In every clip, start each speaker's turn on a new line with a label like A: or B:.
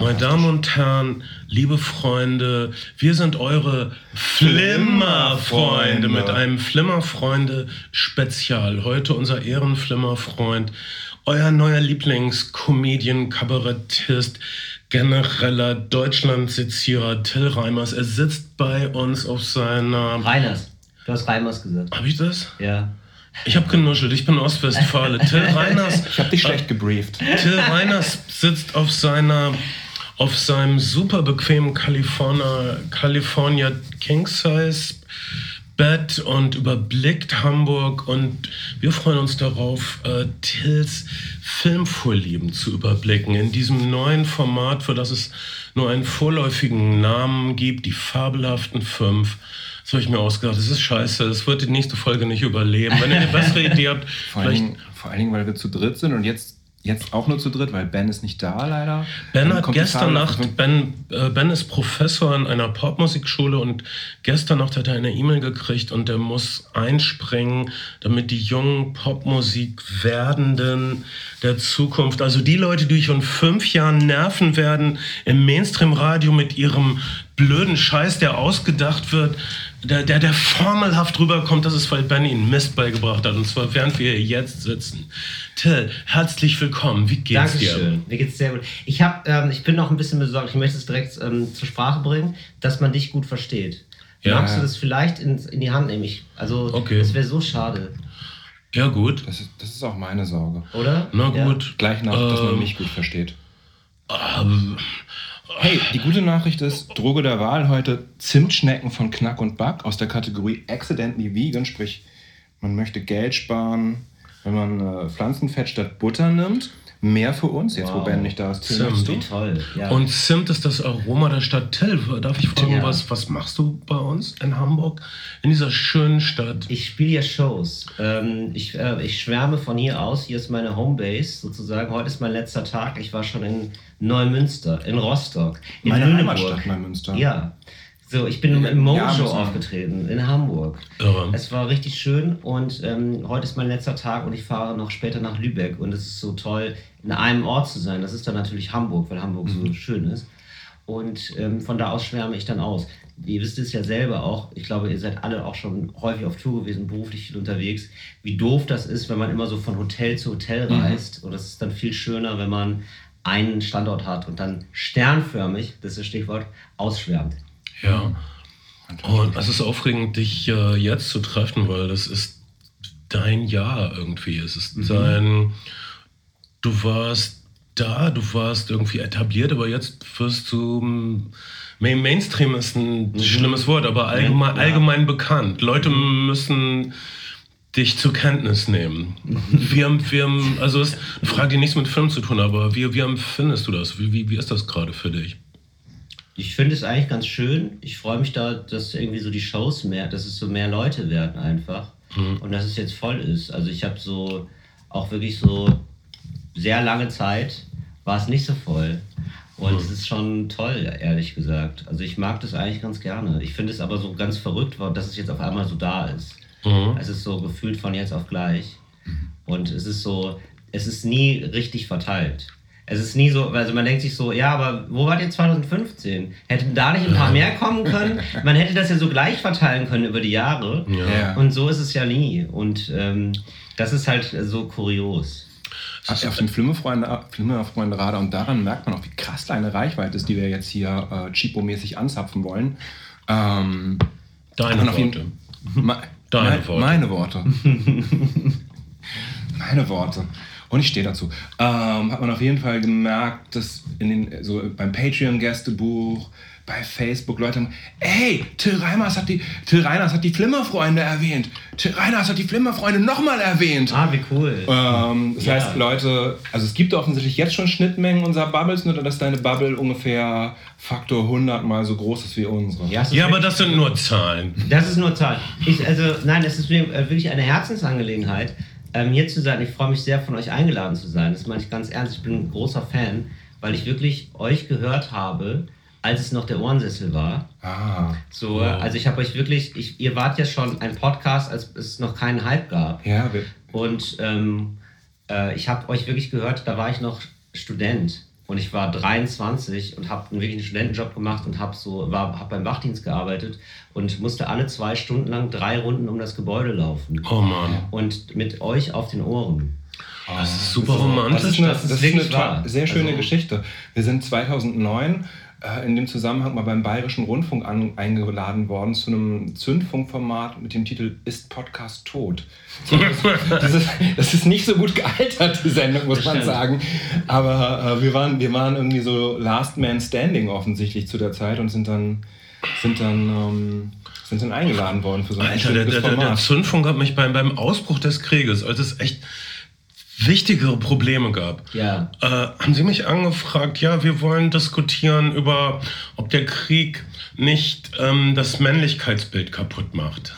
A: Meine Damen und Herren, liebe Freunde, wir sind eure Flimmerfreunde mit einem Flimmerfreunde-Spezial. Heute unser Ehrenflimmerfreund, euer neuer Lieblingscomedian, Kabarettist, genereller Deutschlandsezierer Till Reimers. Er sitzt bei uns auf seiner...
B: Reiners. Du hast Reimers gesagt.
A: Hab ich das?
B: Ja.
A: Ich habe genuschelt, ich bin Ostwestfale. Till Reiners.
C: Ich habe dich schlecht gebrieft.
A: Till Reiners sitzt auf seiner auf seinem super bequemen California, California King Size Bett und überblickt Hamburg und wir freuen uns darauf, äh, Tills Filmvorlieben zu überblicken in diesem neuen Format, für das es nur einen vorläufigen Namen gibt, die fabelhaften fünf. Das habe ich mir ausgedacht. Das ist scheiße. Es wird die nächste Folge nicht überleben. Wenn ihr eine bessere Idee habt,
C: vor allen, Dingen, vor allen Dingen, weil wir zu dritt sind und jetzt Jetzt auch nur zu dritt, weil Ben ist nicht da leider.
A: Ben hat gestern Nacht, ben, äh, ben ist Professor in einer Popmusikschule und gestern Nacht hat er eine E-Mail gekriegt und er muss einspringen, damit die jungen Popmusik-Werdenden der Zukunft, also die Leute, die euch in fünf Jahren nerven werden im Mainstream-Radio mit ihrem blöden Scheiß, der ausgedacht wird, der, der, der formelhaft rüberkommt, das ist, weil Ben ihnen Mist beigebracht hat. Und zwar während wir hier jetzt sitzen. Till, herzlich willkommen. Wie geht's
B: Dankeschön. dir? Mir geht's sehr gut. Ich, hab, ähm, ich bin noch ein bisschen besorgt. Ich möchte es direkt ähm, zur Sprache bringen, dass man dich gut versteht. Ja. Magst du das vielleicht in, in die Hand nehmen? Ich, also, okay. das wäre so schade.
A: Ja, gut.
C: Das ist, das ist auch meine Sorge.
B: Oder?
A: Na gut. Ja.
C: Gleich nach, dass man ähm, mich gut versteht. Ähm, Hey, die gute Nachricht ist, Droge der Wahl heute Zimtschnecken von Knack und Back aus der Kategorie Accidentally Vegan, sprich man möchte Geld sparen, wenn man äh, Pflanzenfett statt Butter nimmt. Mehr für uns, jetzt wow. wo Ben nicht da ist.
A: Zimt.
B: Wie toll.
A: Ja. Und Zimt ist das Aroma der Stadt Tell. Darf ich fragen, ja. was, was machst du bei uns in Hamburg, in dieser schönen Stadt?
B: Ich spiele ja Shows. Ähm, ich, äh, ich schwärme von hier aus. Hier ist meine Homebase sozusagen. Heute ist mein letzter Tag. Ich war schon in Neumünster, in Rostock, in
C: meine Lüneburg. Heimatstadt Neumünster.
B: Ja. So, ich bin im Mojo ja, aufgetreten in Hamburg. Irre. Es war richtig schön und ähm, heute ist mein letzter Tag und ich fahre noch später nach Lübeck und es ist so toll, in einem Ort zu sein. Das ist dann natürlich Hamburg, weil Hamburg mhm. so schön ist. Und ähm, von da aus schwärme ich dann aus. Ihr wisst es ja selber auch, ich glaube, ihr seid alle auch schon häufig auf Tour gewesen, beruflich viel unterwegs, wie doof das ist, wenn man immer so von Hotel zu Hotel mhm. reist. Mhm. Und das ist dann viel schöner, wenn man einen Standort hat und dann sternförmig, das ist das Stichwort, ausschwärmt.
A: Ja. Und es ist aufregend, dich äh, jetzt zu treffen, weil das ist dein Jahr irgendwie. Es ist mhm. dein. Du warst da, du warst irgendwie etabliert, aber jetzt wirst du. Mainstream ist ein mhm. schlimmes Wort, aber allgemein, ja. allgemein bekannt. Leute mhm. müssen dich zur Kenntnis nehmen. Wir haben, wir haben, also es ist eine Frage, die nichts mit Film zu tun hat, aber wie, wie empfindest du das? Wie, wie ist das gerade für dich?
B: Ich finde es eigentlich ganz schön. Ich freue mich da, dass irgendwie so die Shows mehr, dass es so mehr Leute werden einfach. Mhm. Und dass es jetzt voll ist. Also ich habe so auch wirklich so sehr lange Zeit war es nicht so voll. Und mhm. es ist schon toll, ehrlich gesagt. Also ich mag das eigentlich ganz gerne. Ich finde es aber so ganz verrückt, dass es jetzt auf einmal so da ist. Mhm. Es ist so gefühlt von jetzt auf gleich. Und es ist so, es ist nie richtig verteilt. Es ist nie so, also man denkt sich so, ja, aber wo wart ihr 2015? Hätten da nicht ein paar mehr kommen können? Man hätte das ja so gleich verteilen können über die Jahre. Ja. Und so ist es ja nie. Und ähm, das ist halt so kurios.
C: Ach, auf dem Flimmerfreunde-Radar und daran merkt man auch, wie krass deine Reichweite ist, die wir jetzt hier äh, Chipo-mäßig anzapfen wollen. Ähm,
A: Deine Worte. Jeden,
C: Deine me Worte. Meine Worte. meine Worte. Und ich stehe dazu. Ähm, hat man auf jeden Fall gemerkt, dass in den, so beim Patreon-Gästebuch, bei Facebook Leute haben, ey, Till Reiners hat die, Till Reiners hat die Flimmerfreunde erwähnt. Till Reiners hat die Flimmerfreunde nochmal erwähnt.
B: Ah, wie cool.
C: Ähm, das ja. heißt, Leute, also es gibt offensichtlich jetzt schon Schnittmengen unserer Bubbles, nur dass deine Bubble ungefähr Faktor 100 mal so groß ist wie unsere.
A: Ja, ja aber das sind nur Zahlen.
B: Das ist nur Zahlen. Ich, also, nein, es ist mir wirklich eine Herzensangelegenheit ähm, hier zu sein. Ich freue mich sehr, von euch eingeladen zu sein. Das meine ich ganz ernst. Ich bin ein großer Fan, weil ich wirklich euch gehört habe, als es noch der Ohrensessel war.
C: Ah.
B: So, wow. also ich habe euch wirklich, ich, ihr wart ja schon ein Podcast, als es noch keinen Hype gab.
C: Ja.
B: Und ähm, äh, ich habe euch wirklich gehört, da war ich noch Student. Und ich war 23 und habe wirklich einen Studentenjob gemacht und habe so, war, hab beim Wachdienst gearbeitet und musste alle zwei Stunden lang drei Runden um das Gebäude laufen.
A: Oh Mann.
B: Und mit euch auf den Ohren.
A: Das ist super romantisch.
C: Das ist eine,
B: Das ist wirklich
C: eine sehr schöne
B: Also-
C: Geschichte. Wir sind 2009 äh, in dem Zusammenhang mal beim Bayerischen Rundfunk an, eingeladen worden zu einem Zündfunkformat mit dem Titel Ist Podcast tot? Das ist, das ist nicht so gut gealtert, die Sendung, muss man sagen. Aber äh, wir, waren, wir waren irgendwie so Last Man Standing offensichtlich zu der Zeit und sind dann, sind dann, ähm, sind dann eingeladen worden für so ein
A: Alter, der, der, der. Zündfunk hat mich beim, beim Ausbruch des Krieges, als es echt wichtigere Probleme gab,
B: Ja.
A: äh, haben sie mich angefragt, ja, wir wollen diskutieren über, ob der Krieg nicht ähm, das Männlichkeitsbild kaputt macht.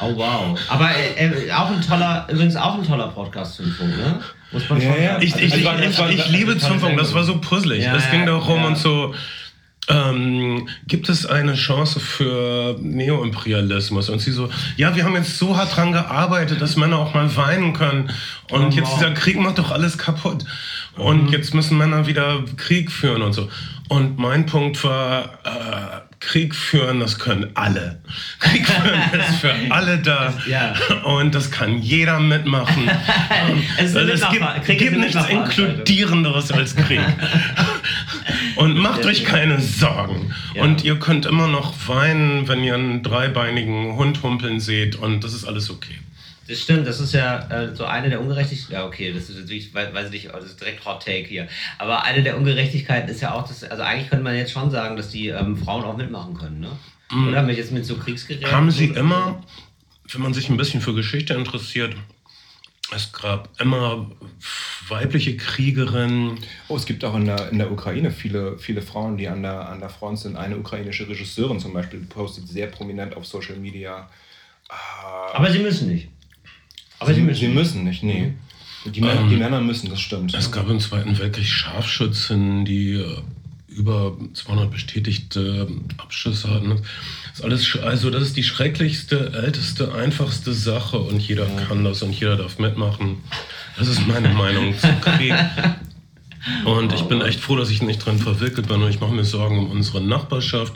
B: Oh wow. Aber äh, äh, auch ein toller, übrigens auch ein toller Podcast Zündfunk, ne? Muss man
C: Ja,
B: schon
C: ja.
B: sagen.
A: Ich,
B: Also
A: ich, ich, ich, ich liebe Zündfunk, das war so puzzlig.
B: Ja,
A: es ging
B: ja,
A: darum
B: ja.
A: und so, ähm, gibt es eine Chance für Neoimperialismus? Und sie so, ja, wir haben jetzt so hart dran gearbeitet, dass Männer auch mal weinen können. Und
B: Oh,
A: jetzt
B: wow.
A: dieser Krieg macht doch alles kaputt. Und jetzt müssen Männer wieder Krieg führen und so. Und mein Punkt war, äh, Krieg führen, das können alle. Krieg führen ist für alle da.
B: Ja.
A: Und das kann jeder mitmachen.
B: Es
A: Also es gibt, gibt nichts. Inkludierenderes als Krieg. Und macht euch keine Sorgen.
B: Ja.
A: Und ihr könnt immer noch weinen, wenn ihr einen dreibeinigen Hund humpeln seht. Und das ist alles okay.
B: Das stimmt, das ist ja äh, so eine der Ungerechtigkeiten. Ja, okay, das ist natürlich, weiß, weiß ich nicht, das ist direkt Hot Take hier. Aber eine der Ungerechtigkeiten ist ja auch, dass, also eigentlich könnte man jetzt schon sagen, dass die ähm, Frauen auch mitmachen können, ne? Oder mit jetzt mit so Kriegsgeräten?
A: Haben sie immer, wenn man sich ein bisschen für Geschichte interessiert, es gab immer weibliche Kriegerinnen.
C: Oh, es gibt auch in der, in der Ukraine viele, viele Frauen, die an der, an der Front sind. Eine ukrainische Regisseurin zum Beispiel postet sehr prominent auf Social Media.
B: Aber sie müssen nicht. Aber sie,
C: sie,
B: müssen.
C: sie müssen nicht, nee. Die, Männer,
A: Ähm,
C: die Männer müssen, das stimmt.
A: Es gab im Zweiten Weltkrieg Scharfschützen, die äh, über 200 bestätigte Abschüsse hatten. Das ist alles, also das ist die schrecklichste, älteste, einfachste Sache und jeder kann das und jeder darf mitmachen. Das ist meine Meinung zum Krieg. Und ich bin echt froh, dass ich nicht dran verwickelt bin und ich mache mir Sorgen um unsere Nachbarschaft.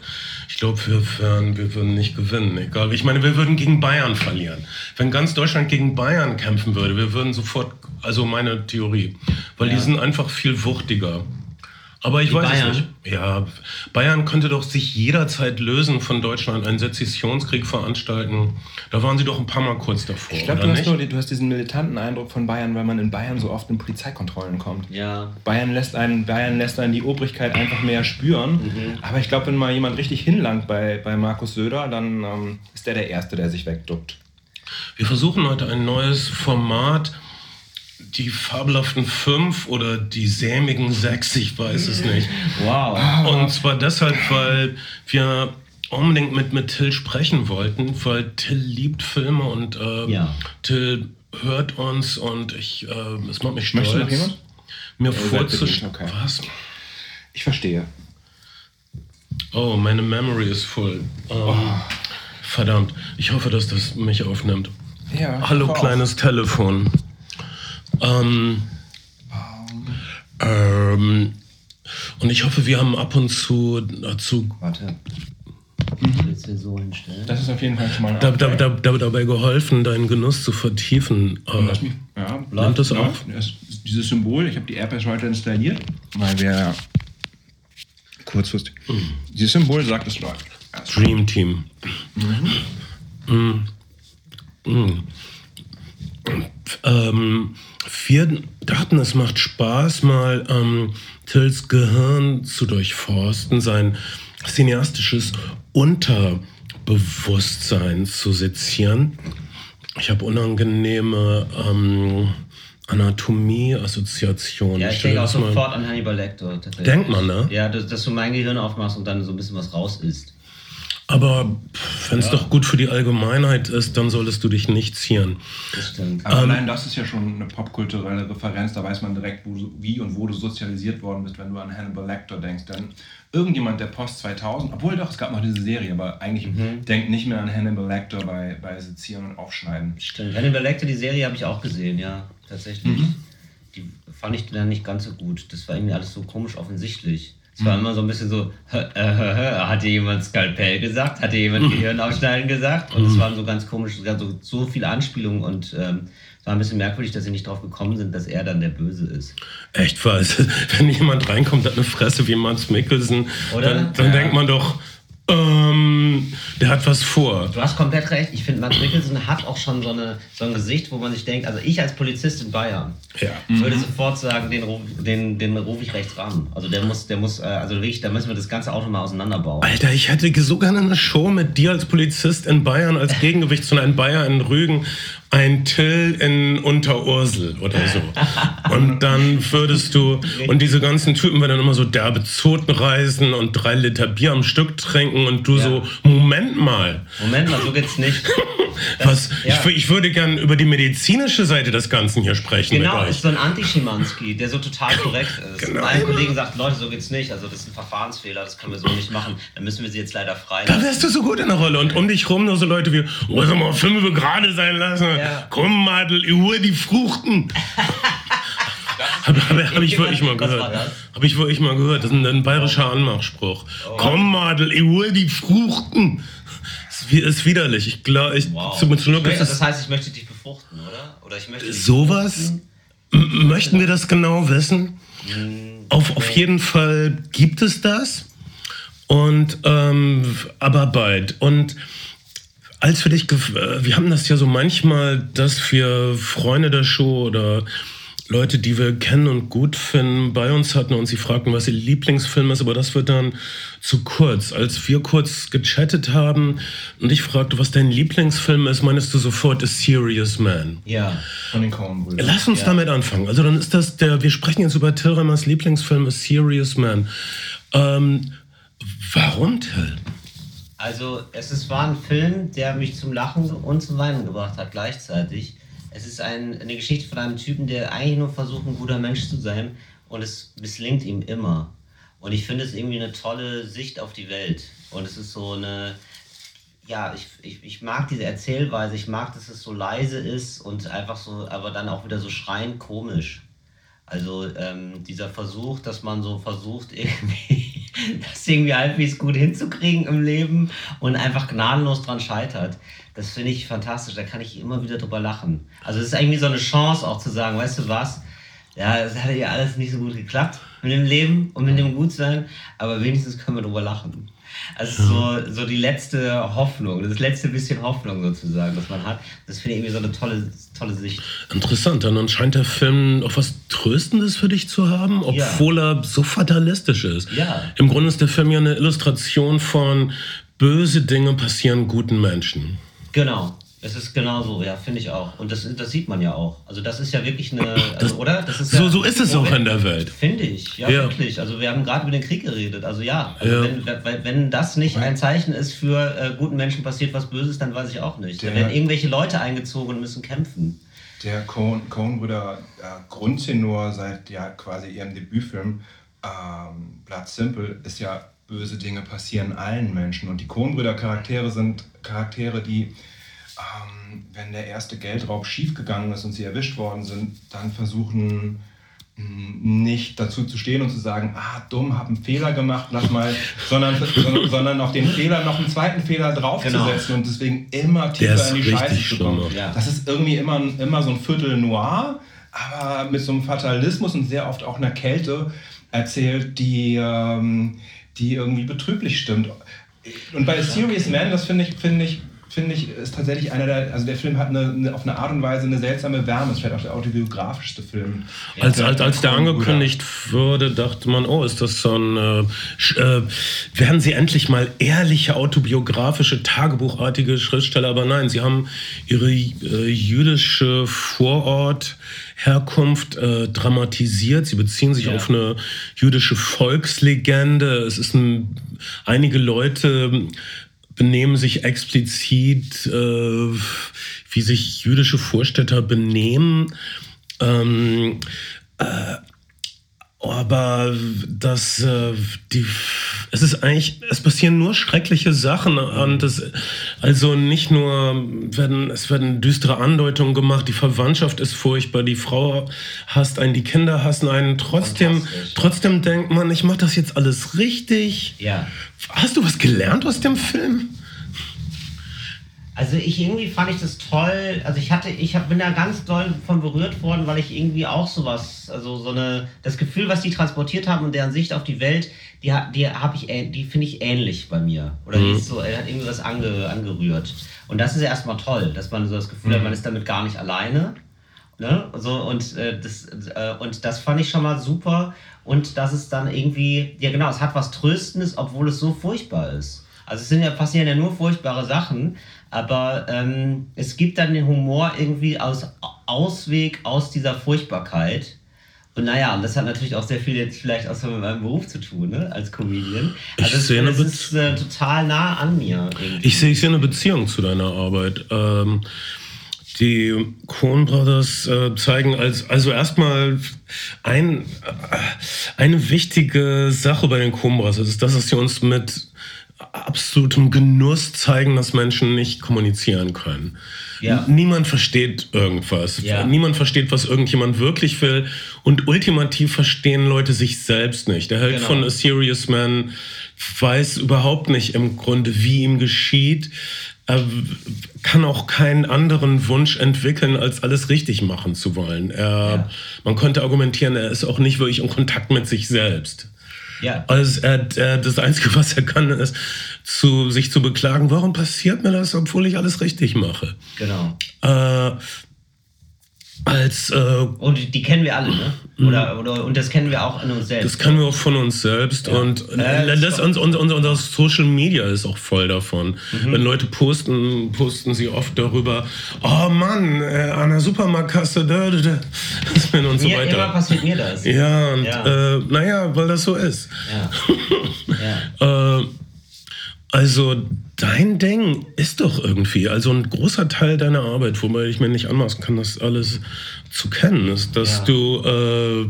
A: Ich glaube, wir, wären- wir würden nicht gewinnen. Egal. Ich meine, wir würden gegen Bayern verlieren. Wenn ganz Deutschland gegen Bayern kämpfen würde, wir würden sofort, also meine Theorie, weil die
B: Ja.
A: sind einfach viel wuchtiger. Aber ich
B: Die
A: weiß
B: Bayern?
A: es nicht. Ja, Bayern könnte doch sich jederzeit lösen von Deutschland, einen Sezessionskrieg veranstalten. Da waren sie doch ein paar Mal kurz davor.
C: ich glaube, du, du hast diesen militanten Eindruck von Bayern, weil man in Bayern so oft in Polizeikontrollen kommt.
B: Ja.
C: Bayern lässt einen, Bayern lässt einen die Obrigkeit einfach mehr spüren.
B: Mhm.
C: Aber ich glaube, wenn mal jemand richtig hinlangt bei, bei Markus Söder, dann ähm, ist der der Erste, der sich wegduckt.
A: Wir versuchen heute ein neues Format. Die fabelhaften fünf oder die sämigen sechs, ich weiß es nicht.
B: Wow.
A: Und zwar deshalb, weil wir unbedingt mit, mit Till sprechen wollten, weil Till liebt Filme und äh,
B: Ja.
A: Till hört uns und ich, äh, es macht mich stolz,
C: Möchte noch jemand?
A: mir
C: seid
A: vorzustellen.
C: okay.
A: Was?
C: Ich verstehe.
A: Oh, meine Memory ist voll. Ähm, Verdammt, ich hoffe, dass das mich aufnimmt.
C: Ja,
A: Hallo, kleines Telefon. Ähm, ähm, und ich hoffe, wir haben ab und zu dazu
B: Warte. So hinstellen?
C: Das ist auf jeden Fall schon mal
A: da, da, da, da, dabei geholfen, deinen Genuss zu vertiefen. Äh,
C: Lass mich, ja,
A: Nimmt das
C: läuft. Das, dieses Symbol, ich habe die App erst heute installiert, weil wir kurzfristig. Dieses Symbol sagt, es läuft.
A: Dream Team. Mm. Mm. Ähm, wir dachten, es macht Spaß, mal ähm, Tills Gehirn zu durchforsten, sein cineastisches Unterbewusstsein zu sezieren. Ich habe unangenehme ähm, Anatomie-Assoziationen.
B: Ja, ich denke auch sofort an Hannibal Lecter.
A: Denkt man, ne?
B: Ja, dass, dass du mein Gehirn aufmachst und dann so ein bisschen was raus isst.
A: Aber wenn es
B: Ja.
A: doch gut für die Allgemeinheit ist, dann solltest du dich nicht zieren.
B: Das stimmt.
C: aber
A: Ähm,
C: allein das ist ja schon eine popkulturelle Referenz, da weiß man direkt, wo wie und wo du sozialisiert worden bist, wenn du an Hannibal Lecter denkst. Denn irgendjemand der Post 2000, obwohl doch, es gab noch diese Serie, aber eigentlich denkt nicht mehr an Hannibal Lecter bei, bei Sezieren und Aufschneiden.
B: Stimmt. Hannibal Lecter, die Serie habe ich auch gesehen, ja, tatsächlich. die fand ich dann nicht ganz so gut. Das war irgendwie alles so komisch offensichtlich. Es war mhm. immer so ein bisschen so, äh, hat dir jemand Skalpell gesagt? Hat dir jemand mhm. Gehirn aufschneiden gesagt? Und es mhm. waren so ganz komisch, so, so viele Anspielungen und ähm, es war ein bisschen merkwürdig, dass sie nicht drauf gekommen sind, dass er dann der Böse ist.
A: Echt was? Wenn jemand reinkommt, hat eine Fresse wie Mats Mikkelsen, Oder? dann, dann ja. denkt man doch, ähm, der hat was vor.
B: Du hast komplett recht. Ich finde, Mats Mikkelsen hat auch schon so, eine, so ein Gesicht, wo man sich denkt, also ich als Polizist in Bayern ja. würde mhm. sofort sagen, den, den, den rufe ich rechts ran. Also der muss, der muss, äh, also wirklich, da müssen wir das ganze Auto mal auseinanderbauen.
A: Alter, ich hätte so gerne eine Show mit dir als Polizist in Bayern als Gegengewicht zu einem Bayer in Rügen ein Till in Unterursel oder so. Und dann würdest du, und diese ganzen Typen werden dann immer so derbe Zoten reisen und drei Liter Bier am Stück trinken und du ja. so, Moment mal.
B: Moment mal, so geht's nicht.
A: Das, Was, ja. ich, ich, würde gern über die medizinische Seite des Ganzen hier sprechen.
B: Genau, ist so ein Anti-Schimanski, der so total korrekt ist. Genau. Mein Kollegen sagt, Leute, so geht's nicht. Also das ist ein Verfahrensfehler, das können wir so nicht machen. Dann müssen wir sie jetzt leider frei
A: Da wärst du so gut in der Rolle. Und um dich rum nur so Leute wie, oh, sag mal, fünf gerade sein lassen. Ja. Komm, Madel, Uhr die Fruchten. Habe hab, hab ich wirklich mal gehört. Habe ich wirklich mal gehört. Das ist ein, ein bayerischer Anmachspruch. Oh. Komm, Madel, ich die Fruchten. Das ist widerlich. Ich glaube, ich,
B: wow. zu, zu ich möchte, das heißt, ich möchte dich befruchten, oder? Oder ich möchte
A: Sowas? Möchten wir das genau wissen? Hm, auf, auf jeden Fall gibt es das. Und ähm, aber bald. Und als wir dich, äh, wir haben das ja so manchmal, dass wir Freunde der Show oder Leute, die wir kennen und gut finden, bei uns hatten und sie fragten, was ihr Lieblingsfilm ist, aber das wird dann zu kurz. Als wir kurz gechattet haben und ich fragte, was dein Lieblingsfilm ist, meinst du sofort A Serious Man.
B: Ja,
C: von den coen
A: Lass uns
C: ja.
A: damit anfangen. Also dann ist das der, wir sprechen jetzt über Till Reimers Lieblingsfilm A Serious Man. Ähm, warum, Till?
B: Also es ist, war ein Film, der mich zum Lachen und zum Weinen gebracht hat gleichzeitig. Es ist ein, eine Geschichte von einem Typen, der eigentlich nur versucht, ein guter Mensch zu sein und es misslingt ihm immer. Und ich finde es irgendwie eine tolle Sicht auf die Welt. Und es ist so eine, ja, ich, ich, ich mag diese Erzählweise, ich mag, dass es so leise ist und einfach so, aber dann auch wieder so schreiend komisch. Also ähm, dieser Versuch, dass man so versucht, irgendwie das irgendwie halbwegs gut hinzukriegen im Leben und einfach gnadenlos dran scheitert. Das finde ich fantastisch, da kann ich immer wieder drüber lachen. Also es ist irgendwie so eine Chance auch zu sagen, weißt du was, ja, es hat ja alles nicht so gut geklappt mit dem Leben und mit dem Gutsein, aber wenigstens können wir drüber lachen. Also so, so die letzte Hoffnung, das letzte bisschen Hoffnung sozusagen, das man hat. Das finde ich irgendwie so eine tolle, tolle Sicht.
A: Interessant, dann scheint der Film auch was Tröstendes für dich zu haben, obwohl ja. er so fatalistisch ist.
B: Ja.
A: Im Grunde ist der Film ja eine Illustration von böse Dinge passieren guten Menschen.
B: Genau. Es ist genau so, ja, finde ich auch. Und das, das sieht man ja auch. Also das ist ja wirklich eine, also, oder? Das
A: ist so, ja, so ist es auch in der Welt.
B: Finde ich, ja, ja, wirklich. Also wir haben gerade über den Krieg geredet. Also ja, also ja. Wenn, wenn das nicht ein Zeichen ist für äh, guten Menschen passiert was Böses, dann weiß ich auch nicht. Der, da werden irgendwelche Leute eingezogen und müssen kämpfen.
C: Der Coen-Brüder äh, Grundtenor seit ja quasi ihrem Debütfilm ähm, Blood Simple ist ja böse Dinge passieren allen Menschen. Und die Coen-Brüder Charaktere sind Charaktere, die ähm, wenn der erste Geldraub schiefgegangen ist und sie erwischt worden sind, dann versuchen mm, nicht dazu zu stehen und zu sagen, ah, dumm, hab einen Fehler gemacht, lass mal, sondern, sondern auf den Fehler noch einen zweiten Fehler draufzusetzen genau. und deswegen immer tiefer in die Scheiße zu kommen. Ja. Das ist irgendwie immer, immer so ein Viertel noir, aber mit so einem Fatalismus und sehr oft auch einer Kälte erzählt, die, ähm, die irgendwie betrüblich stimmt. Und bei Serious Man, das finde ich, finde ich, finde ich, ist tatsächlich einer der, also der Film hat eine, eine, auf eine Art und Weise eine seltsame Wärme. Es ist vielleicht auch der autobiografischste Film.
A: Als, als, als der angekündigt wurde, dachte man, oh, ist das so ein, äh, äh, werden sie endlich mal ehrliche, autobiografische, tagebuchartige Schriftsteller? Aber nein, sie haben ihre äh, jüdische Vorort Herkunft äh, dramatisiert. Sie beziehen sich ja. auf eine jüdische Volkslegende. Es ist ein, einige Leute benehmen sich explizit, äh, wie sich jüdische Vorstädter benehmen. Ähm, äh, aber das, äh, die, es ist eigentlich, es passieren nur schreckliche Sachen und es, also nicht nur werden, es werden düstere Andeutungen gemacht, die Verwandtschaft ist furchtbar, die Frau hasst einen, die Kinder hassen einen, trotzdem, trotzdem denkt man, ich mache das jetzt alles richtig.
B: Ja.
A: Hast du was gelernt aus dem Film?
B: Also ich irgendwie fand ich das toll. Also ich hatte, ich hab, bin da ganz doll von berührt worden, weil ich irgendwie auch sowas, also so eine, das Gefühl, was die transportiert haben und deren Sicht auf die Welt, die, die habe ich, die finde ich ähnlich bei mir. Oder mhm. die ist so, er hat irgendwie was ange, angerührt. Und das ist ja erstmal toll, dass man so das Gefühl mhm. hat, man ist damit gar nicht alleine. Ne? So, und, äh, das, äh, und das fand ich schon mal super. Und dass es dann irgendwie, ja genau, es hat was Tröstendes, obwohl es so furchtbar ist. Also es sind ja, passieren ja nur furchtbare Sachen, aber ähm, es gibt dann den Humor irgendwie als Ausweg aus dieser Furchtbarkeit. Und naja, und das hat natürlich auch sehr viel jetzt vielleicht auch so mit meinem Beruf zu tun, ne, als Comedian. Also ich sehe das ist äh, total nah an mir.
A: Irgendwie. Ich sehe ich seh eine Beziehung zu deiner Arbeit. Ähm, die Coen Brothers äh, zeigen als, also erstmal ein, äh, eine wichtige Sache bei den Coen Brothers ist das, dass sie uns mit absolutem Genuss zeigen, dass Menschen nicht kommunizieren können. Ja. Niemand versteht irgendwas. Ja. Niemand versteht, was irgendjemand wirklich will. Und ultimativ verstehen Leute sich selbst nicht. Der Held genau. von A Serious Man weiß überhaupt nicht im Grunde, wie ihm geschieht. Er kann auch keinen anderen Wunsch entwickeln, als alles richtig machen zu wollen. Er, ja. Man könnte argumentieren, er ist auch nicht wirklich in Kontakt mit sich selbst. Ja. Also er, er, das Einzige, was er kann, ist, zu, sich zu beklagen, warum passiert mir das, obwohl ich alles richtig mache.
B: Genau.
A: Äh, als, äh,
B: und die kennen wir alle, ne? Mhm. Oder, oder, und das kennen wir auch in uns selbst.
A: Das kennen wir auch von uns selbst. Ja. Und äh, das, das unser, unser, Social Media ist auch voll davon. Mhm. Wenn Leute posten, posten sie oft darüber, oh Mann, äh, an der Supermarktkasse, da, da, da. und so mir, weiter.
B: Immer passiert mir das.
A: Ja, und ja. Äh, naja, weil das so ist. Ja. ja. Also dein Ding ist doch irgendwie, also ein großer Teil deiner Arbeit, wobei ich mir nicht anmaßen kann, das alles zu kennen, ist, dass ja. du äh,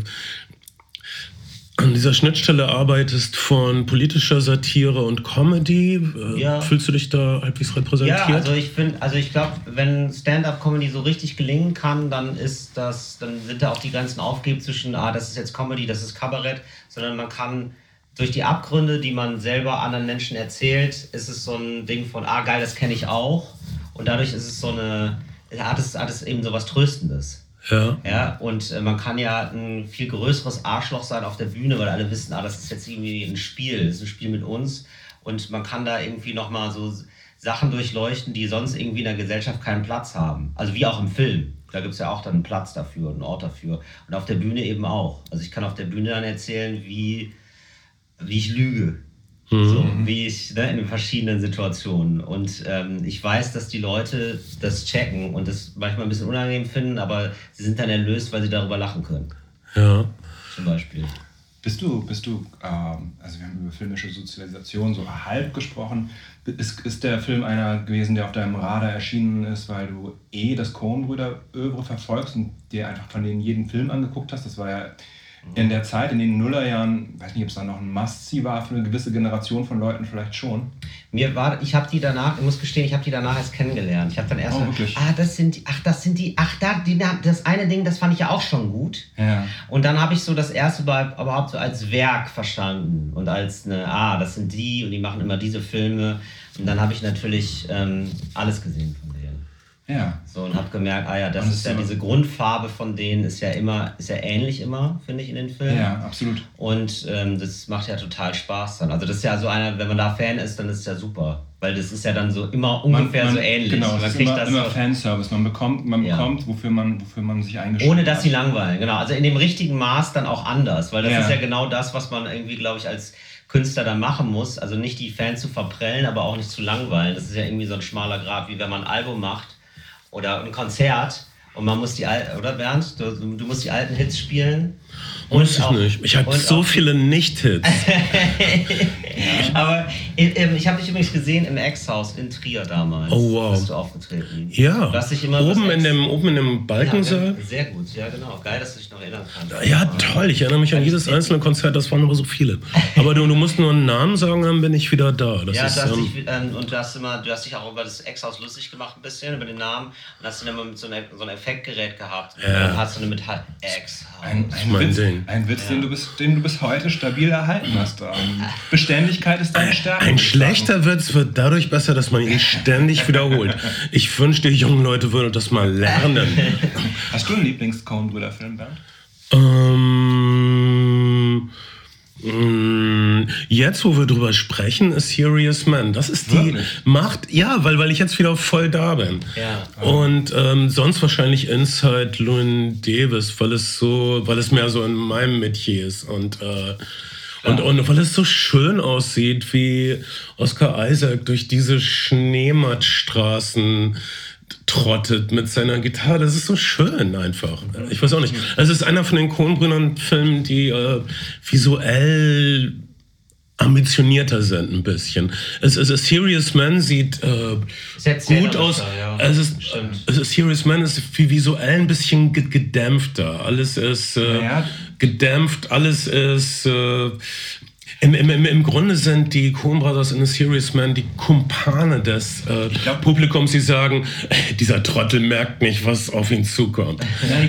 A: an dieser Schnittstelle arbeitest von politischer Satire und Comedy. Äh, ja. Fühlst du dich da halbwegs repräsentiert?
B: Ja, also ich finde, also ich glaube, wenn Stand-up-Comedy so richtig gelingen kann, dann ist das, dann sind da auch die Grenzen aufgegeben zwischen, ah, das ist jetzt Comedy, das ist Kabarett, sondern man kann durch die Abgründe, die man selber anderen Menschen erzählt, ist es so ein Ding von, ah geil, das kenne ich auch. Und dadurch ist es so eine, hat es, hat es eben so was Tröstendes.
A: Ja.
B: Ja, und äh, man kann ja ein viel größeres Arschloch sein auf der Bühne, weil alle wissen, ah, das ist jetzt irgendwie ein Spiel, das ist ein Spiel mit uns. Und man kann da irgendwie nochmal so Sachen durchleuchten, die sonst irgendwie in der Gesellschaft keinen Platz haben. Also wie auch im Film. Da gibt es ja auch dann einen Platz dafür, einen Ort dafür. Und auf der Bühne eben auch. Also ich kann auf der Bühne dann erzählen, wie wie ich lüge. Mhm. So, wie ich ne, in verschiedenen Situationen. Und ähm, ich weiß, dass die Leute das checken und das manchmal ein bisschen unangenehm finden, aber sie sind dann erlöst, weil sie darüber lachen können.
A: Ja.
B: Zum Beispiel.
C: Bist du, bist du, ähm, also wir haben über filmische Sozialisation so halb gesprochen. Ist, ist der Film einer gewesen, der auf deinem Radar erschienen ist, weil du eh das Coen-Brüder-Övre verfolgst und dir einfach von denen jeden Film angeguckt hast? Das war ja in der Zeit, in den Nullerjahren, weiß nicht, ob es da noch ein Must-See war für eine gewisse Generation von Leuten vielleicht schon.
B: Mir war, ich habe die danach, ich muss gestehen, ich habe die danach erst kennengelernt. Ich habe dann erst
C: oh, mal,
B: ah, das sind die, ach, das sind die, ach, da, die, das eine Ding, das fand ich ja auch schon gut.
C: Ja.
B: Und dann habe ich so das erste Mal überhaupt so als Werk verstanden und als eine, ah, das sind die und die machen immer diese Filme. Und dann habe ich natürlich ähm, alles gesehen
C: ja.
B: So und habe gemerkt, ah ja, das ist ja diese Grundfarbe von denen ist ja immer, ist ja ähnlich immer, finde ich, in den Filmen.
C: Ja, absolut.
B: Und ähm, das macht ja total Spaß dann. Also das ist ja so einer, wenn man da Fan ist, dann ist es ja super. Weil das ist ja dann so immer ungefähr
C: man,
B: man, so ähnlich.
C: Genau, man kriegt immer, das immer Fanservice. Man bekommt, man ja. bekommt, wofür man, wofür man sich eingeschränkt
B: Ohne dass sie langweilen, genau. Also in dem richtigen Maß dann auch anders. Weil das ja. ist ja genau das, was man irgendwie, glaube ich, als Künstler dann machen muss. Also nicht die Fans zu verprellen, aber auch nicht zu langweilen. Das ist ja irgendwie so ein schmaler Grad, wie wenn man ein Album macht oder ein Konzert und man muss die alten, oder Bernd? Du, du musst die alten Hits spielen.
A: Muss ich auch, nicht. Ich habe so viele Nicht-Hits.
B: Aber Ähm, ich habe dich übrigens gesehen im Ex-Haus in Trier damals.
A: Oh, wow.
B: Bist du aufgetreten.
A: Ja.
B: Du hast dich immer
A: oben,
B: das
A: in dem, oben in dem
B: Ja,
A: Balkensaal.
B: sehr gut, ja genau. Geil, dass du dich noch erinnern kannst.
A: Ja, toll. Ich erinnere mich an jedes einzelne Konzert. Das waren aber so viele. Aber du, du musst nur einen Namen sagen, dann bin ich wieder da. Das
B: Ja,
A: ist,
B: du hast
A: ähm,
B: dich, ähm, und du hast immer, du hast dich auch über das Ex-Haus lustig gemacht ein bisschen, über den Namen. Und hast dann immer mit so, einer, so einem Effektgerät gehabt.
A: Ja.
B: Und hast du eine Metall Ex-Haus.
C: Ein, ein Witz,
A: Ding.
C: Ein Witz den, du bis, den du bis heute stabil erhalten hast. Beständigkeit ist deine Stärke.
A: Ein schlechter Witz wird dadurch besser, dass man ihn ständig wiederholt. Ich wünschte, die jungen Leute würden das mal lernen.
C: Hast du einen Lieblings-Coen-Brüder-Film, Bernd?
A: Ähm, jetzt, wo wir drüber sprechen, ist Serious Man. Das ist die
C: Wirklich?
A: Macht, ja, weil, weil ich jetzt wieder voll da bin.
B: Ja.
A: Und ähm, sonst wahrscheinlich Inside Llewyn Davis, weil es so, weil es mehr so in meinem Metier ist und äh, und, und weil es so schön aussieht, wie Oscar Isaac durch diese Schneemattstraßen trottet mit seiner Gitarre. Das ist so schön einfach. Ich weiß auch nicht. Es ist einer von den Coen-Brüdern-Filmen, die äh, visuell ambitionierter sind ein bisschen. Es ist Serious Man sieht äh, gut aus.
B: ja.
A: Es ist, ist Serious Man ist visuell ein bisschen ge- gedämpfter. Alles ist äh,
C: Naja.
A: gedämpft, alles ist äh, im, im, im, Im Grunde sind die Coen Brothers in A Serious Man die Kumpane des äh,
C: glaub-
A: Publikums, die sagen, "Äh, dieser Trottel merkt nicht, was auf ihn zukommt.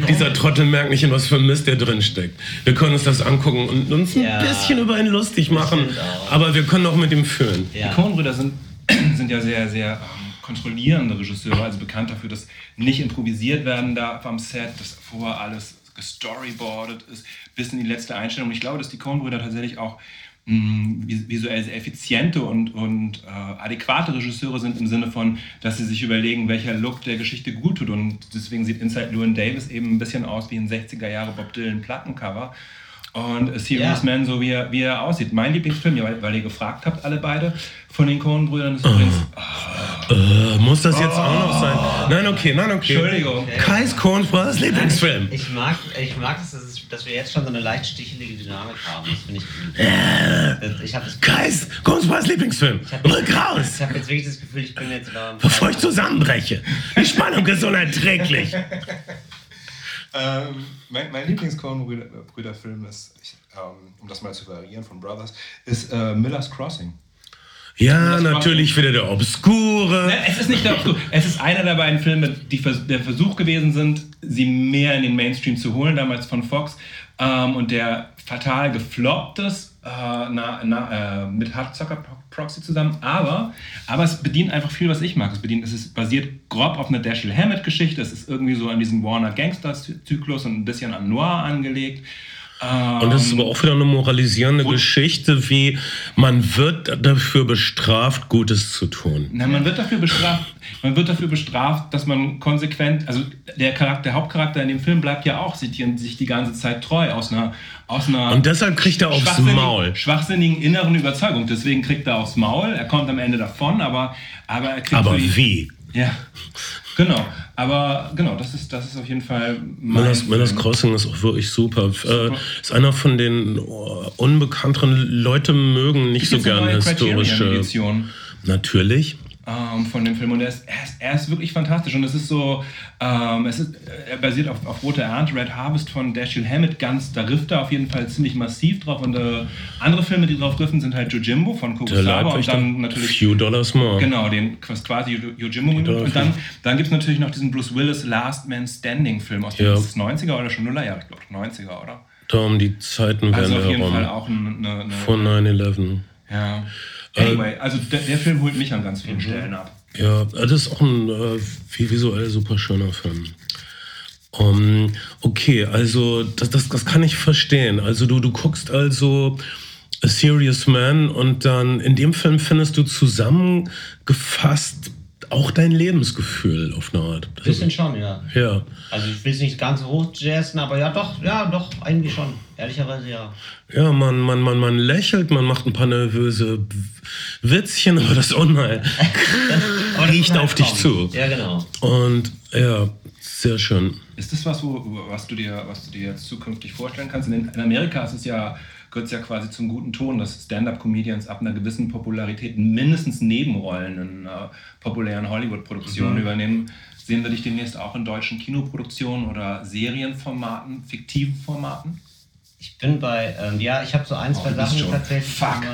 A: dieser Trottel merkt nicht, in was für Mist der drin steckt. Wir können uns das angucken und uns ein
B: Ja.
A: bisschen über ihn lustig machen, aber wir können auch mit ihm fühlen.
C: Die
B: Ja.
C: Coen-Brüder sind, sind ja sehr, sehr ähm, kontrollierende Regisseure, also bekannt dafür, dass nicht improvisiert werden darf am Set, dass vorher alles gestoryboardet ist, bis in die letzte Einstellung. Und ich glaube, dass die Coen-Brüder tatsächlich auch visuell sehr effiziente und, und äh, adäquate Regisseure sind im Sinne von, dass sie sich überlegen, welcher Look der Geschichte gut tut. Und deswegen sieht Inside Llewyn Davis eben ein bisschen aus wie ein 60er Jahre Bob Dylan Plattencover. Und A Serious
B: Ja.
C: Man, so wie er, wie er aussieht. Mein Lieblingsfilm, ja, weil, weil ihr gefragt habt, alle beide, von den Coen-Brüdern ist übrigens.
A: Äh, muss das jetzt auch noch sein? Nein, okay, nein, okay.
C: Entschuldigung.
A: Kais Coen Brothers Lieblingsfilm.
B: Ich mag, ich mag es, dass, es, dass wir jetzt schon so eine leicht stichelige Dynamik haben. Das finde ich gut. Das- Ich habe das,
A: Coen Brothers Lieblingsfilm. Rück raus!
B: ich hab jetzt wirklich das Gefühl, ich bin jetzt da.
A: Bevor ich zusammenbreche. Die Spannung ist unerträglich.
C: Ähm, mein mein Lieblings-Coen-Brüder-Film ist, ich, ähm, um das mal zu variieren von Brothers, ist äh, Miller's Crossing.
A: Ja, natürlich wieder der Obskure.
C: Nein, es ist nicht der Obskur. Es ist einer der beiden Filme, die vers der Versuch gewesen sind, sie mehr in den Mainstream zu holen, damals von Fox. Ähm, und der fatal gefloppt ist, äh, na, na, äh, mit Hardsucker Proxy zusammen. Aber, aber es bedient einfach viel, was ich mag. Es, bedient, es ist basiert grob auf einer Dashiell Hammett-Geschichte. Es ist irgendwie so an diesem Warner Gangster-Zyklus und ein bisschen an Noir angelegt.
A: Und das ist aber auch wieder eine moralisierende Geschichte, wie man wird dafür bestraft, Gutes zu tun.
C: Na, man wird dafür bestraft, man wird dafür bestraft, dass man konsequent, also der Charakter, der Hauptcharakter in dem Film bleibt ja auch sich die, sich die ganze Zeit treu aus einer, aus einer
A: Und deshalb kriegt er aufs
C: schwachsinnigen-
A: Maul.
C: schwachsinnigen inneren Überzeugung. Deswegen kriegt er aufs Maul. Er kommt am Ende davon, aber, aber er kriegt
A: Aber wie?
C: Ja, genau. Aber genau, das ist, das ist auf jeden Fall mein
A: Miller's. Crossing ist auch wirklich super. Äh, ist einer von den oh, unbekannteren Leute mögen nicht
C: Gibt
A: so gerne historische. Natürlich.
C: Ähm, von dem Film und er ist, er, ist, er ist wirklich fantastisch und es ist so, ähm, es ist, er basiert auf, auf Rote Ernte, Red Harvest von Dashiell Hammett, ganz, da rifft er auf jeden Fall ziemlich massiv drauf und äh, andere Filme, die drauf riffen, sind halt Jojimbo von Kurosawa und dann natürlich
A: Few Dollars more.
C: Genau, den quasi Jo- Yojimbo
A: Dollar
C: und dann, dann gibt es natürlich noch diesen Bruce Willis Last Man Standing Film aus den
A: Ja.
C: es 90er oder schon Nullerjahre, ich glaube 90er, oder?
A: Um die Zeiten
C: Also
A: werden
C: auf jeden Fall
A: herum.
C: auch eine, eine,
A: Von 9-11.
C: ja.
A: Äh,
C: Anyway, also der, der Film holt mich an ganz vielen
A: Mhm.
C: Stellen ab.
A: Ja, das ist auch ein äh, visuell super schöner Film. Um, okay, also das, das, das kann ich verstehen. Also du, du guckst also A Serious Man und dann in dem Film findest du zusammengefasst auch dein Lebensgefühl auf eine Art. Das
B: Bisschen
A: ist,
B: schon, ja.
A: ja.
B: Also ich will es nicht ganz hoch jazzen, aber ja doch, ja doch, eigentlich schon. Ehrlicherweise ja.
A: Ja, man, man, man, man lächelt, man macht ein paar nervöse Witzchen, aber das Unheil
B: Aber das
A: riecht auf dich zu.
B: Ja, genau.
A: Und ja, sehr schön.
C: Ist das was, wo, was, du dir, was du dir jetzt zukünftig vorstellen kannst? In, in Amerika ist es ja gehört es ja quasi zum guten Ton, dass Stand-up-Comedians ab einer gewissen Popularität mindestens Nebenrollen in äh, populären Hollywood-Produktionen mhm. übernehmen. Sehen wir dich demnächst auch in deutschen Kinoproduktionen oder Serienformaten, fiktiven Formaten?
B: Ich bin bei, ähm, ja, ich habe so ein, zwei oh, Sachen tatsächlich.
C: Fuck.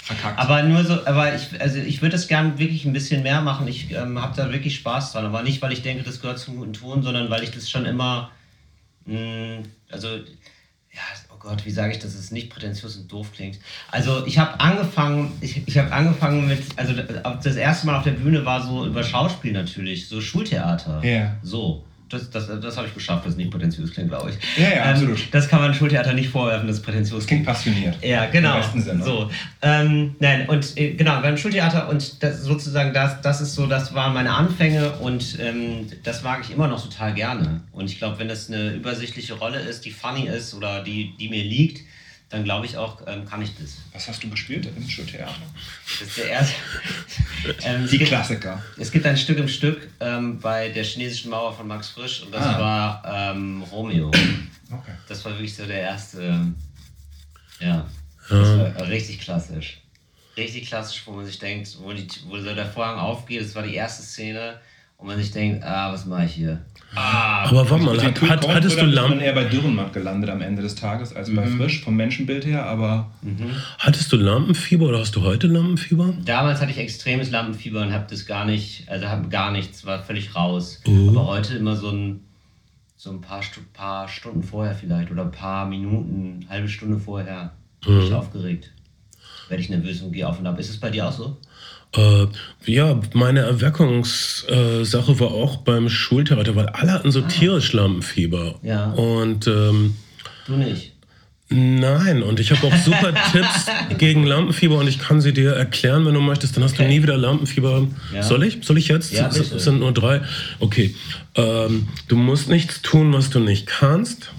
C: Verkackt.
B: Aber nur so, aber ich, also ich würde das gerne wirklich ein bisschen mehr machen. Ich ähm, habe da wirklich Spaß dran. Aber nicht, weil ich denke, das gehört zum guten Ton, sondern weil ich das schon immer, mh, mm, also, oh Gott, wie sage ich, dass es nicht prätentiös und doof klingt. Also ich habe angefangen, ich, ich habe angefangen mit, also das erste Mal auf der Bühne war so über Schauspiel natürlich, so Schultheater.
C: Ja. Yeah.
B: So das, das, das habe ich geschafft, das nicht prätentiös klingt, glaube ich.
C: Ja, ja, ähm, absolut.
B: Das kann man Schultheater nicht vorwerfen, das prätentiös
C: klingt. passioniert.
B: Ja, genau. Im besten Sinne. So, ähm, nein, und äh, genau, beim Schultheater und das sozusagen, das, das ist so, das waren meine Anfänge und ähm, das mag ich immer noch total gerne. Und ich glaube, wenn das eine übersichtliche Rolle ist, die funny ist oder die, die mir liegt, dann glaube ich auch, ähm, kann ich das.
C: Was hast du gespielt im Schultheater?
B: Das ist der erste.
C: ähm, Die Klassiker.
B: es gibt ein Stück im Stück ähm, bei der chinesischen Mauer von Max Frisch und das ah. war ähm, Romeo. Okay. Das war wirklich so der erste. Ja. Das war richtig klassisch. Richtig klassisch, wo man sich denkt, wo, die, wo so der Vorhang aufgeht, das war die erste Szene und man sich denkt, ah, was mache ich hier?
A: Ah, aber warte mal, hat, hat, hattest du Lampen?
C: Ich bin eher bei Dürrenmatt gelandet am Ende des Tages als mhm. bei Frisch, vom Menschenbild her, aber.
A: Mhm. Hattest du Lampenfieber oder hast du heute Lampenfieber?
B: Damals hatte ich extremes Lampenfieber und habe das gar nicht, also habe gar nichts, war völlig raus. Uh. Aber heute immer so ein, so ein paar, paar Stunden vorher vielleicht oder ein paar Minuten, halbe Stunde vorher, bin mhm. ich aufgeregt. Werde ich nervös und gehe auf und ab. Ist es bei dir auch so?
A: Äh, ja, meine Erweckungssache äh, war auch beim Schultheater, weil alle hatten so ah. tierisch Lampenfieber.
B: Ja.
A: Und ähm,
B: du nicht.
A: Nein, und ich habe auch super Tipps gegen Lampenfieber und ich kann sie dir erklären, wenn du möchtest. Dann hast okay. du nie wieder Lampenfieber. Ja. Soll ich? Soll ich jetzt?
B: Ja,
A: bitte. Es sind nur drei. Okay. Ähm, du musst nichts tun, was du nicht kannst.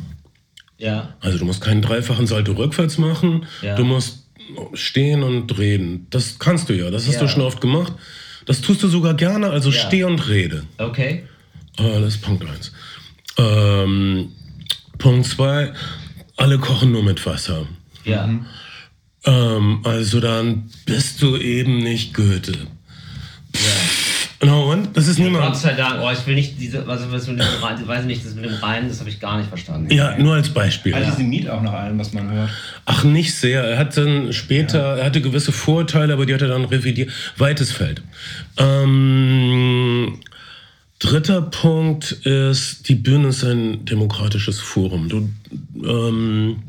B: Ja.
A: Also du musst keinen dreifachen Salto rückwärts machen.
B: Ja.
A: Du musst stehen und reden. Das kannst du ja, das hast ja. du schon oft gemacht. Das tust du sogar gerne, also ja. steh und rede.
B: Okay.
A: Äh, das ist Punkt 1. Ähm, Punkt 2, alle kochen nur mit Wasser.
B: Ja.
A: Ähm, also dann bist du eben nicht Goethe. No, und? Das ist ja, niemand.
B: Gott sei Dank. Oh, ich will nicht diese, was, was mit dem Rein, weiß nicht, das mit dem Rein, das habe ich gar nicht verstanden.
A: Ja, nur als Beispiel.
C: Antisemit auch nach allem, was man hört.
A: Ach, nicht sehr. Er hat dann später, ja. er hatte gewisse Vorurteile, aber die hat er dann revidiert. Weites Feld. Ähm, dritter Punkt ist, die Bühne ist ein demokratisches Forum. Du, ähm,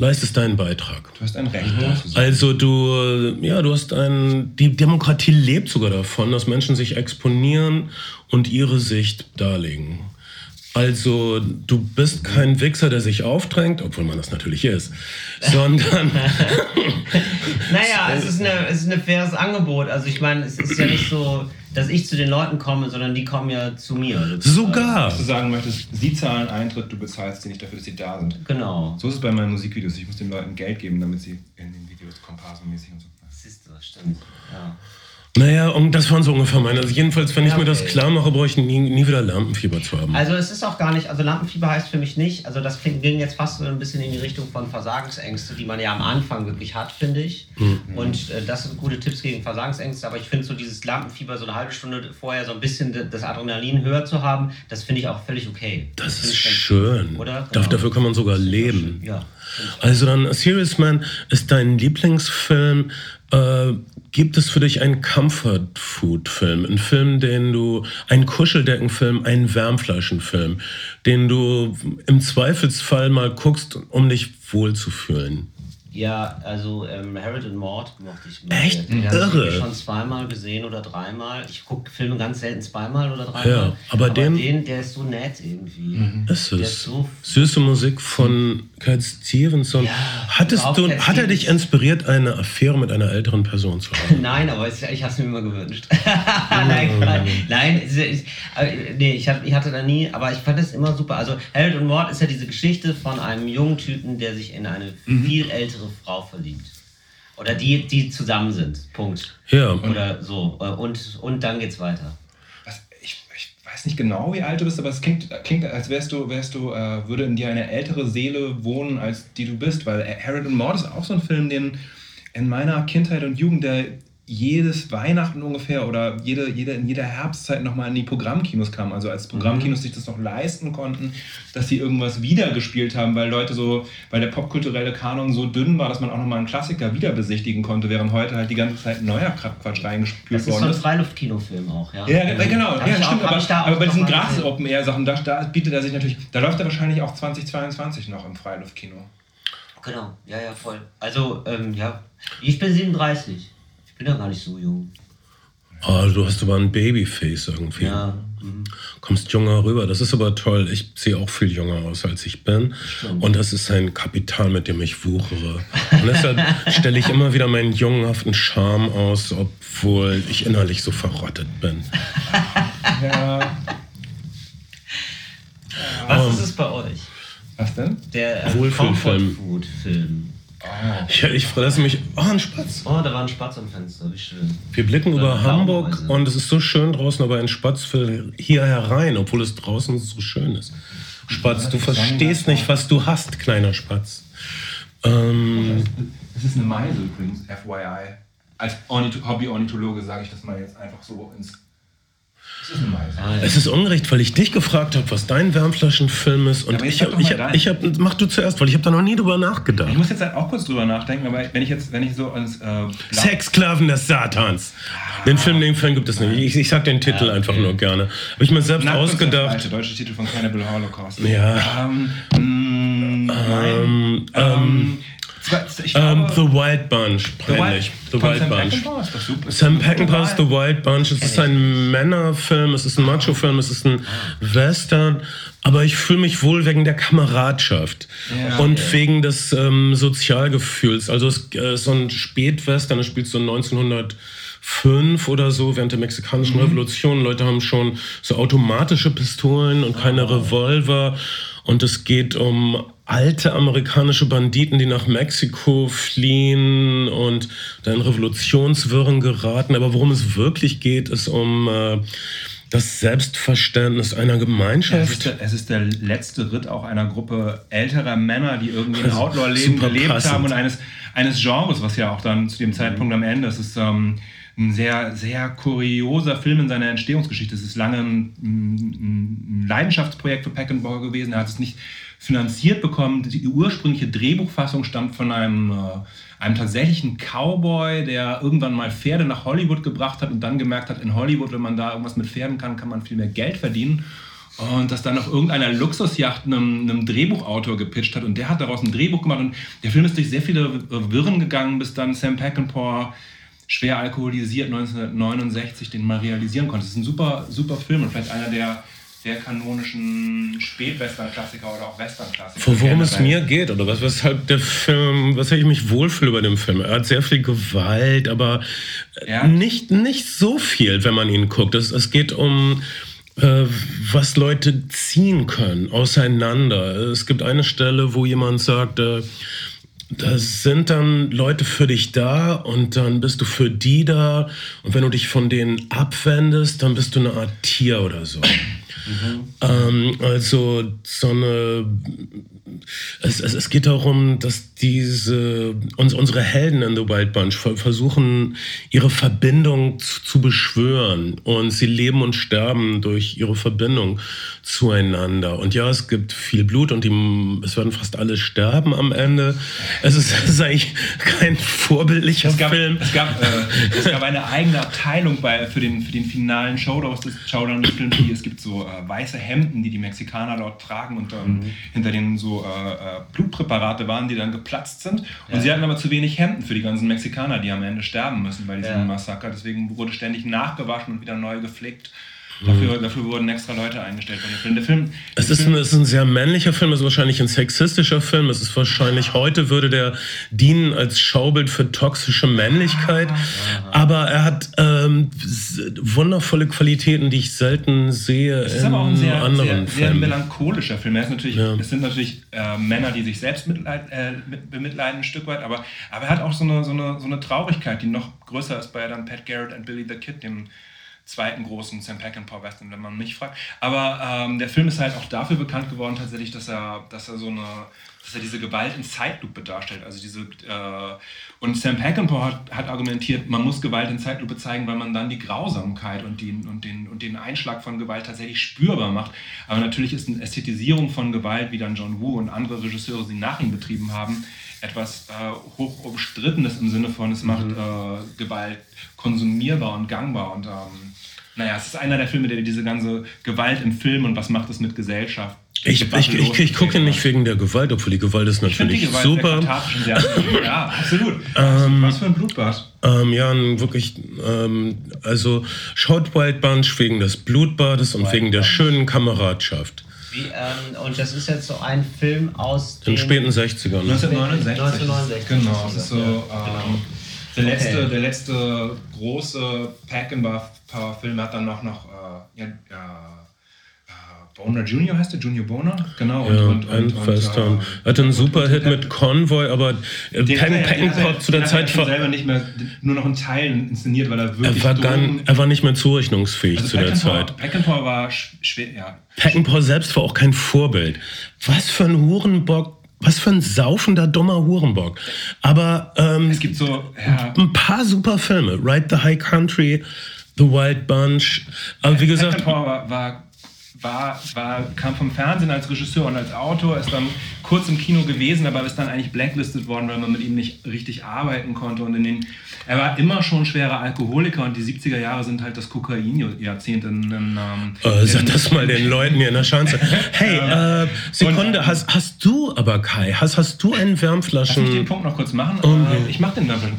A: leistest deinen Beitrag.
C: Du hast ein Recht.
A: Mhm. Also du, ja, du hast ein, die Demokratie lebt sogar davon, dass Menschen sich exponieren und ihre Sicht darlegen. Also du bist kein Wichser, der sich aufdrängt, obwohl man das natürlich ist, sondern...
B: naja, es ist, eine, es ist ein faires Angebot. Also ich meine, es ist ja nicht so dass ich zu den Leuten komme, sondern die kommen ja zu mir.
A: Sogar.
C: Was du sagen möchtest, sie zahlen Eintritt, du bezahlst sie nicht dafür, dass sie da sind.
B: Genau.
C: So ist es bei meinen Musikvideos. Ich muss den Leuten Geld geben, damit sie in den Videos komparsenmäßig und so.
B: Siehst du, stimmt. Ja.
A: Naja, und das waren so ungefähr meine. Also jedenfalls, wenn ja, ich mir das klar mache, brauche ich nie, nie, wieder Lampenfieber zu haben.
B: Also es ist auch gar nicht, also Lampenfieber heißt für mich nicht, also das ging jetzt fast so ein bisschen in die Richtung von Versagensängste, die man ja am Anfang wirklich hat, finde ich. Mhm. Und äh, das sind gute Tipps gegen Versagensängste, aber ich finde so dieses Lampenfieber so eine halbe Stunde vorher so ein bisschen das Adrenalin höher zu haben, das finde ich auch völlig okay.
A: Das, das ist schön.
B: Oder? Genau.
A: Dafür kann man sogar leben.
B: Ja.
A: Also dann, Serious Man ist dein Lieblingsfilm. Äh, Gibt es für dich einen Comfort-Food-Film? Einen Film, den du, einen Kuscheldeckenfilm, einen Wärmflaschenfilm, den du im Zweifelsfall mal guckst, um dich wohlzufühlen?
B: Ja, also ähm, Harold und Mord mochte ich.
A: Mal. Echt?
B: Den habe ich schon zweimal gesehen oder dreimal. Ich gucke Filme ganz selten zweimal oder dreimal.
A: Ja, aber, aber den,
B: den, der ist so nett irgendwie.
A: Mhm. Ist es. Ist so Süße Musik von Cat Stevenson. Ja, Hattest du, Cat hat er dich inspiriert, eine Affäre mit einer älteren Person zu haben?
B: nein, aber ich habe es mir immer gewünscht. nein, nein, nein, ich, nee, ich hatte, ich hatte da nie, aber ich fand es immer super. Also Harold und Mord ist ja diese Geschichte von einem jungen Typen, der sich in eine mhm. viel ältere ältere Frau verliebt. Oder die, die zusammen sind. Punkt.
A: Ja.
B: Oder so. Und, und dann geht's weiter.
C: Was, ich, ich weiß nicht genau, wie alt du bist, aber es klingt, klingt als wärst du, wärst du, äh, würde in dir eine ältere Seele wohnen, als die du bist, weil Harold and Maude ist auch so ein Film, den in meiner Kindheit und Jugend, der jedes Weihnachten ungefähr oder jede, jede, in jeder Herbstzeit nochmal in die Programmkinos kam. Also als Programmkinos mhm. sich das noch leisten konnten, dass sie irgendwas wiedergespielt haben, weil Leute so, weil der popkulturelle Kanon so dünn war, dass man auch nochmal einen Klassiker wieder besichtigen konnte, während heute halt die ganze Zeit neuer Quatsch reingespült worden ist. Das
B: ist so ein Freiluftkinofilm auch, ja.
C: Ja, genau, ja, stimmt, auch, aber, aber bei diesen gratis Open Air Sachen, da, da bietet er sich natürlich, da läuft er wahrscheinlich auch 2022 noch im Freiluftkino.
B: Genau, ja, ja, voll. Also, ähm, ja, ich bin 37 bin ja gar nicht so jung.
A: Oh, du hast aber ein Babyface irgendwie.
B: Ja. Mhm.
A: Kommst jünger rüber. Das ist aber toll. Ich sehe auch viel jünger aus, als ich bin. Stimmt. Und das ist ein Kapital, mit dem ich wuchere. Und deshalb stelle ich immer wieder meinen jungenhaften Charme aus, obwohl ich innerlich so verrottet bin.
B: ja. Was um, ist es bei euch?
C: Was denn?
B: Der äh, Wohlfühlfilm. Film.
A: Oh. Ich, ich verlasse mich. Oh, ein Spatz.
B: Oh, da war ein Spatz am Fenster. Wie schön.
A: Wir blicken über Hamburg und es ist so schön draußen, aber ein Spatz will hier herein, obwohl es draußen so schön ist. Spatz, du verstehst nicht, was du hast, kleiner Spatz. Ähm,
C: das ist eine Meise übrigens, FYI. Als Hobby-Ornithologe sage ich das mal jetzt einfach so ins
A: Ah, es ist ungerecht, weil ich dich gefragt habe, was dein Wärmflaschenfilm ist. Und ja, ich habe, ich hab, ich hab, mach du zuerst, weil ich habe da noch nie drüber nachgedacht.
C: Ich muss jetzt halt auch kurz drüber nachdenken, aber wenn ich jetzt, wenn ich so ans... Äh,
A: Sexsklaven des Satans. Ah. Den Film, den Film gibt es nicht. Ich, ich sag den Titel ja, okay. einfach nur gerne. Habe ich mir selbst Nackt ausgedacht.
C: Der deutsche Titel von Cannibal Holocaust.
A: Ja.
C: Ähm, mm, ähm,
A: ähm, um, The Wild Bunch, peinlich. The Wild, The Wild Bunch. Sam Peckinpah ist The Wild Bunch. Es ist ein Männerfilm, es ist ein Macho-Film, es ist ein Western. Aber ich fühle mich wohl wegen der Kameradschaft ja, und okay. wegen des ähm, Sozialgefühls. Also es äh, ist so ein Spätwestern, es spielt so 1905 oder so, während der mexikanischen mhm. Revolution. Leute haben schon so automatische Pistolen und keine oh. Revolver. Und es geht um alte amerikanische Banditen, die nach Mexiko fliehen und da in Revolutionswirren geraten. Aber worum es wirklich geht, ist um äh, das Selbstverständnis einer Gemeinschaft.
C: es, ist der, es, ist der, letzte Ritt auch einer Gruppe älterer Männer, die irgendwie ein Outlaw-Leben gelebt passend. haben und eines, eines Genres, was ja auch dann zu dem Zeitpunkt am Ende, es ist ähm, ein sehr, sehr kurioser Film in seiner Entstehungsgeschichte. Es ist lange ein, ein, ein Leidenschaftsprojekt für Peckinpah gewesen. Er hat es nicht finanziert bekommen. Die ursprüngliche Drehbuchfassung stammt von einem, äh, einem tatsächlichen Cowboy, der irgendwann mal Pferde nach Hollywood gebracht hat und dann gemerkt hat, in Hollywood, wenn man da irgendwas mit Pferden kann, kann man viel mehr Geld verdienen. Und das dann auf irgendeiner Luxusjacht einem, einem Drehbuchautor gepitcht hat und der hat daraus ein Drehbuch gemacht und der Film ist durch sehr viele Wirren gegangen, bis dann Sam Peckinpah schwer alkoholisiert 1969 den mal realisieren konnte. Es ist ein super, super Film und vielleicht einer der der kanonischen Spätwestern-Klassiker oder auch Western-Klassiker.
A: Worum es mir geht oder was, weshalb der Film, weshalb ich mich wohlfühle bei dem Film. Er hat sehr viel Gewalt, aber ja. nicht, nicht so viel, wenn man ihn guckt. Es, es geht um äh, was Leute ziehen können auseinander. Es gibt eine Stelle, wo jemand sagt, äh, da sind dann Leute für dich da und dann bist du für die da. Und wenn du dich von denen abwendest, dann bist du eine Art Tier oder so. Mhm. Ähm, also so eine es, es, es geht darum, dass diese uns, unsere Helden in The Wild Bunch versuchen, ihre Verbindung zu, zu, beschwören und sie leben und sterben durch ihre Verbindung zueinander. Und ja, es gibt viel Blut und die, es werden fast alle sterben am Ende. Es ist, es ist eigentlich kein vorbildlicher
C: es gab,
A: Film.
C: Es gab, äh, es gab eine eigene Abteilung bei, für, den, für den finalen Showdown des Showdown des Films. Es gibt so äh, weiße Hemden, die die Mexikaner dort tragen und ähm, mhm. hinter denen so äh, äh, Blutpräparate waren, die dann geplatzt sind. Und ja. sie hatten aber zu wenig Hemden für die ganzen Mexikaner, die am Ende sterben müssen bei diesem ja. Massaker. Deswegen wurde ständig nachgewaschen und wieder neu geflickt. Dafür, mhm. dafür, wurden extra Leute eingestellt bei dem Film. Der Film
A: es, ist Film ein, es ist ein sehr männlicher Film, es ist wahrscheinlich ein sexistischer Film. Es ist wahrscheinlich, heute würde der dienen als Schaubild für toxische Männlichkeit. Aber er hat ähm, wundervolle Qualitäten, die ich selten sehe
C: es ist in aber auch ein sehr, sehr, sehr melancholischer Film. Er ist natürlich, ja. Es sind natürlich äh, Männer, die sich selbst mitleid, äh, bemitleiden, ein Stück weit. Aber, aber er hat auch so eine, so, eine, so eine Traurigkeit, die noch größer ist bei dann Pat Garrett und Billy the Kid, dem zweiten großen Sam Peckinpah Western, wenn man mich fragt. Aber ähm, der Film ist halt auch dafür bekannt geworden tatsächlich, dass er, dass er so eine, dass er diese Gewalt in Zeitlupe darstellt. Also diese äh, und Sam Peckinpah hat, hat, argumentiert, man muss Gewalt in Zeitlupe zeigen, weil man dann die Grausamkeit und den, und, den, und den Einschlag von Gewalt tatsächlich spürbar macht. Aber natürlich ist eine Ästhetisierung von Gewalt, wie dann John Woo und andere Regisseure sie nach ihm betrieben haben, etwas äh, hoch umstrittenes im Sinne von, es macht mhm. äh, Gewalt konsumierbar und gangbar. Und ähm, naja, es ist einer der Filme, der diese ganze Gewalt im Film und was macht es mit Gesellschaft.
A: Ich, ich, ich, ich gucke nicht wegen der Gewalt, obwohl die Gewalt ist natürlich Gewalt super.
C: ja, absolut. Ähm, was für ein Blutbad.
A: Ähm, ja, wirklich, ähm, also schaut Wild Bunch wegen des Blutbades und Wild wegen der schönen Kameradschaft.
B: Wie, ähm, und das ist jetzt so ein Film aus
A: den, den späten 60ern.
C: 1969. 1969. Genau, das ist so ja, genau. Ähm, der, letzte, okay. der letzte große Pack-and-Film hat dann noch, noch äh, ja, ja Boner Junior heißt der, Junior Boner, genau.
A: Ja, und, und, und, und äh, hatte einen super Hit mit Convoy, aber
C: den Pen Peckinpah zu der Zeit war selber nicht mehr nur noch in Teilen inszeniert, weil er wirklich
A: er war, gar, er war nicht mehr zurechnungsfähig also zu der Zeit.
C: Peckinpah war schwer, ja.
A: Peckinpah selbst war auch kein Vorbild. Was für ein Hurenbock was für ein saufender, dummer Hurenbock. Aber ähm,
C: es gibt so ja.
A: ein paar super Filme. Ride the High Country, The Wild Bunch. Aber wie gesagt.
C: War, war war, war, kam vom Fernsehen als Regisseur und als Autor, ist dann kurz im Kino gewesen, aber ist dann eigentlich blacklisted worden, weil man mit ihm nicht richtig arbeiten konnte. Und in den, er war immer schon schwerer Alkoholiker und die 70er Jahre sind halt das Kokain-Jahrzehnt. In, in,
A: äh, sag das mal den Leuten hier in der Schanze. Hey, äh, Sekunde, hast, hast du aber Kai, hast, hast du einen Wärmflaschen...
C: Lass mich den Punkt noch kurz machen? Okay. Äh, ich mach den Wärmflaschen.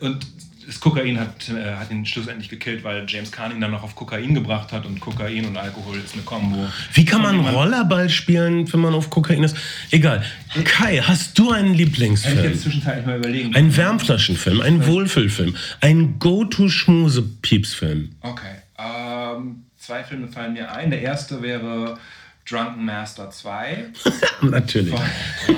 C: Und das Kokain hat, äh, hat ihn schlussendlich gekillt, weil James Caan ihn dann noch auf Kokain gebracht hat und Kokain und Alkohol ist eine Kombo.
A: Wie kann man Rollerball spielen, wenn man auf Kokain ist? Egal. Kai, hast du einen Lieblingsfilm?
C: Ich jetzt zwischenzeitlich mal überlegen.
A: Ein Wärmflaschenfilm, ein Wohlfühlfilm, ein Go-To-Schmuse-Piepsfilm.
C: Okay. Ähm, zwei Filme fallen mir ein. Der erste wäre Drunken Master 2.
A: Natürlich.
C: Von,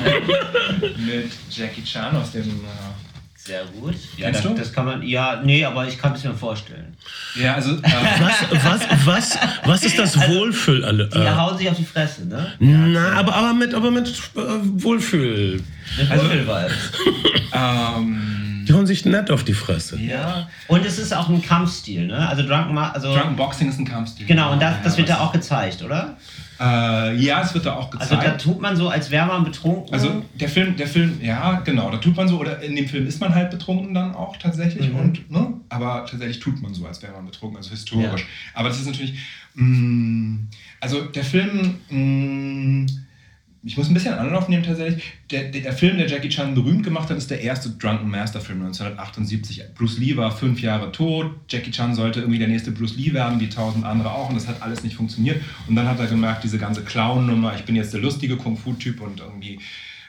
C: mit Jackie Chan aus dem äh,
B: sehr gut. Ja, das, das, kann man, ja, nee, aber ich kann es mir vorstellen.
C: Ja, also. Äh,
A: was, was, was, was ist das also, Wohlfühl? Alle,
B: die äh, hauen sich auf die Fresse, ne?
A: Na, aber, aber mit, aber mit äh, Wohlfühl.
B: Mit also,
A: ähm, hauen sich nett auf die Fresse.
B: Ja. Und es ist auch ein Kampfstil, ne? Also Drunken, also
C: Drunken Boxing ist ein Kampfstil.
B: Genau, und das, das wird da auch gezeigt, oder?
C: Äh, ja, es wird da auch gezeigt.
B: Also da tut man so, als wäre man betrunken.
C: Also der Film, der Film, ja, genau, da tut man so, oder in dem Film ist man halt betrunken dann auch tatsächlich, mhm. und, ne? aber tatsächlich tut man so, als wäre man betrunken, also historisch. Ja. Aber das ist natürlich, mh, mm, also der Film, mh, mm, ich muss ein bisschen Anlauf nehmen tatsächlich. Der, der, Film, der Jackie Chan berühmt gemacht hat, ist der erste Drunken Master Film 1978. Bruce Lee war fünf Jahre tot. Jackie Chan sollte irgendwie der nächste Bruce Lee werden, wie tausend andere auch. Und das hat alles nicht funktioniert. Und dann hat er gemerkt, diese ganze Clown-Nummer, ich bin jetzt der lustige Kung-Fu-Typ und irgendwie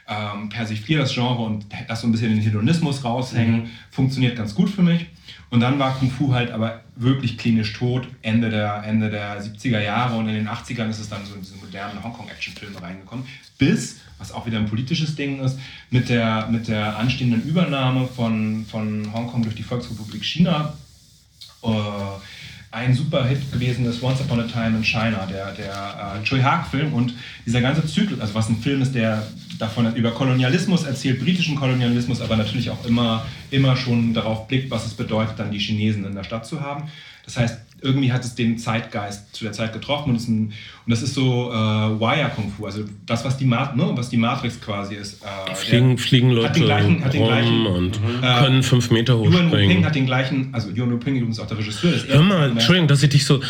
C: ähm, persifliere das Genre und lass so ein bisschen den Hedonismus raushängen, mhm. funktioniert ganz gut für mich. Und dann war Kung Fu halt aber wirklich klinisch tot, Ende der, Ende der 70er Jahre. Und in den 80ern ist es dann so in diese modernen Hongkong-Action-Filme reingekommen. Bis, was auch wieder ein politisches Ding ist, mit der, mit der anstehenden Übernahme von, von Hongkong durch die Volksrepublik China. Äh, ein super Hit gewesen ist Once Upon a Time in China, der, der äh, Choi Haag-Film und dieser ganze Zyklus, also was ein Film ist, der davon über Kolonialismus erzählt, britischen Kolonialismus, aber natürlich auch immer, immer schon darauf blickt, was es bedeutet, dann die Chinesen in der Stadt zu haben. Das heißt, irgendwie hat es den Zeitgeist zu der Zeit getroffen und, ist ein, und das ist so äh, Wire Kung Fu, also das, was die, Ma ne, was die Matrix quasi ist.
A: Äh, fliegen, fliegen Leute
C: hat den gleichen, hat den gleichen,
A: und mhm. können fünf Meter hoch Yuan.
C: Ping hat den gleichen, also Yuan Ping übrigens auch der Regisseur.
A: Hör mal, Entschuldigung, dass ich dich so,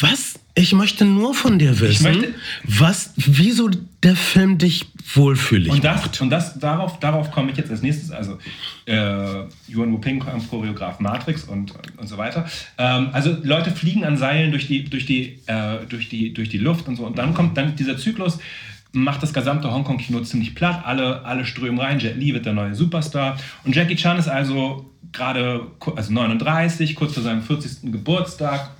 A: was? Ich möchte nur von dir wissen, was, wieso der Film dich wohlfühlig
C: und das, macht. Und das, darauf, darauf komme ich jetzt als nächstes. Also äh, Yuan Wuping, Choreograf Matrix und, und so weiter. Ähm, also Leute fliegen an Seilen durch die, durch, die, äh, durch, die, durch die Luft und so. Und dann kommt dann dieser Zyklus, macht das gesamte Hongkong-Kino ziemlich platt. Alle, alle strömen rein. Jet Li wird der neue Superstar. Und Jackie Chan ist also gerade also 39, kurz vor seinem 40. Geburtstag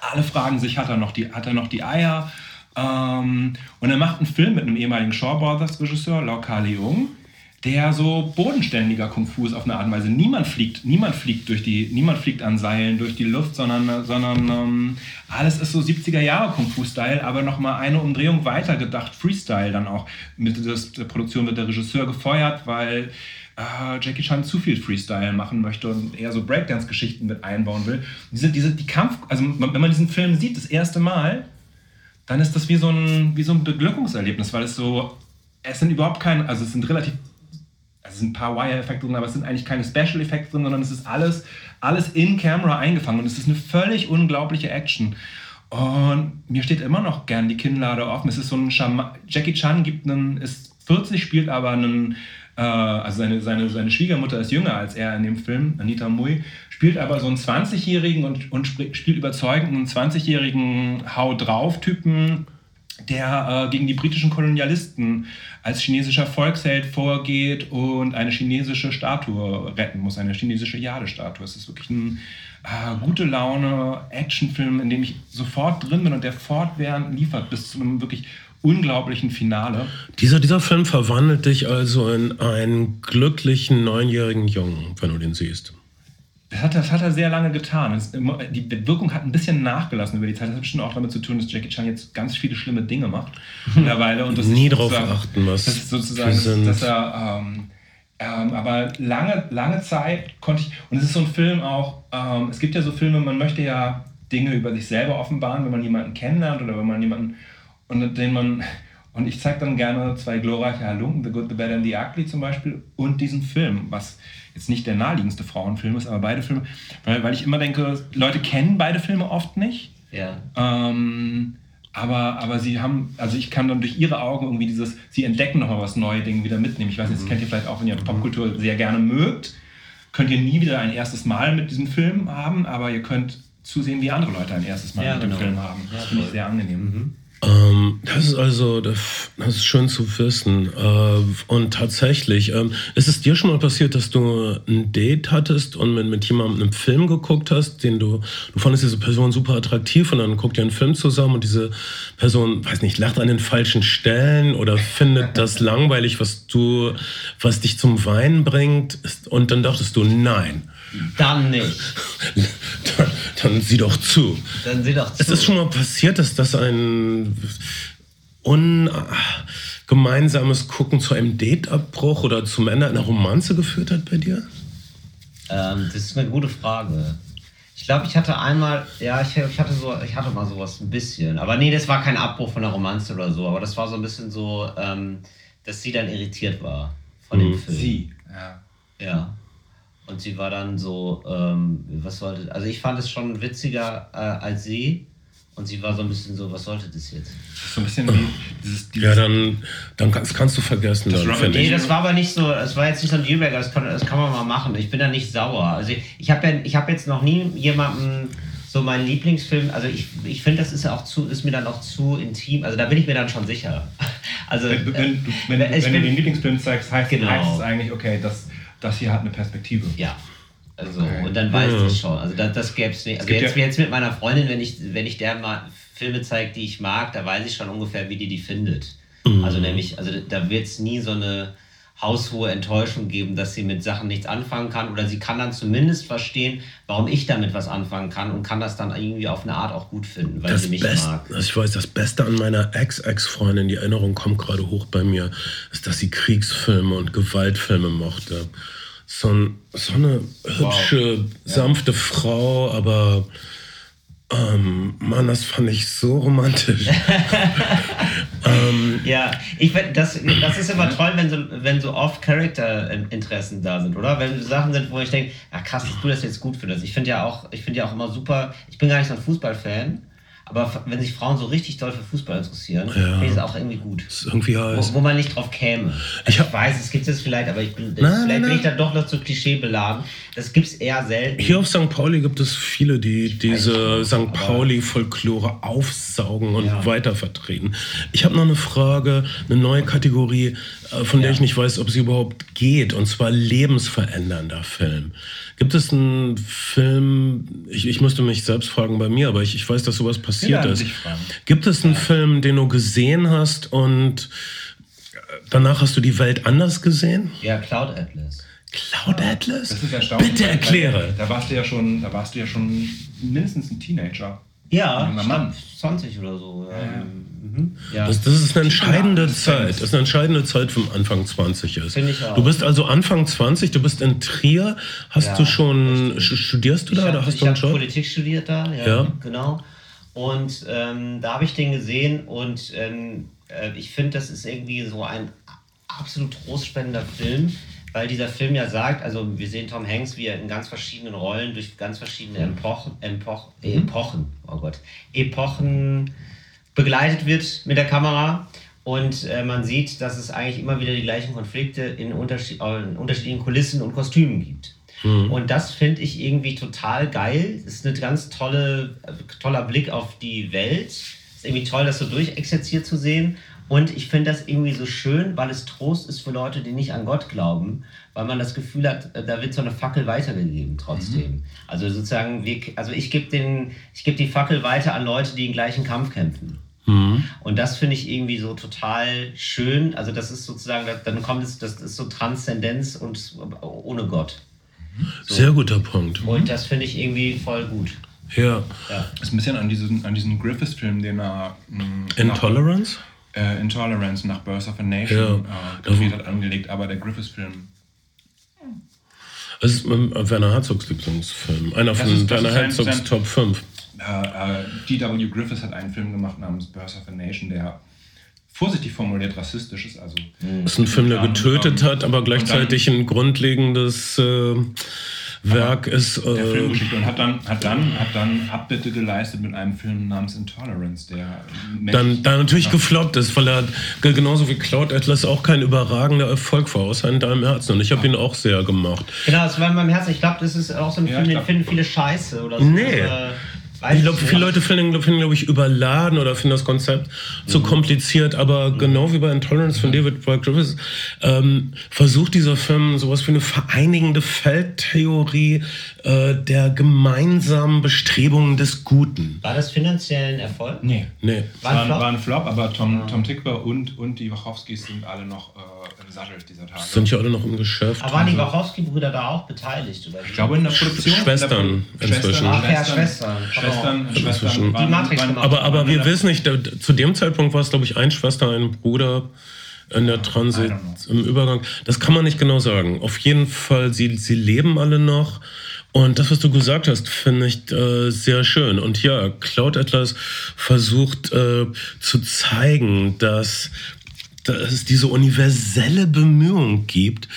C: alle fragen sich, hat er noch die, hat er noch die Eier? Ähm, und er macht einen Film mit einem ehemaligen Shaw Brothers Regisseur, Lau Ka Leung, der so bodenständiger Kung Fu ist auf eine Art und Weise. Niemand fliegt, niemand fliegt durch die, niemand fliegt an Seilen durch die Luft, sondern, sondern ähm, alles ist so 70er Jahre Kung Fu-Style, aber nochmal eine Umdrehung weiter gedacht, Freestyle dann auch. Mit der Produktion wird der Regisseur gefeuert, weil äh, Jackie Chan zu viel Freestyle machen möchte und eher so Breakdance-Geschichten mit einbauen will. Diese, diese, die Kampf, also wenn man diesen Film sieht, das erste Mal, dann ist das wie so ein, wie so ein Beglückungserlebnis, weil es so, es sind überhaupt keine, also es sind relativ es sind ein paar Wire-Effekte drin, aber es sind eigentlich keine Special-Effekte drin, sondern es ist alles, alles in Camera eingefangen und es ist eine völlig unglaubliche Action. Und mir steht immer noch gern die Kinnlade offen. Es ist so ein Schama Jackie Chan gibt einen, ist 40, spielt aber einen, äh, also seine, seine, seine Schwiegermutter ist jünger als er in dem Film, Anita Mui, spielt aber so einen 20-Jährigen und, und spielt überzeugend einen 20-Jährigen Hau drauf-Typen, der äh, gegen die britischen Kolonialisten als chinesischer Volksheld vorgeht und eine chinesische Statue retten muss, eine chinesische Jade-Statue. Es ist wirklich ein äh, gute Laune Actionfilm, in dem ich sofort drin bin und der fortwährend liefert bis zu einem wirklich unglaublichen Finale.
A: Dieser, dieser Film verwandelt dich also in einen glücklichen neunjährigen Jungen, wenn du den siehst.
C: Das hat, er sehr lange getan. Das, die Wirkung hat ein bisschen nachgelassen über die Zeit. Das hat bestimmt auch damit zu tun, dass Jackie Chan jetzt ganz viele schlimme Dinge macht mittlerweile. Und das
A: Nie drauf achten, was
C: das ist sozusagen, dass, dass er, ähm, ähm, aber lange, lange Zeit konnte ich, und es ist so ein Film auch, ähm, es gibt ja so Filme, man möchte ja Dinge über sich selber offenbaren, wenn man jemanden kennenlernt oder wenn man jemanden, und den man, und ich zeige dann gerne zwei glorreiche Halunken, The Good, The Bad and The Ugly zum Beispiel, und diesen Film, was jetzt nicht der naheliegendste Frauenfilm ist, aber beide Filme, weil, weil ich immer denke, Leute kennen beide Filme oft nicht.
B: Ja.
C: Ähm, aber, aber sie haben, also ich kann dann durch ihre Augen irgendwie dieses, sie entdecken nochmal was neue Dinge wieder mitnehmen. Ich weiß nicht, das mhm. kennt ihr vielleicht auch, wenn ihr Popkultur sehr gerne mögt, könnt ihr nie wieder ein erstes Mal mit diesem Film haben, aber ihr könnt zusehen, wie andere Leute ein erstes Mal ja, mit genau. dem Film haben. Das ja, finde ich sehr angenehm. Mhm.
A: Ähm, das ist also, das, ist schön zu wissen. Äh, und tatsächlich, ähm, ist es dir schon mal passiert, dass du ein Date hattest und mit, mit jemandem einen Film geguckt hast, den du, du fandest diese Person super attraktiv und dann guckt ihr einen Film zusammen und diese Person, weiß nicht, lacht an den falschen Stellen oder findet das langweilig, was du, was dich zum Weinen bringt und dann dachtest du, nein.
B: Dann nicht.
A: dann, dann sieh doch zu.
B: Dann sieh doch zu.
A: Es ist schon mal passiert, dass das ein ungemeinsames Gucken zu einem Dateabbruch oder zum Ende einer Romanze geführt hat bei dir?
B: Ähm, das ist eine gute Frage. Ich glaube, ich hatte einmal, ja, ich, ich, hatte so, ich hatte mal sowas ein bisschen. Aber nee, das war kein Abbruch von der Romanze oder so. Aber das war so ein bisschen so, ähm, dass sie dann irritiert war von mhm. dem Film.
C: Sie, ja.
B: Ja. Und sie war dann so, ähm, was sollte, also ich fand es schon witziger äh, als sie. Und sie war so ein bisschen so, was sollte das jetzt?
C: So ein bisschen wie
A: dieses, dieses Ja, dann, dann kannst, kannst du vergessen.
B: Das dann, nee, das war aber nicht so, es war jetzt nicht so ein Dealbreaker, das kann, das kann man mal machen. Ich bin da nicht sauer. Also ich, ich habe ja, hab jetzt noch nie jemanden so meinen Lieblingsfilm, also ich, ich finde, das ist auch zu, ist mir dann auch zu intim, also da bin ich mir dann schon sicher. Also,
C: wenn, wenn, äh, wenn, wenn du den Lieblingsfilm zeigst, heißt, genau. heißt es eigentlich, okay, das das hier hat eine Perspektive.
B: Ja. Also, okay. und dann weiß ja. ich schon. Also, das, das gäbe es nicht. Also, jetzt, ja jetzt mit meiner Freundin, wenn ich, wenn ich der mal Filme zeige, die ich mag, da weiß ich schon ungefähr, wie die die findet. Mhm. Also, nämlich, also da wird es nie so eine haushohe Enttäuschung geben, dass sie mit Sachen nichts anfangen kann oder sie kann dann zumindest verstehen, warum ich damit was anfangen kann und kann das dann irgendwie auf eine Art auch gut finden, weil
A: das
B: sie mich
A: Best,
B: mag.
A: Ich weiß, das Beste an meiner Ex-Ex-Freundin, die Erinnerung kommt gerade hoch bei mir, ist, dass sie Kriegsfilme und Gewaltfilme mochte so, ein, so eine hübsche, wow. sanfte ja. Frau, aber ähm, Mann, das fand ich so romantisch.
B: ähm, ja, ich das, das ist immer toll, wenn so, wenn so Off-Character-Interessen da sind, oder? Wenn Sachen sind, wo ich denke, ja krass, dass du das jetzt gut findest. Ich finde ja auch, ich finde ja auch immer super, ich bin gar nicht so ein Fußballfan, aber wenn sich Frauen so richtig doll für Fußball interessieren, ja. finde ich das auch irgendwie gut.
A: Das ist irgendwie
B: Wo, wo, man nicht drauf käme. Ich, ich weiß, es gibt es vielleicht, aber ich bin, nein, vielleicht nein, bin ich da doch noch zu Klischee beladen. Das gibt es eher selten.
A: Hier auf St. Pauli gibt es viele, die diese St. Pauli-Folklore aufsaugen und ja. weitervertreten. Ich habe noch eine Frage, eine neue Kategorie, von der ja. ich nicht weiß, ob sie überhaupt geht, und zwar lebensverändernder Film. Gibt es einen Film, ich, ich musste mich selbst fragen bei mir, aber ich, ich weiß, dass sowas passiert ist. Gibt es einen ja. Film, den du gesehen hast und danach hast du die Welt anders gesehen?
B: Ja, Cloud Atlas.
A: Cloud Atlas?
C: Das ist erstaunlich.
A: Bitte erkläre.
C: Da warst du ja schon, da warst du ja schon mindestens ein Teenager.
B: Ja,
C: Junger Mann.
B: glaub, 20 oder so. Ähm, ja.
A: Das, das ist eine entscheidende
C: das
A: Zeit. Das ist eine entscheidende Zeit, wenn man Anfang 20 ist.
B: Finde ich auch.
A: Du bist also Anfang 20, du bist in Trier. Hast
B: Ja,
A: du schon, sch- studierst du da
B: ich
A: oder
B: hab-
A: hast
B: ich
A: du einen Job?
B: Politik studiert da, ja,
A: Ja.
B: genau. Und ähm, da habe ich den gesehen und ähm, äh, ich finde, das ist irgendwie so ein absolut trostspendender Film, weil dieser Film ja sagt, also wir sehen Tom Hanks, wie er in ganz verschiedenen Rollen durch ganz verschiedene Epochen, Epoch, Epochen, oh Gott, Epochen begleitet wird mit der Kamera. Und äh, man sieht, dass es eigentlich immer wieder die gleichen Konflikte in, Unterschied, äh, in unterschiedlichen Kulissen und Kostümen gibt. Und das finde ich irgendwie total geil. Das ist ein ganz tolle, äh, toller Blick auf die Welt. Es ist irgendwie toll, das so durchexerziert zu sehen. Und ich finde das irgendwie so schön, weil es Trost ist für Leute, die nicht an Gott glauben, weil man das Gefühl hat, äh, da wird so eine Fackel weitergegeben trotzdem. Also sozusagen, wir, also ich gebe den, ich gebe die Fackel weiter an Leute, die den gleichen Kampf kämpfen. Und das finde ich irgendwie so total schön. Also das ist sozusagen, dann kommt es, das ist so Transzendenz und ohne Gott.
A: Sehr guter Punkt.
B: Und das finde ich irgendwie voll gut.
A: Ja.
B: Ja.
C: Das ist ein bisschen an diesen, an diesen Griffiths-Film, den er mh,
A: Intolerance?
C: Nach, äh, Intolerance nach Birth of a Nation
A: Ja.
C: äh, gedreht hat, angelegt, aber der Griffiths-Film.
A: Das ist ähm, Werner Herzogs Lieblingsfilm. Einer
C: Das
A: von
C: ist-
A: Werner Herzogs
C: sein-
A: Top 5.
C: Äh, D.W. Griffiths hat einen Film gemacht namens Birth of a Nation, der vorsichtig formuliert rassistisch ist. Also,
A: Das ist ein Film, der getötet hat, aber gleichzeitig ein grundlegendes äh, Werk ist.
C: der
A: Äh,
C: Filmgeschichte und hat dann, hat, dann, hat dann Abbitte geleistet mit einem Film namens Intolerance, der
A: dann, dann natürlich gefloppt ist, weil er ge- genauso wie Cloud Atlas auch kein überragender Erfolg war, außer in deinem Herzen. Und ich habe ihn auch sehr gemacht.
B: Genau, das war in meinem Herzen. Ich glaube, das ist auch so ein
C: Ja,
B: Film, den finden viele scheiße oder so.
A: Nee.
B: Äh, weiß
A: Ich glaube, viele Leute finden, finden glaube ich, überladen oder finden das Konzept zu
B: Mhm.
A: kompliziert, aber genau wie bei Intolerance von David Boyd Griffiths ähm, versucht dieser Film sowas wie eine vereinigende Feldtheorie äh, der gemeinsamen Bestrebungen des Guten.
B: War das finanziell ein Erfolg?
C: Nee.
A: Nee.
C: War,
B: ein Flop?
C: war ein Flop, aber Tom, Tom Tickwer und, und die Wachowskis sind alle noch äh, im Sattel dieser Tage.
A: Sind ja alle noch im Geschäft.
B: Aber waren die Wachowski-Brüder da auch beteiligt? Oder
C: ich glaube in der Produktion.
A: Schwestern
C: in der Pro-
A: inzwischen.
B: Ach ja, Schwestern.
C: Schwestern, Schwestern waren,
B: Die Matrix
C: waren,
B: gemacht.
A: Aber, aber wir wissen nicht, da, zu dem Zeitpunkt war es, glaube ich, ein Schwester, ein Bruder in der Transit, im Übergang. Das kann man nicht genau sagen. Auf jeden Fall, sie, sie leben alle noch. Und das, was du gesagt hast, finde ich äh, sehr schön. Und ja, Cloud Atlas versucht äh, zu zeigen, dass, dass es diese universelle Bemühung gibt,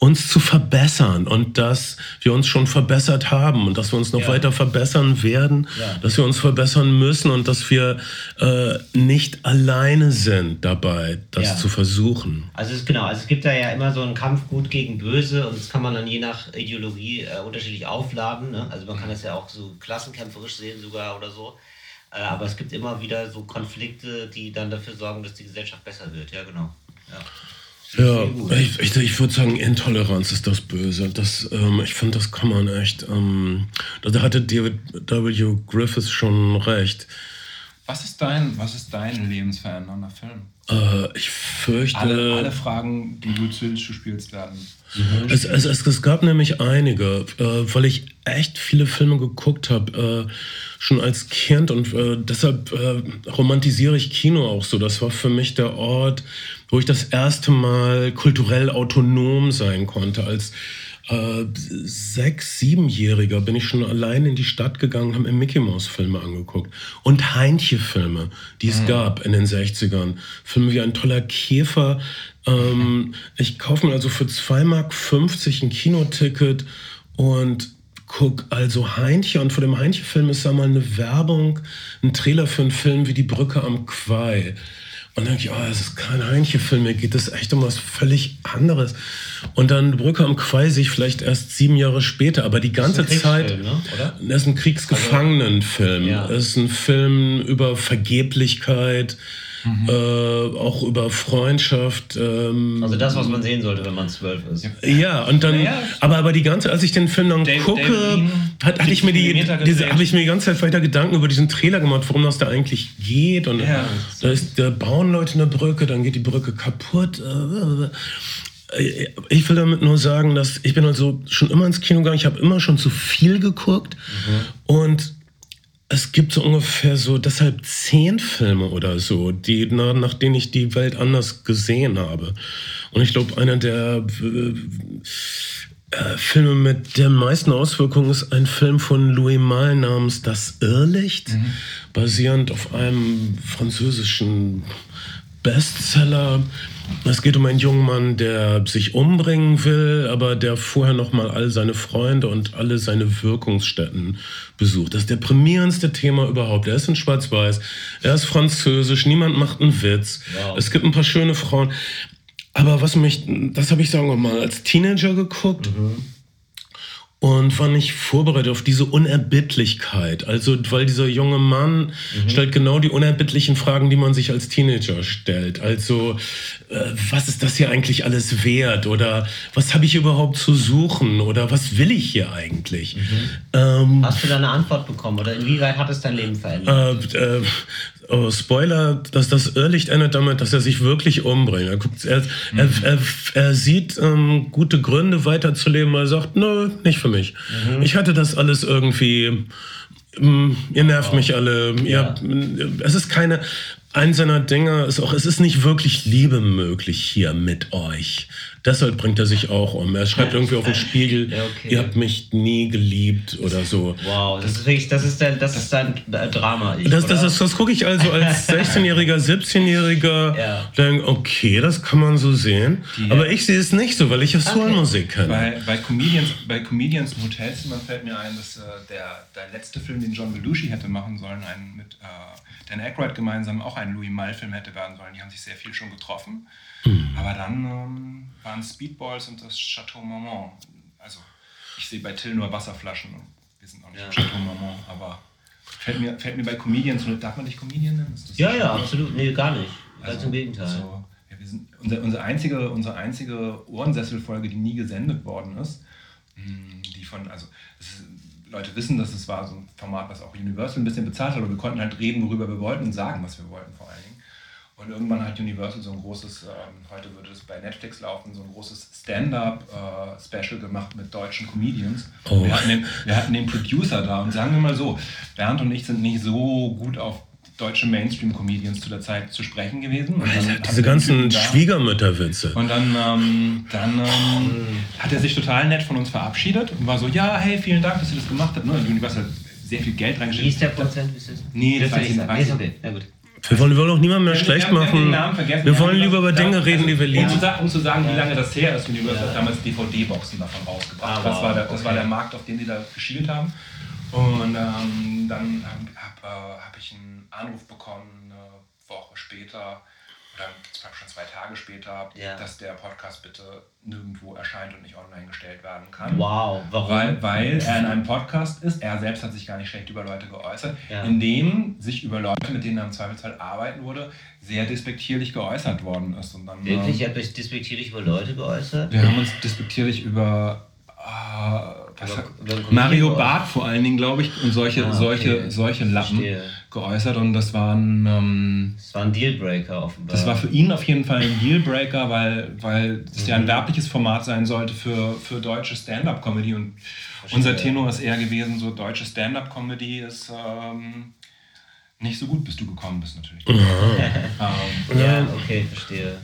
A: uns zu verbessern und dass wir uns schon verbessert haben und dass wir uns noch
B: Ja.
A: weiter verbessern werden,
B: Ja.
A: dass wir uns verbessern müssen und dass wir äh, nicht alleine sind dabei, das
B: Ja.
A: zu versuchen.
B: Also es, genau, also es gibt da ja immer so einen Kampf gut gegen böse und das kann man dann je nach Ideologie äh, unterschiedlich aufladen. Ne? Also man kann das ja auch so klassenkämpferisch sehen sogar oder so. Äh, aber es gibt immer wieder so Konflikte, die dann dafür sorgen, dass die Gesellschaft besser wird. Ja, genau. Ja.
A: Ja, ich, ich, ich würde sagen, Intoleranz ist das Böse. Das, ähm, ich finde, das kann man echt. Ähm, da hatte David W. Griffiths schon recht.
C: Was ist dein, was ist dein lebensverändernder Film?
A: Äh, ich fürchte.
C: Alle, alle Fragen, die du zu zu spielst, werden.
A: Es, es, es, es gab nämlich einige, äh, weil ich echt viele Filme geguckt habe, äh, schon als Kind und deshalb romantisiere ich Kino auch so. Das war für mich der Ort, wo ich das erste Mal kulturell autonom sein konnte. Als äh, sechs, siebenjähriger bin ich schon allein in die Stadt gegangen, habe mir Mickey Mouse Filme angeguckt und Heintje Filme, die es gab in den 60ern. Filme wie ein toller Käfer. Ähm, ich kaufe mir also für 2,50 Mark ein Kinoticket und guck also Heintje und vor dem Heintje-Film ist da mal eine Werbung, ein Trailer für einen Film wie Die Brücke am Quai. Und dann denke ich, oh, es ist kein Heintje-Film, mir geht es echt um was völlig anderes. Und dann Brücke am Quai sehe ich vielleicht erst sieben Jahre später, aber die ganze
B: ein Kriegsfilm,
A: Zeit.
B: ne? Oder?
A: Das ist ein Kriegsgefangenenfilm.
B: Ja.
A: Es ist ein Film über Vergeblichkeit. Mhm. äh, auch über Freundschaft. Ähm,
B: also das, was man sehen sollte, wenn man zwölf ist.
A: Ja, und dann, ja. aber, aber die ganze, als ich den Film dann Dave, gucke, Dave hat, hatte ich mir die, diese, habe ich mir die ganze Zeit weiter Gedanken über diesen Trailer gemacht, worum das da eigentlich geht. Und ja. da ist, da bauen Leute eine Brücke, dann geht die Brücke kaputt. Äh, ich will damit nur sagen, dass ich bin also schon immer ins Kino gegangen, ich habe immer schon zu viel geguckt mhm. und es gibt so ungefähr so deshalb zehn Filme oder so, die, nach, nach denen ich die Welt anders gesehen habe. Und ich glaube, einer der äh, äh, Filme mit der meisten Auswirkungen ist ein Film von Louis Malle namens Das Irrlicht, mhm. basierend auf einem französischen Bestseller. Es geht um einen jungen Mann, der sich umbringen will, aber der vorher noch mal all seine Freunde und alle seine Wirkungsstätten besucht. Das ist der deprimierendste Thema überhaupt. Er ist in Schwarz-Weiß, er ist französisch, niemand macht einen Witz. Wow. Es gibt ein paar schöne Frauen. Aber was mich, das habe ich sagen wir mal als Teenager geguckt. Mhm und war nicht vorbereitet auf diese Unerbittlichkeit. Also, weil dieser junge Mann mhm. stellt genau die unerbittlichen Fragen, die man sich als Teenager stellt. Also, äh, was ist das hier eigentlich alles wert? Oder was habe ich überhaupt zu suchen? Oder was will ich hier eigentlich? Mhm.
B: Ähm, Hast du da eine Antwort bekommen? Oder inwieweit hat es dein Leben verändert?
A: Äh, äh, oh, Spoiler, dass das Irrlicht endet damit, dass er sich wirklich umbringt. Er, guckt, er, mhm. er, er, er, sieht ähm, gute Gründe weiterzuleben, er sagt, nö, nicht für mich. Mhm. Ich hatte das alles irgendwie, ähm, ihr nervt oh. mich alle. Ja. Ihr, es ist keine, ein seiner Dinge ist auch, es ist nicht wirklich Liebe möglich hier mit euch. Deshalb bringt er sich auch um. Er schreibt irgendwie auf den Spiegel, ja, okay. ihr habt mich nie geliebt oder so.
B: Wow, das ist wirklich, das ist dein, das ist dein Drama.
A: Ich, das, das, das, das gucke ich also als 16-Jähriger, 17-Jähriger, ja. denke, okay, das kann man so sehen. Die, Aber ich sehe es nicht so, weil ich ja Soulmusik okay. kenne.
C: Bei, bei, Comedians, bei Comedians im Hotelzimmer fällt mir ein, dass äh, der, der letzte Film, den John Belushi hätte machen sollen, einen mit äh, Dan Aykroyd gemeinsam auch ein Louis Malle-Film hätte werden sollen. Die haben sich sehr viel schon getroffen. Mhm. Aber dann ähm, waren Speedballs und das Chateau Marmont. Also ich sehe bei Till nur Wasserflaschen und wir sind noch nicht ja. im Chateau Marmont, aber fällt mir, fällt mir bei Comedians, darf man dich Comedian nennen?
B: ja, ja, absolut. Nee, gar nicht. Ganz also, im Gegenteil. So,
C: ja, wir sind, unsere, unsere, einzige, unsere einzige Ohrensesselfolge, die nie gesendet worden ist, hm, die von, also ist, Leute wissen, dass es war so ein Format, was auch Universal ein bisschen bezahlt hat, aber wir konnten halt reden, worüber wir wollten und sagen, was wir wollten vor allen Dingen. Und irgendwann hat Universal so ein großes, ähm, heute würde es bei Netflix laufen, so ein großes Stand-up-Special äh, gemacht mit deutschen Comedians. Oh. Wir, hatten den, wir hatten den Producer da und sagen wir mal so, Bernd und ich sind nicht so gut auf deutsche Mainstream-Comedians zu der Zeit zu sprechen gewesen.
A: Diese ganzen Schwiegermütterwitze.
C: Und dann, ähm, dann ähm, hat er sich total nett von uns verabschiedet und war so, ja, hey, vielen Dank, dass ihr das gemacht habt. Ne? Universal hat sehr viel Geld reingestellt. Wie
B: ist der Prozent? Ist das?
C: Nee, das, das weiß ich nicht. Nee,
B: okay. Na gut.
A: Wir wollen, wir wollen auch niemanden mehr schlecht machen. Wir wollen lieber über Dinge reden, die wir lieben.
C: Um zu, sagen, wie lange das her ist, Universal hat damals DVD-Boxen davon rausgebracht. Ah, das, war der, das war der Markt, auf den die da geschielt haben. Und ähm, dann habe hab, äh, hab ich einen Anruf bekommen, eine Woche später, oder schon zwei Tage später, ja. dass der Podcast bitte nirgendwo erscheint und nicht online gestellt werden kann.
B: Wow, warum?
C: Weil, weil er in einem Podcast ist, er selbst hat sich gar nicht schlecht über Leute geäußert, ja. in dem sich über Leute, mit denen er im Zweifelsfall arbeiten würde, sehr despektierlich geäußert worden ist. Und dann,
B: Wirklich? Ähm, er hat despektierlich über Leute geäußert?
C: Wir haben uns despektierlich über äh, Mario Barth vor allen Dingen, glaube ich, und solche, ah, okay. solche, solche Lappen Verstehe. Geäußert. Und das waren. Ähm,
B: das war ein Dealbreaker offenbar.
C: Das war für ihn auf jeden Fall ein Dealbreaker, weil, weil es mhm. ja ein mhm. werbliches Format sein sollte für, für deutsche Stand-up-Comedy. Und Verstehe. unser Tenor ist eher gewesen: so deutsche Stand-up-Comedy ist. Ähm, nicht so gut, bis du gekommen bist, natürlich.
B: ähm, ja, okay, verstehe.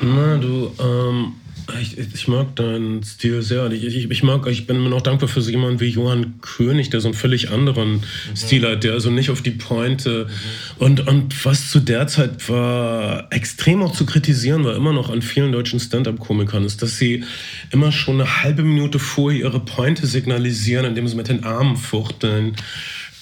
A: Na, du, ähm, ich, ich, mag deinen Stil sehr. Ich, ich, ich, mag, ich bin mir noch dankbar für so jemanden wie Johann König, der so einen völlig anderen mhm. Stil hat, der also nicht auf die Pointe mhm. und, und was zu der Zeit war extrem auch zu kritisieren war, immer noch an vielen deutschen Stand-up-Komikern, ist, dass sie immer schon eine halbe Minute vorher ihre Pointe signalisieren, indem sie mit den Armen fuchteln.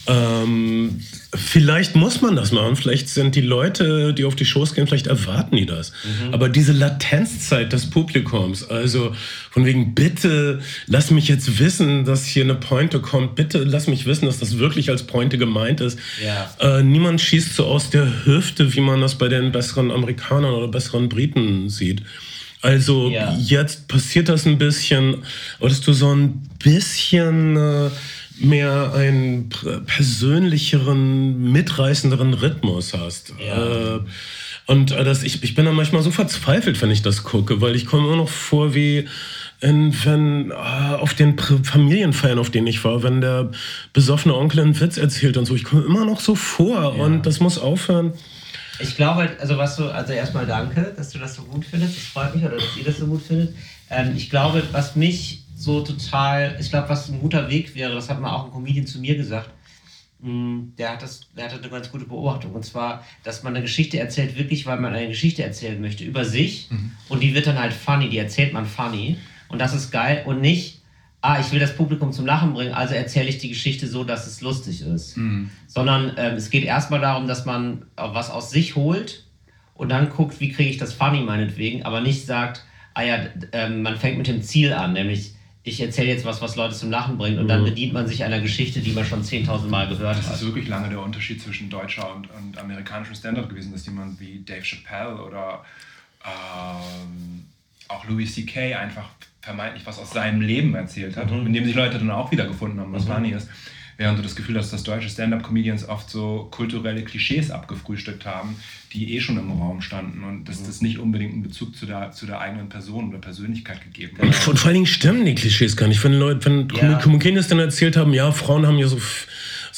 A: Ähm, vielleicht muss man das machen. Vielleicht sind die Leute, die auf die Shows gehen, vielleicht erwarten die das. Mhm. Aber diese Latenzzeit des Publikums, also von wegen, bitte lass mich jetzt wissen, dass hier eine Pointe kommt. Bitte lass mich wissen, dass das wirklich als Pointe gemeint ist. Ja. Äh, niemand schießt so aus der Hüfte, wie man das bei den besseren Amerikanern oder besseren Briten sieht. Also ja. jetzt passiert das ein bisschen, aber dass du so ein bisschen äh, mehr einen persönlicheren, mitreißenderen Rhythmus hast. Ja. Äh, und äh, das, ich, ich bin dann manchmal so verzweifelt, wenn ich das gucke, weil ich komme immer noch vor wie in, wenn äh, auf den Familienfeiern, auf denen ich war, wenn der besoffene Onkel einen Witz erzählt und so, ich komme immer noch so vor ja. und das muss aufhören.
B: Ich glaube, also was du, also erstmal danke, dass du das so gut findest. Das freut mich oder dass ihr das so gut findet. Ähm, ich glaube, was mich so total, ich glaube, was ein guter Weg wäre, das hat mal auch ein Comedian zu mir gesagt, mm, der hat, das, der hatte eine ganz gute Beobachtung. Und zwar, dass man eine Geschichte erzählt, wirklich, weil man eine Geschichte erzählen möchte über sich. Mhm. Und die wird dann halt funny, die erzählt man funny. Und das ist geil. Und nicht, ah, ich will das Publikum zum Lachen bringen, also erzähle ich die Geschichte so, dass es lustig ist. Mhm. Sondern ähm, es geht erstmal darum, dass man was aus sich holt und dann guckt, wie kriege ich das funny meinetwegen, aber nicht sagt, ah ja, äh, man fängt mit dem Ziel an, nämlich ich erzähle jetzt was, was Leute zum Lachen bringt und mhm. dann bedient man sich einer Geschichte, die man schon 10.000 Mal gehört
C: das
B: hat.
C: Das ist wirklich lange der Unterschied zwischen deutscher und, und amerikanischem Stand-up gewesen, dass jemand wie Dave Chappelle oder ähm, auch Louis C.K. einfach vermeintlich was aus seinem Leben erzählt hat, mhm. in dem sich Leute dann auch wieder gefunden haben, was mhm. funny ist. Während du das Gefühl hast, dass deutsche Stand-up-Comedians oft so kulturelle Klischees abgefrühstückt haben, die eh schon im Raum standen und dass mhm. das nicht unbedingt einen Bezug zu der, zu der eigenen Person oder Persönlichkeit gegeben hat.
A: Und, und vor allen Dingen stimmen die Klischees gar nicht. Wenn Leute, wenn ja. Comedians dann erzählt haben, ja, Frauen haben ja so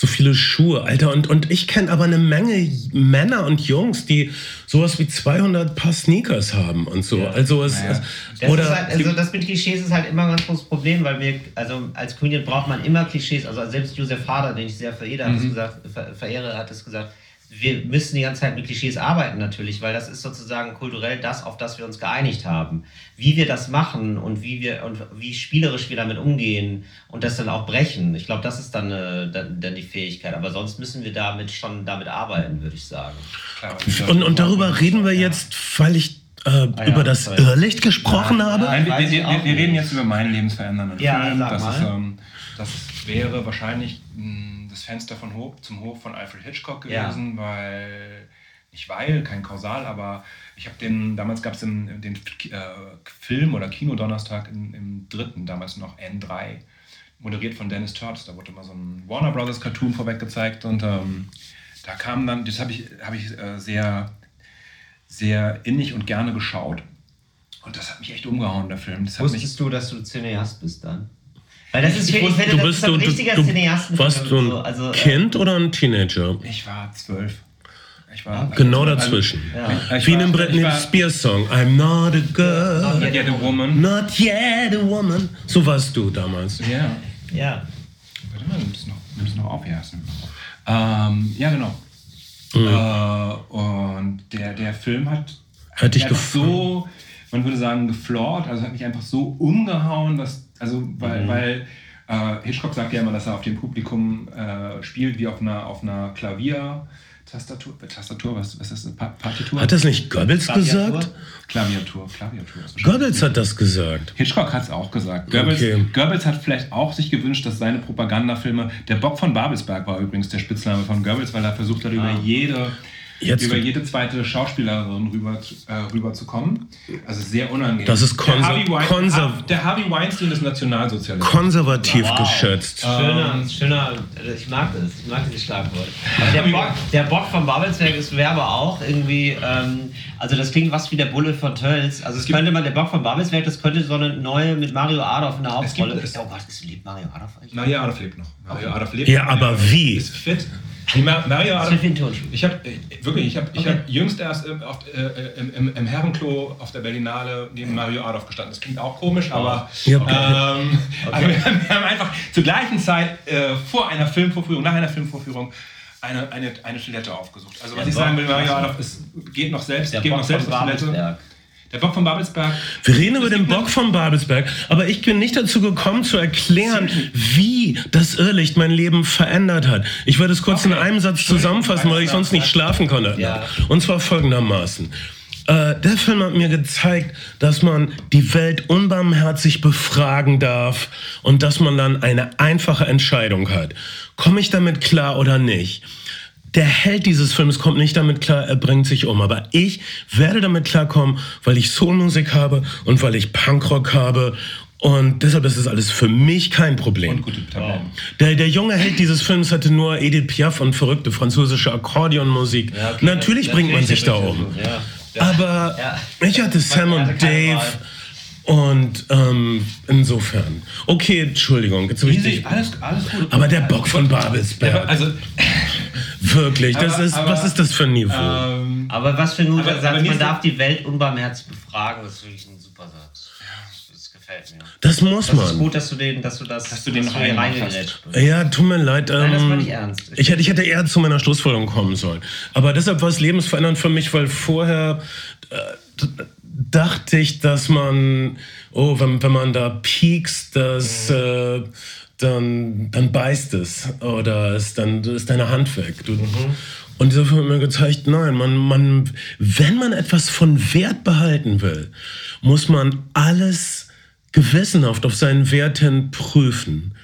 A: so viele Schuhe, Alter. Und, und ich kenne aber eine Menge Männer und Jungs, die sowas wie 200 Paar Sneakers haben und so. Ja. Also, es, naja.
B: das oder halt, also das mit Klischees ist halt immer ein ganz großes Problem, weil wir, also als Comedian braucht man immer Klischees. Also selbst Josef Hader, den ich sehr verehre, mhm. hat es gesagt, verehre, hat es gesagt, wir müssen die ganze Zeit mit Klischees arbeiten natürlich, weil das ist sozusagen kulturell das, auf das wir uns geeinigt haben. Wie wir das machen und wie wir und wie spielerisch wir damit umgehen und das dann auch brechen. Ich glaube, das ist dann, äh, dann, dann, die Fähigkeit. Aber sonst müssen wir damit schon damit arbeiten, würde ich sagen.
A: Und, und darüber reden wir jetzt, weil ich äh, ah, ja, über das sorry. Irrlicht gesprochen ja, habe.
C: Nein, wir, wir, wir, wir, reden jetzt über meinen lebensverändernden ja, Film. Das, ist, ähm, das wäre wahrscheinlich mh, hm, das Fenster von Hof zum Hof von Alfred Hitchcock gewesen, ja. weil, nicht weil, kein Kausal, aber ich habe den, damals gab es den, den äh, Film oder Kinodonnerstag im, im dritten, damals noch N3, moderiert von Dennis Turts. Da wurde immer so ein Warner Brothers Cartoon vorweg gezeigt und ähm, da kam dann, das habe ich, hab ich äh, sehr, sehr innig und gerne geschaut. Und das hat mich echt umgehauen, der Film. Das
B: Wusstest
C: mich,
B: du, dass du Cineast bist dann? Weil das ist, ich, ich finde, du bist ist ein richtiger du,
A: Cineasten. Warst du ein also, Kind äh, oder ein Teenager?
C: Ich war zwölf.
A: Ich war genau also, dazwischen. Ja. Wie in einem Britney Spears Song. I'm not a girl.
C: Not yet a woman.
A: Not yet a woman. So warst du damals.
C: Ja.
B: Ja.
C: Warte mal, nimmst du noch, nimmst noch auf? Ja, ähm, ja genau. Mhm. Äh, und der, der Film hat,
A: hat dich so,
C: man würde sagen, geflort, also hat mich einfach so umgehauen, dass also, weil, mhm. weil äh, Hitchcock sagt ja immer, dass er auf dem Publikum äh, spielt wie auf einer, auf einer Klavier. Tastatur, Tastatur, was, was ist das? Partitur?
A: Hat das nicht Goebbels gesagt?
C: Klaviatur, Klaviatur.
A: Goebbels hat das gesagt.
C: Hitchcock hat es auch gesagt. Goebbels, okay. Goebbels hat vielleicht auch sich gewünscht, dass seine Propagandafilme, der Bock von Babelsberg war übrigens der Spitzname von Goebbels, weil er versucht hat, ah. über jede Jetzt über jede zweite Schauspielerin rüber, äh, rüber zu kommen. Also sehr unangenehm.
A: Das ist konser der, Harvey
C: Weinstein, der Harvey Weinstein ist Nationalsozialist.
A: Konservativ wow. geschätzt.
B: Schöner, ähm, schöner, also ich mag das, ich mag das Schlagwort. Der Bock, der Bock von Babelsberg ist Werbe auch irgendwie, ähm, also das klingt was wie der Bulle von Tölz. Also es, es könnte man, der Bock von Babelsberg, das könnte so eine neue mit Mario Adolf in der Hauptrolle.
C: Es gibt, oh Gott, ist, lebt Mario Adolf eigentlich? Mario Adolf lebt noch. Mario Adolf lebt
A: ja, aber wie?
C: Ist fit. Mario ich habe äh, wirklich, ich habe ich okay. hab jüngst erst im, auf, äh, im, im, Herrenklo auf der Berlinale neben Mario Adolf gestanden. Das klingt auch komisch, aber, ja, okay. ähm, okay. aber wir, haben einfach zur gleichen Zeit äh, vor einer Filmvorführung, nach einer Filmvorführung eine, eine, eine Toilette aufgesucht. Also was ja, ich sagen will, Mario Adolf ist, geht noch selbst, geht noch selbst auf Toilette. Der Bock von Babelsberg.
A: Wir reden über den Bock von Babelsberg, aber ich bin nicht dazu gekommen zu erklären, wie das Irrlicht mein Leben verändert hat. Ich werde es kurz okay. in einem Satz zusammenfassen, weil ich sonst nicht schlafen konnte. Ja. Und zwar folgendermaßen. Äh, der Film hat mir gezeigt, dass man die Welt unbarmherzig befragen darf und dass man dann eine einfache Entscheidung hat. Komme ich damit klar oder nicht? Der Held dieses Films kommt nicht damit klar, er bringt sich um. Aber ich werde damit klarkommen, weil ich Soulmusik habe und weil ich Punkrock habe. Und deshalb ist das alles für mich kein Problem. Und gute wow. der, der junge Held dieses Films hatte nur Edith Piaf und verrückte französische Akkordeonmusik. Ja, okay, natürlich das, bringt man sich da um. Ja, ja. Aber ich hatte Sam und Dave. Und ähm, insofern. Okay, Entschuldigung. Jetzt
C: Easy, alles, alles gut.
A: Aber der Bock von Babelsberg.
C: also,
A: Wirklich, das aber, ist, aber, was ist das für ein Niveau? Ähm,
B: aber was für ein guter Satz, man darf die Welt unbarmherzig befragen, das ist wirklich ein super Satz. Das gefällt mir.
A: Das muss
B: das
A: man.
B: Es ist gut, dass du, den, dass du das
C: dass du den dass
A: reingerätscht bist. Ja, tut mir leid.
B: Nein, das war ähm, nicht ernst.
A: Ich, ich, hätte, ich hätte eher zu meiner Schlussfolgerung kommen sollen. Aber deshalb war es lebensverändernd für mich, weil vorher äh, dachte ich, dass man, oh, wenn, wenn man da piekst, dass... Mhm. Äh, dann, dann beißt es oder ist dann ist deine Hand weg. Du, mhm. Und dieser Film hat mir gezeigt, nein, man, man, wenn man etwas von Wert behalten will, muss man alles gewissenhaft auf seinen Wert hin prüfen.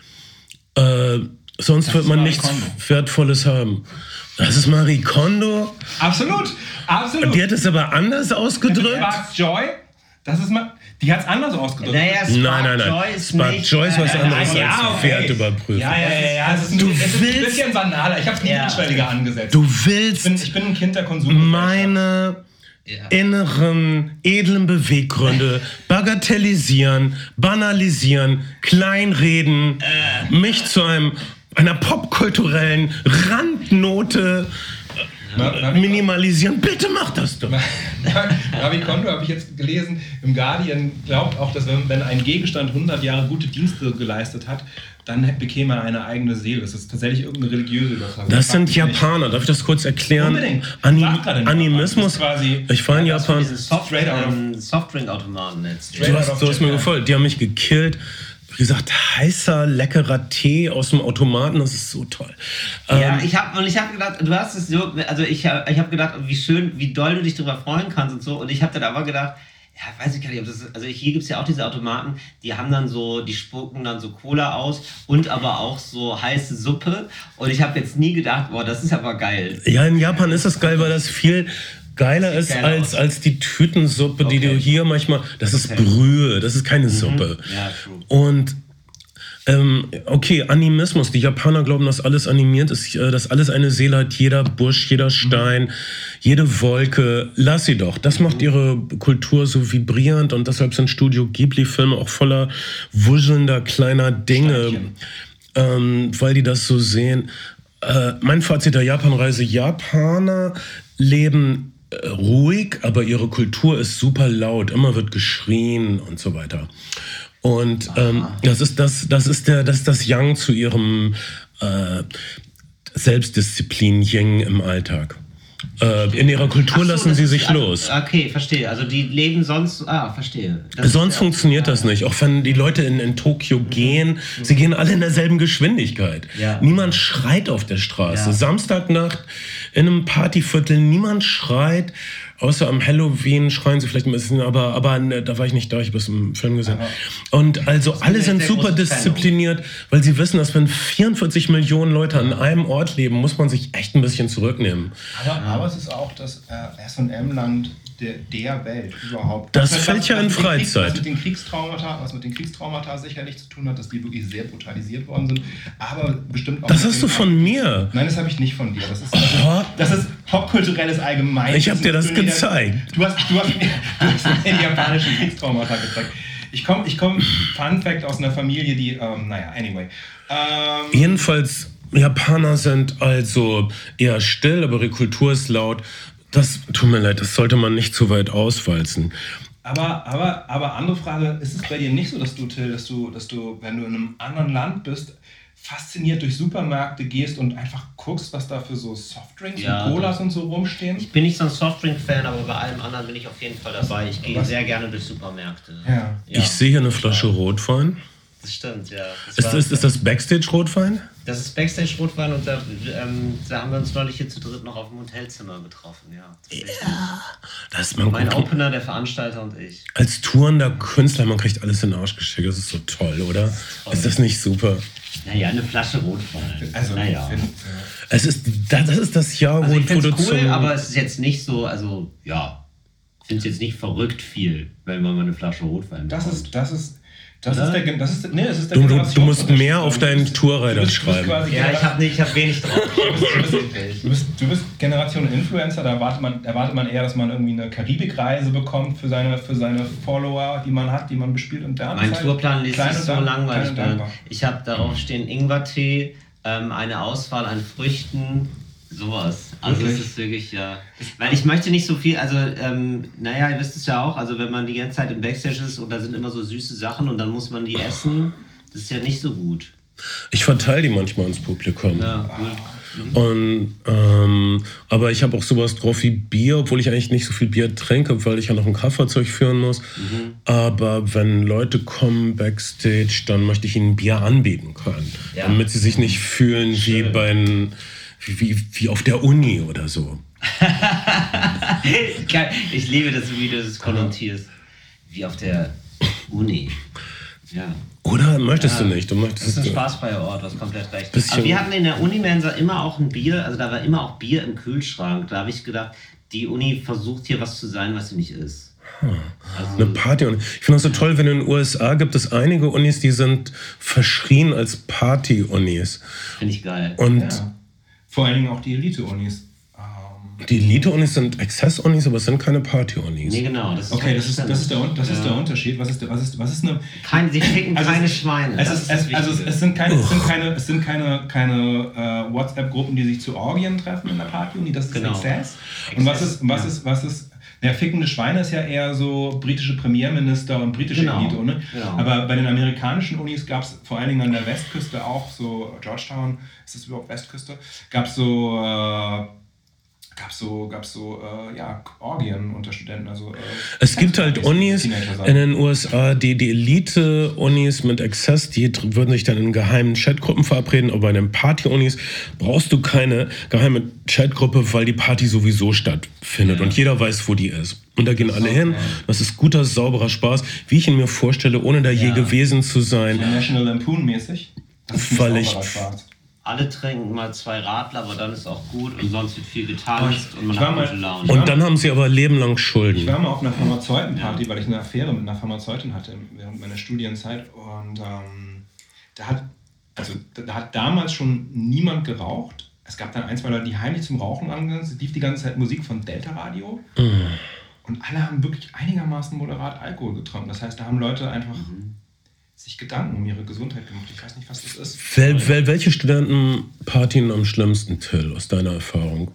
A: Äh, sonst das wird man nichts Kondo. Wertvolles haben. Das ist Marie Kondo.
C: Absolut, absolut.
A: Die hat es aber anders ausgedrückt.
C: Joy, das ist mal. Die hat es anders ausgedrückt. Naja,
A: Spark nein, nein, nein. Joyce Spark nicht, Joyce was anderes ja, als okay. Wert überprüfen.
C: Ja, ja, ja. ja. Es ist, ein, es ist ein bisschen banaler. Ich habe es niedrigschwelliger ja. angesetzt.
A: Du willst.
C: Ich bin, ich bin ein Kind der Konsum.
A: Meine ja. inneren, edlen Beweggründe bagatellisieren, banalisieren, kleinreden, äh. mich zu einem einer popkulturellen Randnote minimalisieren. Bitte mach das doch.
C: Ravi Kondo habe ich jetzt gelesen, im Guardian glaubt auch, dass wenn, wenn ein Gegenstand 100 Jahre gute Dienste geleistet hat, dann bekäme er eine eigene Seele. Das ist tatsächlich irgendeine religiöse Übertragung.
A: Das, sind Japaner. Darf ich das kurz erklären?
C: Unbedingt.
A: Ani Animismus. Ich war in Japan.
B: Softdrink-Automaten jetzt. Du
A: hast, du hast mir gefallen. Die haben mich gekillt wie gesagt, heißer, leckerer Tee aus dem Automaten, das ist so toll.
B: Ja, ähm, ich habe und ich habe gedacht, du hast es so, also ich, ich habe gedacht, wie schön, wie doll du dich darüber freuen kannst und so. Und ich habe dann aber gedacht, ja, weiß ich gar nicht, ob das, also hier gibt es ja auch diese Automaten, die haben dann so, die spucken dann so Cola aus und aber auch so heiße Suppe. Und ich habe jetzt nie gedacht, boah, das ist aber geil.
A: Ja, in Japan ist das geil, weil das viel geiler ist als, als die Tütensuppe, okay. die du hier manchmal. Das ist okay. Brühe, das ist keine mhm. Suppe. Ja, true. Und ähm, okay, Animismus. Die Japaner glauben, dass alles animiert ist, äh, dass alles eine Seele hat. Jeder Busch, jeder Stein, mhm. jede Wolke. Lass sie doch. Das macht mhm. ihre Kultur so vibrierend und deshalb sind Studio Ghibli-Filme auch voller wuschelnder kleiner Dinge, ähm, weil die das so sehen. Äh, mein Fazit der Japanreise: Japaner leben ruhig, aber ihre Kultur ist super laut. Immer wird geschrien und so weiter. Und ähm, das ist das, das ist der, das ist das Yang zu ihrem äh, Selbstdisziplin Yang im Alltag. Äh, in ihrer Kultur so, lassen sie sich
B: also,
A: los.
B: Okay, verstehe. Also die leben sonst. Ah, verstehe.
A: Das sonst funktioniert das nicht. Auch wenn die Leute in, in Tokio mhm. gehen, sie gehen alle in derselben Geschwindigkeit. Ja. Niemand schreit auf der Straße. Ja. Samstagnacht in einem Partyviertel, niemand schreit. Außer am Halloween schreien sie vielleicht ein bisschen, aber, aber ne, da war ich nicht da, ich habe es im Film gesehen. Und also alle sind super diszipliniert, weil sie wissen, dass wenn 44 Millionen Leute an einem Ort leben, muss man sich echt ein bisschen zurücknehmen.
C: Aber, aber es ist auch das äh, SM-Land der, der Welt überhaupt.
A: Das, das fällt ja in Freizeit.
C: was mit den Kriegstraumata, was mit den Kriegstraumata sicherlich zu tun hat, dass die wirklich sehr brutalisiert worden sind, aber bestimmt auch.
A: Das hast du von mir.
C: Nein, das habe ich nicht von dir. Das ist, oh. das ist popkulturelles Allgemein.
A: Ich habe dir das gezeigt.
C: Du hast, du hast, du hast mir die japanischen Kriegstraumata gezeigt. Ich komme, ich komm, Fun Fact, aus einer Familie, die, ähm, naja, anyway.
A: Ähm, Jedenfalls Japaner sind also eher still, aber ihre Kultur ist laut. Das tut mir leid, das sollte man nicht zu weit auswalzen.
C: Aber, aber, aber andere Frage, ist es bei dir nicht so, dass du, Till, dass du, dass du, wenn du in einem anderen Land bist, fasziniert durch Supermärkte gehst und einfach guckst, was da für so Softdrinks
B: Ja,
C: und Colas und so rumstehen?
B: Ich bin nicht so ein Softdrink-Fan, aber bei allem anderen bin ich auf jeden Fall dabei. Ich gehe
C: Was?
B: sehr gerne durch Supermärkte.
C: Ja.
A: Ich sehe hier eine Flasche Rotwein.
B: Das stimmt, ja. Das,
A: Ist,
B: war-
A: ist, ist das Backstage-Rotwein?
B: das ist Backstage-Rotwein und da, ähm, da haben wir uns neulich hier zu dritt noch auf dem Hotelzimmer getroffen, ja.
A: Das ist man
B: Mein
A: gut.
B: Opener, der Veranstalter und ich.
A: Als tourender Künstler, man kriegt alles in den Arsch geschickt. Das ist so toll, oder? Ist das nicht super?
B: Naja, eine Flasche Rotwein.
C: Also,
B: naja.
C: ich
A: Es ist, das ist das Jahr,
B: Also
A: wo,
B: ich
A: wo
B: finde
A: du
B: es cool, aber es ist jetzt nicht so, also ja, ich finde es jetzt nicht verrückt viel, wenn man mal eine Flasche Rotwein
C: das
B: bekommt.
C: ist, das ist, das
B: Oder?
C: ist der, das ist, nee, das ist der
A: Du- du- musst mehr auf deinen
C: bist
A: schreiben.
B: Ja, ich habe ich hab wenig drauf.
C: Du bist, du bist Generation Influencer, da erwartet man, erwartet man eher, dass man irgendwie eine Karibikreise bekommt für seine, für seine Follower, die man hat, die man bespielt. Und da
B: Mein
C: ist
B: Tourplan
C: und
B: so
C: dan-
B: langweilig.
C: dankbar.
B: Ich habe darauf stehen Ingwertee, ähm, eine Auswahl an Früchten, sowas. Also
C: Wirklich?
B: es ist wirklich, ja. Weil ich möchte nicht so viel, also, ähm, naja, ihr wisst es ja auch, also wenn man die ganze Zeit im Backstage ist und da sind immer so süße Sachen und dann muss man die essen, das ist ja nicht so gut.
A: Ich verteile die manchmal ins Publikum.
B: Ja, gut.
A: Und, ähm, aber ich habe auch sowas drauf wie Bier, obwohl ich eigentlich nicht so viel Bier trinke, weil ich ja noch ein Kraftfahrzeug führen muss.
B: Mhm.
A: Aber wenn Leute kommen backstage, dann möchte ich ihnen Bier anbieten können.
B: Ja.
A: Damit sie sich nicht fühlen wie,
B: Schön.
A: bei, ein- wie, wie, wie auf der Uni oder so.
B: Ich liebe das, wie du das konnotierst. Wie auf der Uni. Ja.
A: Oder möchtest
B: Ja,
A: du nicht? Du
B: Das
A: möchtest
B: ist ein spaßfreier Ort, hast komplett recht. Aber wir hatten in der Unimensa immer auch ein Bier, also da war immer auch Bier im Kühlschrank. Da habe ich gedacht, die Uni versucht hier was zu sein, was sie nicht ist. Also,
A: Eine Party-Uni. Ich finde das so toll, wenn in den USA gibt es einige Unis, die sind verschrien als Party-Unis.
B: Finde ich geil.
A: Und
C: Ja. Vor allen Dingen auch die Elite-Unis.
A: Die Elite-Unis sind Exzess-Unis, aber es sind keine Party-Unis.
B: Nee, genau. Das ist
C: Okay, das ist, das ist, der, das ist
B: Ja.
C: der Unterschied. Was ist, der- was ist, was ist eine.
B: Kein, sie ficken
C: Also
B: keine Schweine.
C: Es, ist, es, also es, es sind keine, es sind keine, es sind keine, keine äh, WhatsApp-Gruppen, die sich zu Orgien treffen in der Party-Uni. Das ist
B: Genau.
C: Exzess. Und was ist, was
B: ja.
C: ist, was ist. Der fickende Schweine ist ja eher so britische Premierminister und britische
B: Genau,
C: Elite, ne?
B: genau.
C: Aber bei den amerikanischen Unis gab es vor allen Dingen an der Westküste auch so, Georgetown, ist das überhaupt Westküste? Gab es so, äh, gab so, gab so äh, ja, Orgien unter Studenten. Also, äh,
A: Es gibt halt Unis in den USA, die, die Elite-Unis mit Access, die würden sich dann in geheimen Chatgruppen verabreden, aber bei den Party-Unis brauchst du keine geheime Chatgruppe, weil die Party sowieso stattfindet und jeder weiß, wo die ist. Und da gehen alle hin. Das ist guter, sauberer Spaß, wie ich ihn mir vorstelle, ohne da je
B: Ja.
A: gewesen zu sein.
C: National Lampoon mäßig. Das ist ein
A: Weil ich-
C: Spaß.
B: Alle trinken mal zwei Radler, aber dann ist auch gut und sonst wird viel getanzt und man hat
C: mal-
B: gute Laune.
A: Und dann haben sie aber Leben lang
C: Ich
A: Schulden.
C: war mal auf einer Pharmazeutenparty, weil ich eine Affäre mit einer Pharmazeutin hatte während meiner Studienzeit. Und ähm, da, hat, also, da, hat damals schon niemand geraucht. Es gab dann ein, zwei Leute, die heimlich zum Rauchen angegangen sind. Es lief die ganze Zeit Musik von Delta Radio. Und alle haben wirklich einigermaßen moderat Alkohol getrunken. Das heißt, da haben Leute einfach sich Gedanken um ihre Gesundheit gemacht. Ich weiß nicht, was das ist.
A: Wel, wel, welche Studentenpartien am schlimmsten, Till, aus deiner Erfahrung?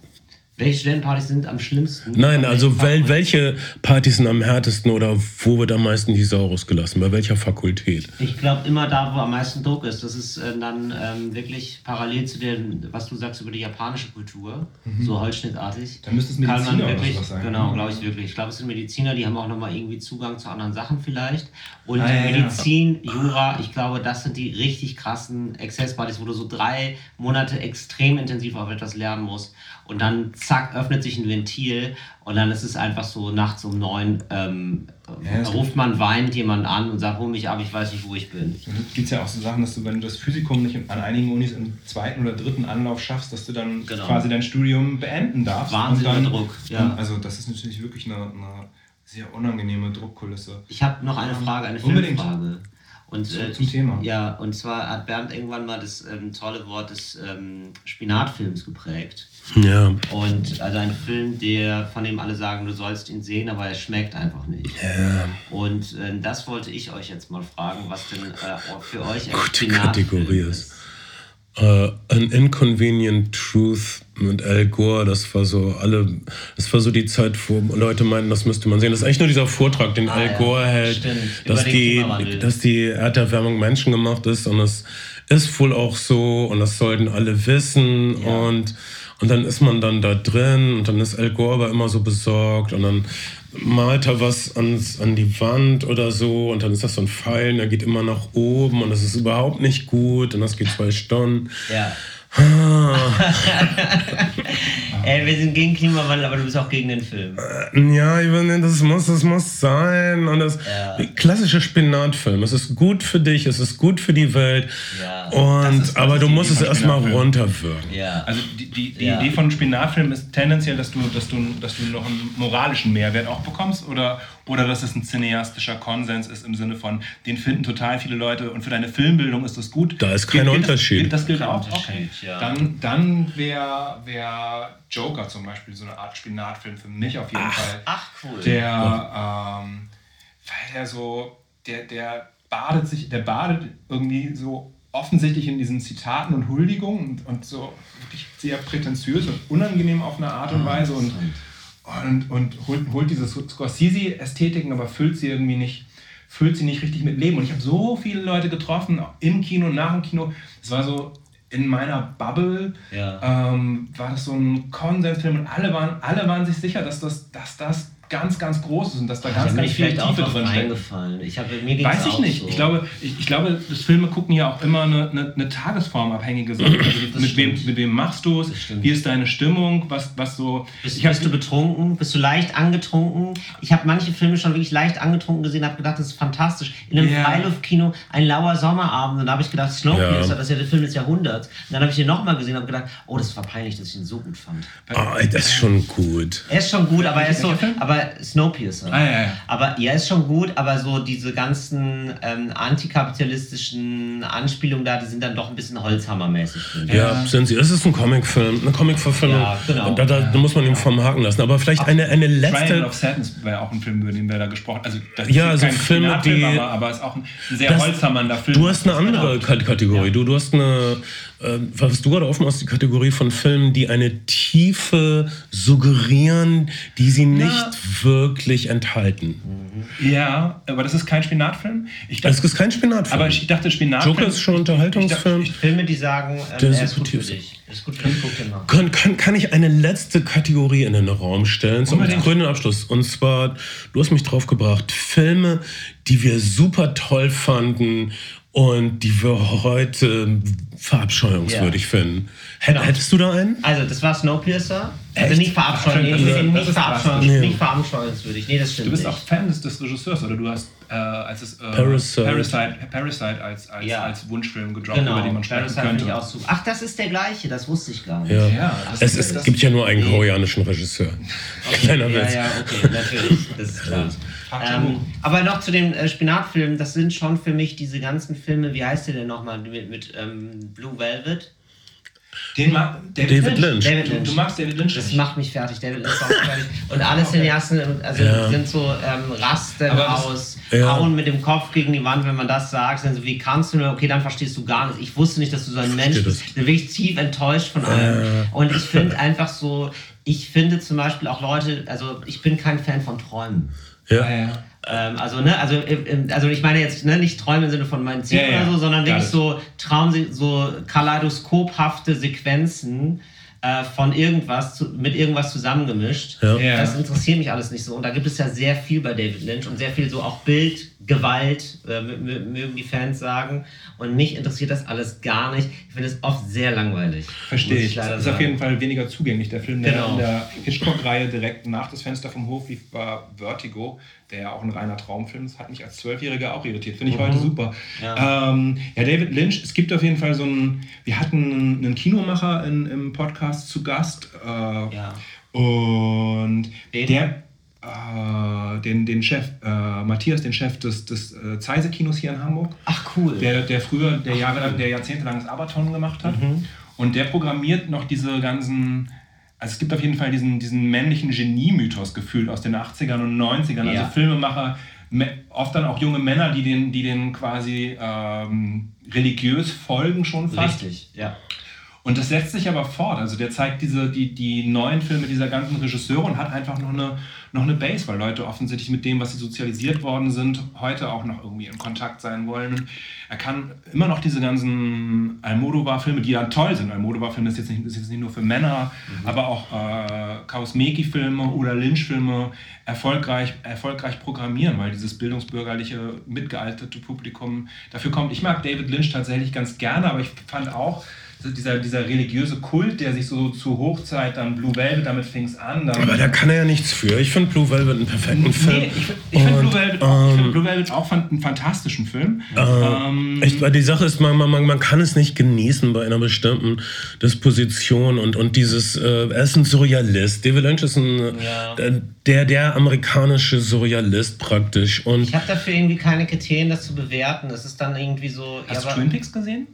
B: Welche Studentenpartys sind am schlimmsten?
A: Nein, also wel, welche Partys sind am härtesten oder wo wird am meisten die Sau rausgelassen? Bei welcher Fakultät?
B: Ich glaube immer da, wo am meisten Druck ist. Das ist äh, dann ähm, wirklich parallel zu dem, was du sagst über die japanische Kultur, so holzschnittartig.
C: Dann müsste es
B: Kann man
C: Mediziner oder
B: wirklich,
C: sowas sein.
B: genau, glaube ich wirklich. Ich glaube, es sind Mediziner, die haben auch nochmal irgendwie Zugang zu anderen Sachen vielleicht. Und
C: Ah, ja, ja.
B: Medizin, Jura, ich glaube, das sind die richtig krassen Exzesspartys, wo du so drei Monate extrem intensiv auf etwas lernen musst. Und dann zack, öffnet sich ein Ventil und dann ist es einfach so nachts um neun, ähm,
C: Ja,
B: ruft man weinend jemanden an und sagt, hol mich ab, ich weiß nicht, wo ich bin.
C: Dann gibt es ja auch so Sachen, dass du, wenn du das Physikum nicht an einigen Unis im zweiten oder dritten Anlauf schaffst, dass du dann
B: Genau.
C: quasi dein Studium beenden darfst.
B: Wahnsinniger
C: dann,
B: Druck, ja.
C: Also das ist natürlich wirklich eine, eine sehr unangenehme Druckkulisse.
B: Ich habe noch eine Frage, eine
C: Unbedingt.
B: Filmfrage. Und,
C: Zu-
B: äh,
C: zum Thema.
B: Ja, und zwar hat Bernd irgendwann mal das ähm, tolle Wort des ähm, Spinatfilms geprägt.
A: Ja.
B: Und also ein Film, der von dem alle sagen, du sollst ihn sehen, aber er schmeckt einfach nicht. Und äh, das wollte ich euch jetzt mal fragen, was denn äh, für euch ein
A: Gute Kategorie ist. Äh, An Inconvenient Truth mit Al Gore, das war so alle, das war so die Zeit, wo Leute meinten, das müsste man sehen. Das ist eigentlich nur dieser Vortrag, den
B: Ah,
A: Al
B: ja,
A: Gore hält,
B: stimmt.
A: dass die, dass die Erderwärmung menschengemacht ist und es ist wohl auch so und das sollten alle wissen ja. und, und dann ist man dann da drin und dann ist Al Gore aber immer so besorgt und dann malt er was ans, an die Wand oder so und dann ist das so ein Pfeil und er geht immer nach oben und das ist überhaupt nicht gut und das geht zwei Stunden.
B: Ja. Ey, wir sind gegen Klimawandel, aber du bist auch gegen den Film.
A: Äh, ja, ich meine, das muss, das muss sein. Und das ja. klassische Spinatfilm. Es ist gut für dich, es ist gut für die Welt. Ja, und, ist, aber du musst es erstmal runterwirken.
C: Ja. Also die, die, die ja. Idee von Spinatfilm ist tendenziell, dass du, dass, du, dass du noch einen moralischen Mehrwert auch bekommst oder oder dass es ein cineastischer Konsens ist im Sinne von, den finden total viele Leute und für deine Filmbildung ist das gut.
A: Da ist kein Unterschied.
C: Das, das gilt auch. Okay. Ja. Dann, dann wäre wär Joker zum Beispiel so eine Art Spinatfilm für mich auf jeden
B: ach,
C: Fall.
B: Ach cool.
C: Der, ähm, weil der so, der, der badet sich, der badet irgendwie so offensichtlich in diesen Zitaten und Huldigungen und, und so wirklich sehr prätentiös und unangenehm auf eine Art und ah, Weise und und, und holt, holt diese Scorsese-Ästhetiken, aber füllt sie irgendwie nicht, füllt sie nicht richtig mit Leben. Und ich habe so viele Leute getroffen, im Kino, nach dem Kino. Es war so in meiner Bubble, ja. ähm, war das so ein Konsensfilm und alle waren, alle waren sich sicher, dass das, dass das ganz, ganz groß ist und dass da ganz, ganz viel Tiefe drin steckt.
B: Ich habe mir
C: Weiß ich nicht. So. Ich glaube, ich, ich, glaube, das Filme gucken ja auch immer eine, eine, eine tagesformabhängige Sache. Also mit, wem, mit wem machst du es? Wie ist deine Stimmung? Was, was so.
B: Bist, ich bist du betrunken? Bist du leicht angetrunken? Ich habe manche Filme schon wirklich leicht angetrunken gesehen, habe gedacht, das ist fantastisch. In einem yeah. Freiluftkino ein lauer Sommerabend und da habe ich gedacht, Snowpiercer, ja. das ist ja der Film des Jahrhunderts. Und dann habe ich den nochmal gesehen und habe gedacht, oh, das war peinlich, dass ich ihn so gut fand.
A: Oh, das ist schon gut.
B: Er ist schon gut, aber er ist so. Aber Snowpiercer.
C: Ah, ja, ja.
B: Aber ja, ist schon gut, aber so diese ganzen ähm, antikapitalistischen Anspielungen da, die sind dann doch ein bisschen Holzhammermäßig.
A: Ja, ja, sind sie. Es ist ein Comicfilm, eine Comicverfilmung. Ja, genau. Da, da, da, muss man ihn vom Haken lassen. Aber vielleicht eine, eine letzte.
C: Triangle of Sadness wäre auch ein Film, über den wir da gesprochen haben. Also,
A: das ist ja, also kein Filme, die.
C: Aber, aber es ist auch ein sehr holzhammernder Film.
A: Du hast eine andere Kategorie. Du, du hast eine äh, was du gerade offen hast, die Kategorie von Filmen, die eine Tiefe suggerieren, die sie nicht ja. wirklich enthalten.
C: Ja, aber das ist kein Spinatfilm.
A: Ich dachte, das ist kein Spinatfilm.
C: Aber ich dachte, Spinatfilm.
A: Joker ist schon Unterhaltungsfilm.
B: Ich, ich, Filme, die sagen, ähm,
A: das ist, ist gut für dich. Ist gut für dich. Kann, kann, kann ich eine letzte Kategorie in den Raum stellen zum grünen Abschluss? Und zwar, du hast mich drauf gebracht, Filme, die wir super toll fanden und die wir heute verabscheuungswürdig ja. finden. Hätt, genau. Hättest du da einen?
B: Also, das war Snowpiercer. Also nicht verabscheuungswürdig. Nee, nicht, verabscheuungswürdig nicht verabscheuungswürdig. Nee, das stimmt.
C: Du bist
B: nicht.
C: auch Fan des, des, Regisseurs, oder du hast äh, als es, äh,
A: Parasite.
C: Parasite, Parasite als, als, ja. als Wunschfilm gedroppt, genau. über den man sprechen Parasite könnte.
B: Auch so. Ach, das ist der gleiche, das wusste ich gar nicht.
A: Ja. ja es, ist, es gibt ja nur einen nee. koreanischen Regisseur.
B: Okay. Kleiner ja, ja, okay, natürlich, das ist klar. Ähm, aber noch zu den äh, Spinatfilmen, das sind schon für mich diese ganzen Filme, wie heißt der denn nochmal, mit, mit ähm, Blue Velvet?
C: Den mag
A: David, David Lynch.
B: David Lynch.
C: Du, du, magst David Lynch.
B: Das nicht. macht mich fertig. David Lynch macht fertig. Und alle Cineasten also ja. sind so ähm, Rasten aus, ja. hauen mit dem Kopf gegen die Wand, wenn man das sagt. Dann so, wie kannst du nur, okay, dann verstehst du gar nichts. Ich wusste nicht, dass du so ein Mensch bist. Ich bin wirklich tief enttäuscht von allem. Ja. Und ich finde einfach so, ich finde zum Beispiel auch Leute, also ich bin kein Fan von Träumen.
A: Ja. ja.
B: Ähm, also, ne, also, also ich meine jetzt ne, nicht Träume im Sinne von meinen Zielen ja, oder so, sondern wirklich so Traum, so kaleidoskophafte Sequenzen äh, von irgendwas zu, mit irgendwas zusammengemischt. Ja. Das interessiert mich alles nicht so. Und da gibt es ja sehr viel bei David Lynch und sehr viel so auch Bild, Gewalt, äh, mögen die Fans sagen. Und mich interessiert das alles gar nicht. Ich finde es oft sehr langweilig.
C: Verstehe ich. Das ist sagen. auf jeden Fall weniger zugänglich. Der Film, der genau. in der Hitchcock-Reihe direkt nach das Fenster vom Hof lief, war Vertigo, der ja auch ein reiner Traumfilm ist, hat mich als Zwölfjähriger auch irritiert. Finde ich mhm. heute super. Ja. Ähm, ja. David Lynch, es gibt auf jeden Fall so einen, wir hatten einen Kinomacher in, im Podcast zu Gast. Äh, ja. Und Den? der den, den Chef, äh, Matthias, den Chef des, des äh, Zeise-Kinos hier in Hamburg.
B: Ach cool.
C: Der, der früher, der, Jahre, der jahrzehntelang das Abaton gemacht hat. Mhm. Und der programmiert noch diese ganzen, also es gibt auf jeden Fall diesen, diesen männlichen Genie-Mythos gefühlt aus den 80ern und 90ern. Ja. Also Filmemacher, oft dann auch junge Männer, die den, die den quasi ähm, religiös folgen schon fast.
B: Richtig, ja.
C: Und das setzt sich aber fort. Also der zeigt diese, die, die neuen Filme dieser ganzen Regisseure und hat einfach noch eine, noch eine Base, weil Leute offensichtlich mit dem, was sie sozialisiert worden sind, heute auch noch irgendwie in Kontakt sein wollen. Er kann immer noch diese ganzen Almodovar-Filme, die ja toll sind. Almodovar-Filme ist, jetzt nicht, ist jetzt nicht nur für Männer, mhm. aber auch äh, Kausmeki-Filme oder Lynch-Filme erfolgreich, erfolgreich programmieren, weil dieses bildungsbürgerliche, mitgealterte Publikum dafür kommt. Ich mag David Lynch tatsächlich ganz gerne, aber ich fand auch, dieser, dieser religiöse Kult, der sich so zur Hochzeit, dann Blue Velvet, damit fing es an.
A: Aber da kann er ja nichts für. Ich finde Blue Velvet einen perfekten nee, Film.
C: Ich, ich finde Blue, Velvet, ähm, find Blue Velvet auch einen fantastischen Film.
A: Äh, ähm, ich, die Sache ist, man, man, man kann es nicht genießen bei einer bestimmten Disposition und, und dieses, äh, er ist ein Surrealist. David Lynch ist ein, ja. der, der amerikanische Surrealist praktisch. Und
B: ich habe dafür irgendwie keine Kriterien, das zu bewerten. Das ist dann irgendwie so...
C: Hast ja, du Twin Peaks gesehen?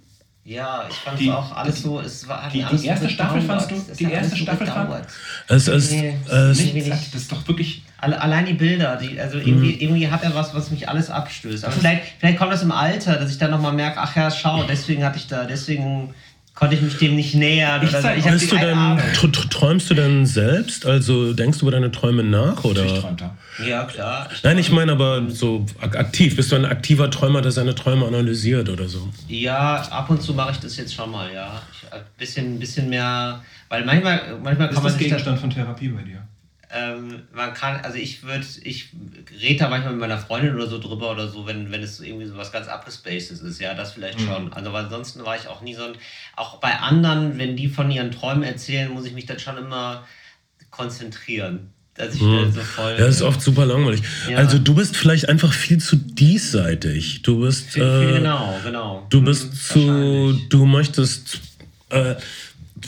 B: Ja, ich fand es auch alles so. Es war
C: die, die erste Staffel fandst du? Die erste Staffel
A: fand es ist, nee,
C: es nicht, das ist doch wirklich.
B: Allein die Bilder, die, also irgendwie, mhm. irgendwie hat er was, was mich alles abstößt. Aber vielleicht, vielleicht kommt das im Alter, dass ich dann nochmal merke, ach ja, schau, deswegen hatte ich da, deswegen konnte ich mich dem nicht nähern.
A: Ich, oder ich du denn, träumst du denn selbst? Also denkst du über deine Träume nach? Oder? Ich
B: träumte. Ja, klar.
A: Ich Nein, ich meine aber so aktiv. Bist du ein aktiver Träumer, der seine Träume analysiert oder so?
B: Ja, ab und zu mache ich das jetzt schon mal, ja. Ein bisschen, bisschen mehr, weil manchmal, manchmal
C: kann Ist man das Gegenstand von Therapie bei dir?
B: Ähm, man kann, also ich würde, ich rede da manchmal mit meiner Freundin oder so drüber oder so, wenn, wenn es irgendwie so was ganz abgespacedes ist, ja, das vielleicht mhm. schon. Also weil ansonsten war ich auch nie so ein, auch bei anderen, wenn die von ihren Träumen erzählen, muss ich mich dann schon immer konzentrieren. Dass ich mhm. so voll,
A: ja, das ist oft super langweilig. Ja. Also du bist vielleicht einfach viel zu diesseitig. Du bist. Viel,
B: viel, äh, genau, genau.
A: Du bist mhm, zu. Du möchtest. Äh,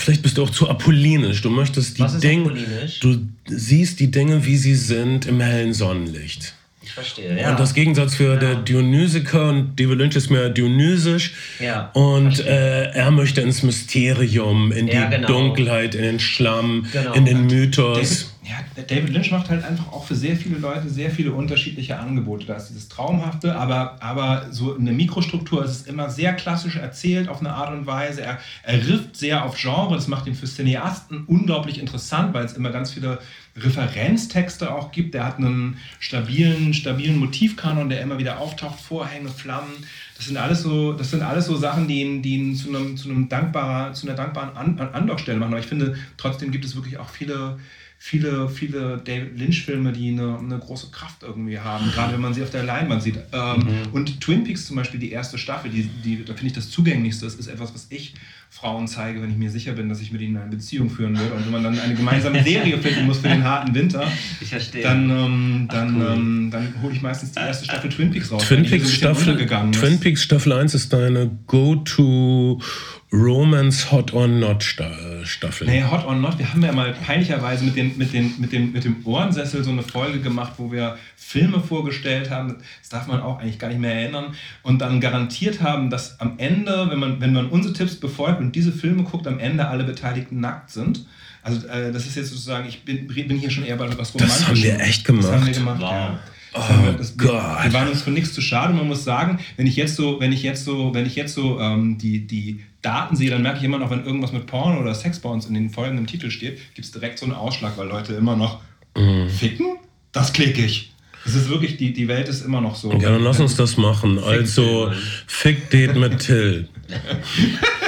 A: vielleicht bist du auch zu apollinisch. Du möchtest die Dinge. Du siehst die Dinge, wie sie sind, im hellen Sonnenlicht.
B: Ich verstehe, ja.
A: Und das Gegensatz für ja. der Dionysiker und David Lynch ist mehr dionysisch.
B: Ja.
A: Und äh, er möchte ins Mysterium, in ja, die genau. Dunkelheit, in den Schlamm, genau. in den Mythos.
C: David, ja, David Lynch macht halt einfach auch für sehr viele Leute sehr viele unterschiedliche Angebote. Da ist dieses Traumhafte, aber, aber so in der Mikrostruktur ist es immer sehr klassisch erzählt auf eine Art und Weise. Er, er rifft sehr auf Genre, das macht ihn für Cineasten unglaublich interessant, weil es immer ganz viele Referenztexte auch gibt. Der hat einen stabilen, stabilen Motivkanon, der immer wieder auftaucht, Vorhänge, Flammen. Das sind alles so, das sind alles so Sachen, die ihn, die ihn zu, einem, zu, einem dankbarer, zu einer dankbaren An Andockstelle machen. Aber ich finde, trotzdem gibt es wirklich auch viele viele, viele David Lynch-Filme, die eine, eine, große Kraft irgendwie haben, gerade wenn man sie auf der Leinwand sieht. Ähm, mhm. Und Twin Peaks zum Beispiel, die erste Staffel, die, die, da finde ich das zugänglichste, das ist etwas, was ich Frauen zeige, wenn ich mir sicher bin, dass ich mit ihnen eine Beziehung führen will. Und wenn man dann eine gemeinsame Serie finden muss für den harten Winter, dann, ähm, dann, cool. ähm, dann hole ich meistens die erste Staffel Twin Peaks raus.
A: Twin Peaks, Staffel, Twin Peaks Staffel 1 ist deine Go-To Romance Hot or Not Staffel.
C: Nee, Hot or Not. Wir haben ja mal peinlicherweise mit, den, mit, den, mit, den, mit dem Ohrensessel so eine Folge gemacht, wo wir Filme vorgestellt haben. Das darf man auch eigentlich gar nicht mehr erinnern. Und dann garantiert haben, dass am Ende, wenn man, wenn man unsere Tipps befolgt und diese Filme guckt, am Ende alle Beteiligten nackt sind. Also äh, das ist jetzt sozusagen, ich bin, bin hier schon eher bei was
A: Romantisches. Das haben wir echt gemacht. Das haben wir gemacht,
C: wow. ja. Oh wir, das, wir, wir, waren uns für nichts zu schade. Man muss sagen, wenn ich jetzt so, wenn ich jetzt so, wenn ich jetzt so ähm, die, die Daten sehe, dann merke ich immer noch, wenn irgendwas mit Porn oder Sex bei uns in den folgenden Titel steht, gibt es direkt so einen Ausschlag, weil Leute immer noch mm. ficken? Das klicke ich. Es ist wirklich, die, die Welt ist immer noch so.
A: Ja, dann lass uns das machen. Also, Fick Date mit Till.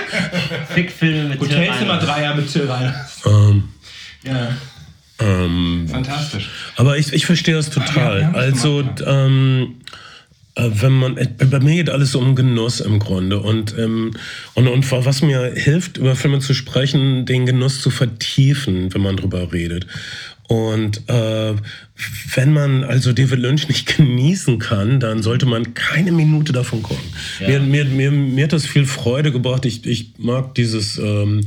B: Fick-Filme mit
C: Till. Hotelzimmer Dreier mit Till rein.
A: Ähm,
C: ja.
A: Ähm,
C: Fantastisch.
A: Aber ich, ich verstehe das total. Ja, also, ähm, äh, wenn man, äh, bei mir geht alles um Genuss im Grunde und, ähm, und, und was mir hilft, über Filme zu sprechen, den Genuss zu vertiefen, wenn man drüber redet. Und äh, wenn man also David Lynch nicht genießen kann, dann sollte man keine Minute davon gucken. Ja. Mir, mir, mir, mir hat das viel Freude gebracht. Ich, ich mag dieses, ähm,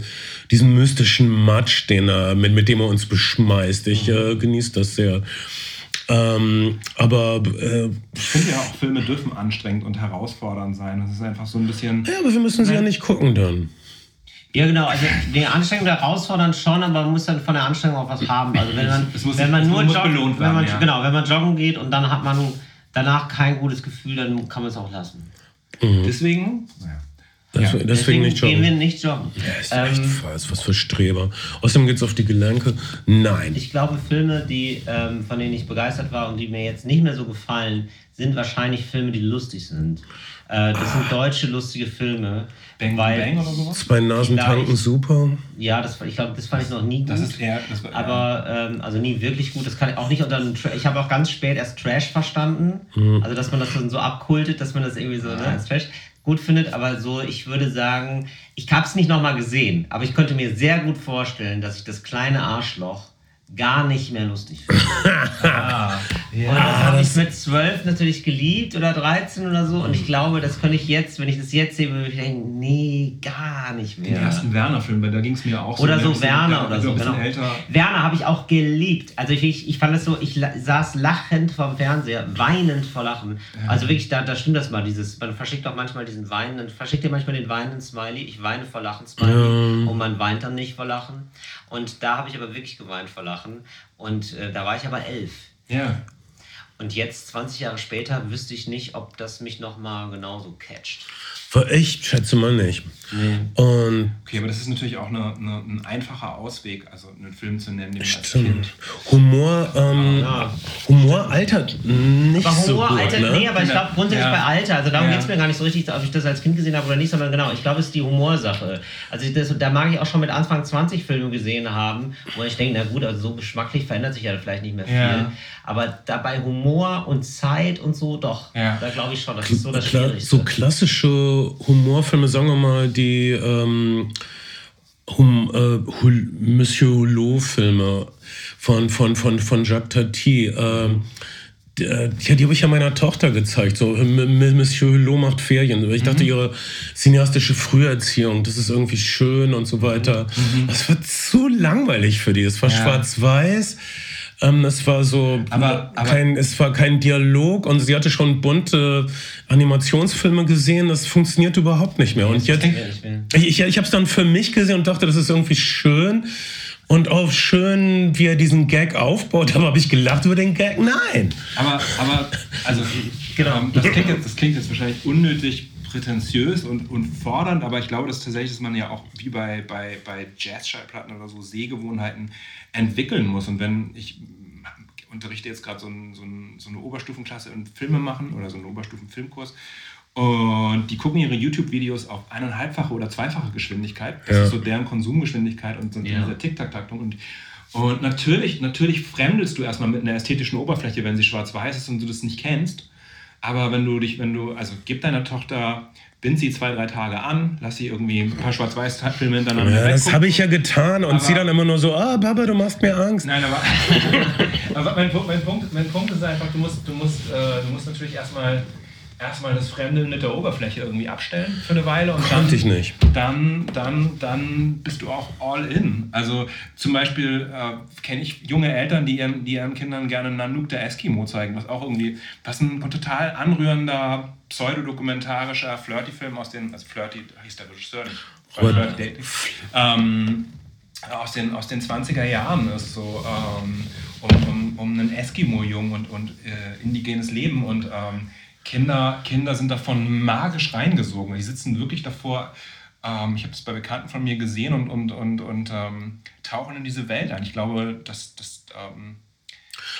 A: diesen mystischen Matsch, den er, mit, mit dem er uns beschmeißt. Ich mhm. äh, genieße das sehr. Ähm, aber
C: äh, ich finde ja auch, Filme dürfen anstrengend und herausfordernd sein. Das ist einfach so ein bisschen.
A: Ja, aber wir müssen sie ja nicht gucken dann.
B: Ja, genau. Also die Anstrengung herausfordernd schon, aber man muss dann von der Anstrengung auch was haben. Also wenn man, muss, wenn man nur joggen, wenn man, ja. genau, wenn man joggen geht und dann hat man danach kein gutes Gefühl, dann kann man es auch lassen.
C: Mhm. Deswegen, naja.
A: Das,
B: Ja.
A: deswegen, nicht
B: gehen wir
A: joggen.
B: nicht joggen.
A: Ja, ist
B: Ähm,
A: echt falsch, was für Streber. Außerdem geht's auf die Gelenke. Nein.
B: Ich glaube, Filme, die, ähm, von denen ich begeistert war und die mir jetzt nicht mehr so gefallen, sind wahrscheinlich Filme, die lustig sind. Äh, das sind deutsche lustige Filme.
C: Bang
B: weil,
C: Bang oder sowas?
A: Zwei Nasen
B: Vielleicht.
A: tanken super.
B: Ja, das, ich glaube, das fand ich noch nie gut.
C: Das ist eher. Das war,
B: aber ähm, also nie wirklich gut. Das kann ich auch nicht unter Ich habe auch ganz spät erst Trash verstanden.
A: Mhm.
B: Also dass man das dann so abkultet, dass man das irgendwie so ne, als Trash gut findet. Aber so, ich würde sagen, ich habe es nicht nochmal gesehen, aber ich könnte mir sehr gut vorstellen, dass ich das kleine Arschloch gar nicht mehr lustig finde.
C: Ah,
B: und das habe ich mit zwölf natürlich geliebt oder 13 oder so. Und ich glaube, das könnte ich jetzt, wenn ich das jetzt sehe, würde ich denken, nee, gar nicht
C: Den
B: mehr.
C: ersten Werner-Film, da ging es mir auch so.
B: Oder
C: der
B: so
C: ein bisschen-
B: Werner
C: der-
B: oder
C: der
B: so. Genau.
C: älter.
B: Werner habe ich auch geliebt. Also ich, ich, ich fand es so, ich saß lachend vorm Fernseher, weinend vor Lachen. Also wirklich, da, da stimmt das mal, dieses, man verschickt doch manchmal diesen weinenden, verschickt ja manchmal den weinenden Smiley, ich weine vor Lachen Smiley und man weint dann nicht vor Lachen. Und da habe ich aber wirklich geweint vor Lachen. Und äh, da war ich aber elf.
C: Ja.
B: Und jetzt, 20 Jahre später, wüsste ich nicht, ob das mich nochmal genauso catcht.
A: Ich schätze mal nicht. Und
C: Okay, aber das ist natürlich auch eine, eine, ein einfacher Ausweg, also einen Film zu nennen, den man als
A: stimmt.
C: Kind.
A: Humor, ähm,
B: Ja.
A: Humor altert nicht
B: Aber
A: so
B: Humor,
A: gut.
B: Alter,
A: ne?
B: nee, aber ich glaube grundsätzlich
C: Ja.
B: bei Alter, also darum
C: Ja.
B: geht es mir gar nicht so richtig, ob ich das als Kind gesehen habe oder nicht, sondern genau, ich glaube, es ist die Humorsache. Also das, da mag ich auch schon mit Anfang 20 Filme gesehen haben, wo ich denke, na gut, also so geschmacklich verändert sich ja vielleicht nicht mehr viel.
C: Ja.
B: Aber dabei Humor und Zeit und so, doch,
C: Ja.
B: da glaube ich schon, das ist so das
A: Kla
B: Schwierigste.
A: so klassische Humorfilme, sagen wir mal, die ähm, hum, äh, Hul Monsieur Hulot-Filme von, von, von, von Jacques Tati. Ähm, die, äh, ja, die habe ich ja meiner Tochter gezeigt. So, Monsieur Hulot macht Ferien. Ich dachte, ihre cineastische Früherziehung, das ist irgendwie schön und so weiter. Das war zu langweilig für die. Es war
C: Ja.
A: schwarz-weiß. Ähm, es war so
C: Aber- aber-
A: kein, es war kein Dialog und sie hatte schon bunte Animationsfilme gesehen. Das funktioniert überhaupt nicht mehr. Und jetzt,
B: ich
A: ich, ich, ich habe es dann für mich gesehen und dachte, das ist irgendwie schön. Und auch schön, wie er diesen Gag aufbaut. Aber habe ich gelacht über den Gag? Nein.
C: Aber, aber also,
B: Genau.
C: ähm, das, klingt jetzt, das klingt jetzt wahrscheinlich unnötig prätentiös und, und fordernd, aber ich glaube, dass tatsächlich, dass man ja auch wie bei, bei, bei Jazz-Schallplatten oder so Sehgewohnheiten entwickeln muss. Und wenn ich unterrichte jetzt gerade so, ein, so, ein, so eine Oberstufenklasse in Filme machen oder so einen Oberstufenfilmkurs und die gucken ihre YouTube-Videos auf eineinhalbfache oder zweifache Geschwindigkeit. Das
A: Ja.
C: ist so deren Konsumgeschwindigkeit und so
B: Ja.
C: dieser Tic-Tac-Taktung. Und, und natürlich, natürlich fremdelst du erstmal mit einer ästhetischen Oberfläche, wenn sie schwarz-weiß ist und du das nicht kennst. Aber wenn du dich, wenn du, also gib deiner Tochter, bind sie zwei, drei Tage an, lass sie irgendwie ein paar Schwarz-Weiß-Filme hintereinander
A: Ja, das habe ich ja getan. Und
C: Aber-
A: sie dann immer nur so, ah, Papa, du machst mir Angst.
C: Nein, aber, aber mein, Punkt, mein, Punkt, mein Punkt ist einfach, du musst, du musst, äh, du musst natürlich erstmal erstmal das Fremdeln mit der Oberfläche irgendwie abstellen für eine Weile und dann,
A: ich nicht.
C: dann, dann, dann bist du auch all in. Also zum Beispiel äh, kenne ich junge Eltern, die ihren, die ihren Kindern gerne Nanook der Eskimo zeigen, was auch irgendwie, was ein total anrührender, pseudodokumentarischer Flirty-Film aus den, also Flirty hieß der Regisseur nicht? Flirty ähm, aus den, aus den 20er Jahren ist, so ähm, um, um, um einen Eskimo-Jungen und, und äh, indigenes Leben und ähm, Kinder, Kinder sind davon magisch reingesogen. Die sitzen wirklich davor, ähm, ich habe es bei Bekannten von mir gesehen und, und, und, und ähm, tauchen in diese Welt ein. Ich glaube, dass das. Ähm,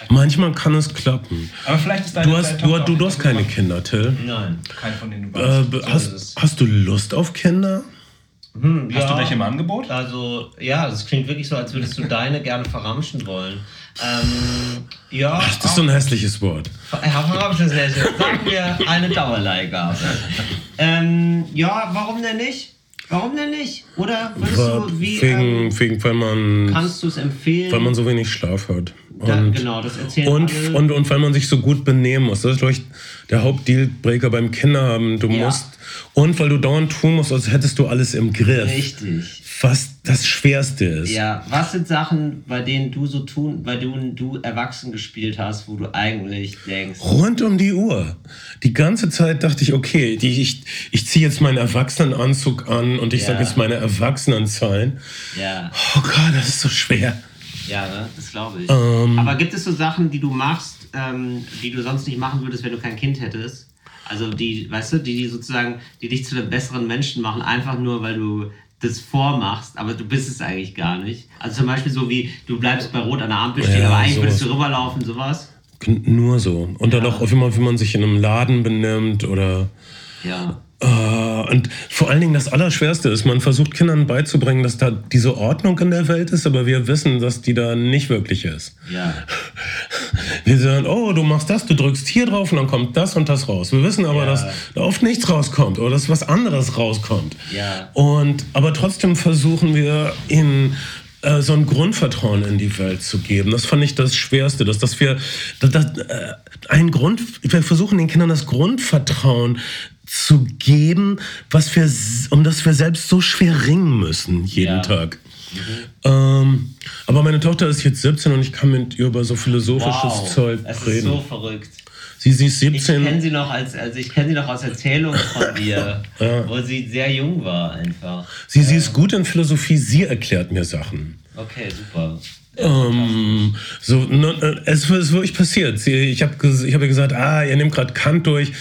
A: Manchmal kann es klappen.
C: aber vielleicht ist deine
A: Du hast, du, du, du hast keine Kinder, Till.
B: Nein.
C: Keine von denen du
A: Äh,
C: weißt.
B: ist
A: hast,
B: es.
A: hast du Lust auf Kinder?
B: Hm,
C: Hast du
B: ja.
C: welche im Angebot?
B: Also, ja, das klingt wirklich so, als würdest du deine gerne verramschen wollen. Ähm, ja.
A: Ach, das ist so ein hässliches Wort.
B: Sehr schön. Sagen wir eine Dauerleihgabe. Ähm, ja, warum denn nicht? Warum denn nicht? Oder würdest du, wie
A: wegen,
B: ähm,
A: wegen, weil man,
B: kannst du es empfehlen?
A: weil man so wenig Schlaf hat.
B: Da-
A: Und,
B: genau, das erzählen
A: und,
B: alle.
A: und, und weil man sich so gut benehmen muss. Das ist, glaube ich, der Hauptdealbreaker beim Kinderhaben. Du
B: Ja.
A: musst. Und weil du dauernd tun musst, als hättest du alles im Griff.
B: Richtig.
A: Was das Schwerste ist.
B: Ja, was sind Sachen, bei denen du so tun, bei denen du erwachsen gespielt hast, wo du eigentlich denkst,
A: Rund um die Uhr. Die ganze Zeit dachte ich, okay, die, ich, ich ziehe jetzt meinen Erwachsenenanzug an und ich
B: Ja.
A: sage jetzt meine Erwachsenenzahlen.
B: ja,
A: Oh Gott, das ist so schwer.
B: ja, ne? das glaube ich.
A: Ähm.
B: Aber gibt es so Sachen, die du machst, ähm, die du sonst nicht machen würdest, wenn du kein Kind hättest? Also die, weißt du, die, die sozusagen, die dich zu einem besseren Menschen machen, einfach nur, weil du das vormachst, aber du bist es eigentlich gar nicht. Also zum Beispiel so wie, du bleibst bei Rot an der Ampel stehen,
A: Ja,
B: aber eigentlich
A: sowas.
B: würdest du rüberlaufen, sowas.
A: Nur so. Und dann auch, wie man, wie man sich in einem Laden benimmt oder.
B: Ja.
A: Äh, und vor allen Dingen das Allerschwerste ist, man versucht Kindern beizubringen, dass da diese Ordnung in der Welt ist, aber wir wissen, dass die da nicht wirklich ist.
B: Ja.
A: Wir sagen, oh, du machst das, du drückst hier drauf und dann kommt das und das raus. Wir wissen aber,
B: Ja.
A: dass da oft nichts rauskommt oder dass was anderes rauskommt.
B: Ja.
A: Und, aber trotzdem versuchen wir ihnen äh, so ein Grundvertrauen in die Welt zu geben. Das fand ich das Schwerste, dass, dass wir dass, dass, äh, ein Grund, wir versuchen den Kindern das Grundvertrauen zu geben, was wir, um das wir selbst so schwer ringen müssen jeden
B: Ja.
A: Tag. Ähm, aber meine Tochter ist jetzt 17 und ich kann mit ihr über so philosophisches
B: Wow.
A: Zeug
B: Es ist
A: reden.
B: so verrückt.
A: sie, sie ist
B: Ich
A: 17.
B: kenne sie noch als, also ich kenne sie noch aus Erzählungen von dir, wo sie sehr jung war einfach.
A: Sie, sie ist gut in Philosophie, sie erklärt mir Sachen.
B: Okay, super.
A: Ähm, so, äh, es ist wirklich passiert. Sie, ich habe ich hab ihr gesagt, ah, ihr nehmt gerade Kant durch.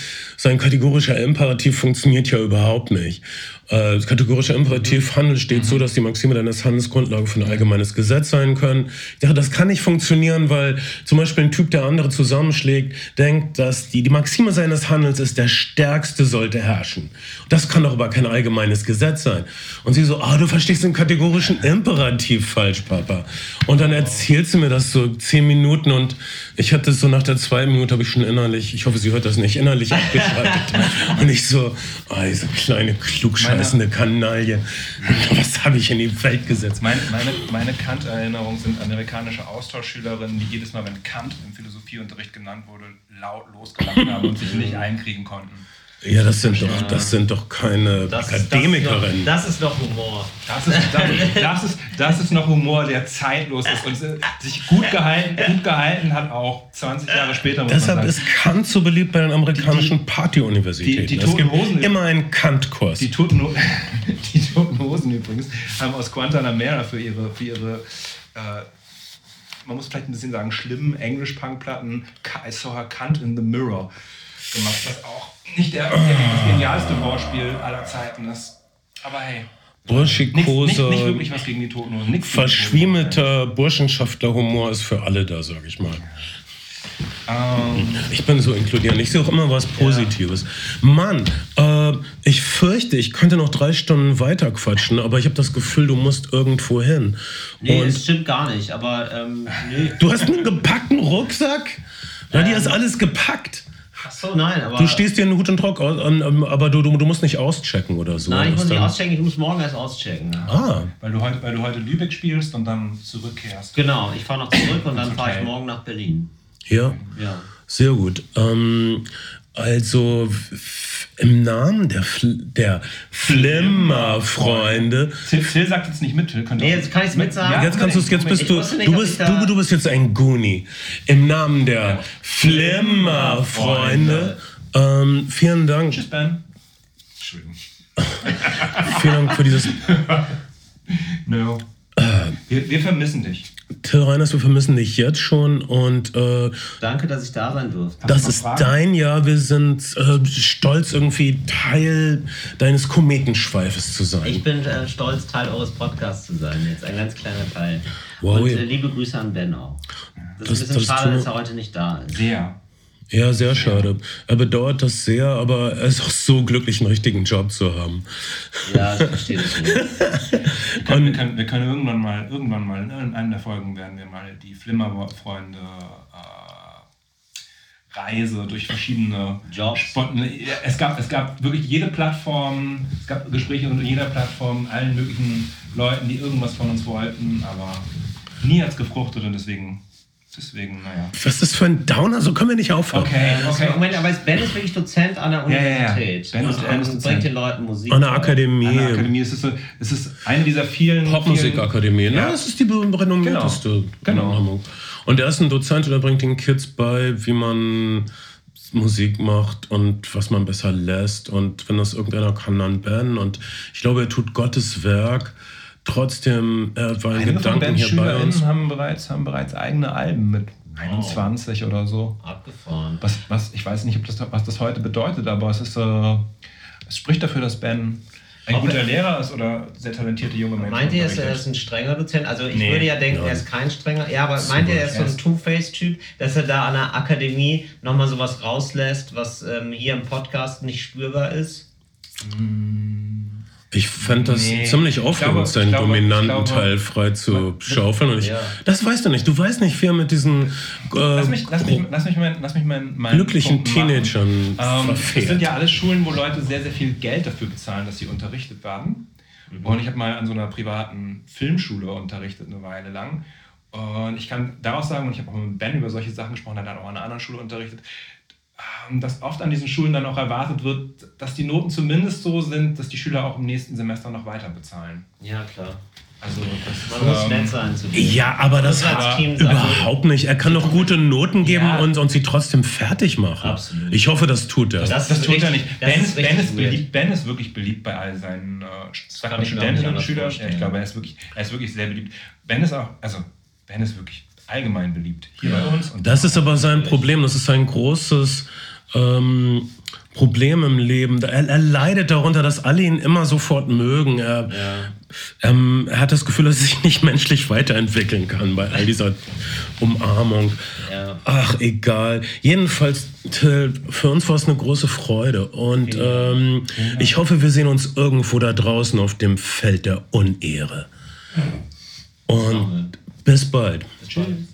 A: Sein kategorischer Imperativ funktioniert ja überhaupt nicht. Äh, das kategorische Imperativ Handel steht so, dass die Maxime deines Handels Grundlage für ein allgemeines Gesetz sein können. Ich dachte, das kann nicht funktionieren, weil zum Beispiel ein Typ, der andere zusammenschlägt, denkt, dass die, die Maxime seines Handels ist, der Stärkste sollte herrschen. Das kann doch aber kein allgemeines Gesetz sein. Und sie so, ah, du verstehst den kategorischen Imperativ falsch, Papa. Und dann erzählt sie mir das so zehn Minuten und ich hatte so nach der zweiten Minute habe ich schon innerlich, ich hoffe, sie hört das nicht, innerlich abgeschaltet. und ich so, ah, diese kleine klugscheißende Kanaille. Was habe ich in die Welt gesetzt?
C: Meine, meine, meine Kant-Erinnerungen sind amerikanische Austauschschülerinnen, die jedes Mal, wenn Kant im Philosophieunterricht genannt wurde, laut losgelacht haben und sich nicht einkriegen konnten.
A: Ja, das sind doch, das sind doch keine
B: Das
A: Akademikerinnen.
B: das ist noch Humor.
C: Das ist, das, das, ist, das ist noch Humor, der zeitlos ist und sich gut gehalten, gut gehalten hat, auch 20 Jahre später.
A: Deshalb ist Kant so beliebt bei den amerikanischen Party-Universitäten.
C: die- die
A: es gibt
C: Toten Hosen-
A: immer einen Kant-Kurs.
C: Die Toten, die Toten Hosen übrigens haben aus Guantanamera für ihre, für ihre äh, man muss vielleicht ein bisschen sagen, schlimmen Englisch-Punk-Platten I Saw Her Kant in the Mirror gemacht, was auch nicht der, der, das genialste Wortspiel aller Zeiten ist. Aber hey,
A: Burschikose,
C: nicht, nicht wirklich was gegen die Toten Hosen. Nichts gegen die Toten Hosen.
A: verschwiemelter Burschenschaftler-Humor ist für alle da, sag ich mal.
C: Ähm,
A: Ich bin so inkludierend. Ich sehe auch immer was Positives. Mann, äh, ich fürchte, ich könnte noch drei Stunden weiter quatschen, aber ich habe das Gefühl, du musst irgendwo hin.
B: Nee,
A: Und
B: das stimmt gar nicht, aber ähm, nee.
A: du hast einen gepackten Rucksack? Na, dir ist alles gepackt.
B: Ach so, nein, aber.
A: Du stehst dir in Hut und Trock, aus, an- an- aber du, du, du musst nicht auschecken oder so.
B: Nein, ich muss nicht auschecken, ich muss morgen erst auschecken.
A: Ah,
C: weil, du heute, weil du heute Lübeck spielst und dann zurückkehrst.
B: Genau, ich fahre noch zurück und dann fahre ich morgen nach Berlin.
A: ja.
B: Ja.
A: Sehr gut. Ähm, also im Namen der, Fl der Flimmerfreunde.
C: Till, Till sagt jetzt nicht mit. Till könnte
B: Nee, jetzt kann ich's mitsagen.
A: Jetzt kannst du es, jetzt bist
B: Ich
A: du,
B: nicht,
A: du bist,
B: ich
A: du, du bist jetzt ein Goonie. Im Namen der Flimmerfreunde. Ähm, vielen Dank.
C: Tschüss, Ben. Entschuldigung.
A: Vielen Dank für dieses.
C: No. Wir, wir vermissen dich.
A: Till Reiners, wir vermissen dich jetzt schon und äh,
B: Danke, dass ich da sein durfte.
A: Das ist
C: Fragen?
A: dein Jahr. Wir sind äh, stolz, irgendwie Teil deines Kometenschweifes zu sein.
B: Ich bin äh, stolz, Teil eures Podcasts zu sein. Jetzt ein ganz kleiner Teil.
A: Wow,
B: und
A: ja.
B: äh, liebe Grüße an Ben auch. Das,
A: Das-
B: ist ein bisschen
A: das
B: schade, dass er heute nicht da ist.
C: Sehr.
A: Ja, sehr schade. Er bedauert das sehr, aber er ist auch so glücklich, einen richtigen Job zu haben.
B: Ja, ich verstehe das nicht.
C: Wir können, wir, können, wir können irgendwann mal, irgendwann mal, ne, in einer der Folgen werden wir mal die Flimmerfreunde äh, Reise durch verschiedene
B: Jobs.
C: Spotten. Es gab, es gab wirklich jede Plattform, es gab Gespräche unter jeder Plattform, allen möglichen Leuten, die irgendwas von uns wollten, aber nie hat es gefruchtet und deswegen, deswegen, naja.
A: Was ist das für ein Downer? So können wir nicht aufhören.
C: Okay, okay.
B: Moment, aber Ben ist wirklich Dozent an der
C: Ja, ja, ja.
B: Universität.
C: Ben ist-
B: und,
C: Ben ist
B: und
C: Dozent.
B: bringt den Leuten Musik.
A: An der. Akademie.
C: An der Akademie, es ist, so, es ist eine dieser vielen
A: Popmusikakademie. Ja, das ist die renommierteste
C: Genau.
A: in Hamburg. Und er ist ein Dozent und er bringt den Kids bei, wie man Musik macht und was man besser lässt. Und wenn das irgendeiner kann, dann Ben. Und ich glaube, er tut Gottes Werk. Trotzdem, er war in
C: Einige von
A: Gedanken hier bei uns.
C: SchülerInnen haben bereits, haben bereits eigene Alben mit 21 wow. oder so.
B: Abgefahren.
C: Was, was, ich weiß nicht, ob das, was das heute bedeutet, aber es ist, äh, es spricht dafür, dass Ben ein guter Lehrer ist oder sehr talentierte junge Menschen.
B: Meint ihr, er ist ein strenger Dozent? Also ich nee, würde ja denken, nein. er ist kein strenger. Ja, aber meint ihr, er ist so ein Two-Face-Typ, dass er da an der Akademie nochmal sowas rauslässt, was ähm, hier im Podcast nicht spürbar ist?
A: Ich fand das nee. ziemlich aufregend, seinen glaube, dominanten glaube, Teil frei zu schaufeln. Und ich, ja. Das weißt du nicht. Du weißt nicht, wie er mit diesen äh, lass mich, lass mich, lass mich mein, lass mich mein, mein glücklichen Teenagern
C: ähm, Es sind ja alles Schulen, wo Leute sehr, sehr viel Geld dafür bezahlen, dass sie unterrichtet werden. Mhm. Und ich habe mal an so einer privaten Filmschule unterrichtet eine Weile lang. Und ich kann daraus sagen, und ich habe auch mit Ben über solche Sachen gesprochen, er hat auch an einer anderen Schule unterrichtet, dass oft an diesen Schulen dann auch erwartet wird, dass die Noten zumindest so sind, dass die Schüler auch im nächsten Semester noch weiter bezahlen.
B: Ja, klar. Also das Man muss
A: ähm, nett sein zu denen. Ja, aber das hat überhaupt nicht. Er kann doch gute Noten geben ja. und, und sie trotzdem fertig machen. Absolut. Ich hoffe, das tut er.
C: Das, das, das tut er nicht. Ben ist, ben, ist beliebt, ben ist wirklich beliebt bei all seinen äh, Studentinnen und Schülern. Ja, ich glaube, er ist, wirklich, er ist wirklich sehr beliebt. Ben ist auch, also Ben ist wirklich allgemein beliebt hier ja. bei uns.
A: das ist aber sein Problem. Das ist ein großes ähm, Problem im Leben. Er, er, leidet darunter, dass alle ihn immer sofort mögen. Er, ja. ähm, er hat das Gefühl, dass er sich nicht menschlich weiterentwickeln kann bei all dieser Umarmung. Ja. Ach, egal. Jedenfalls, Till, für uns war es eine große Freude. Und ähm, ich hoffe, wir sehen uns irgendwo da draußen auf dem Feld der Unehre. Und. Bis bald. Tschüss.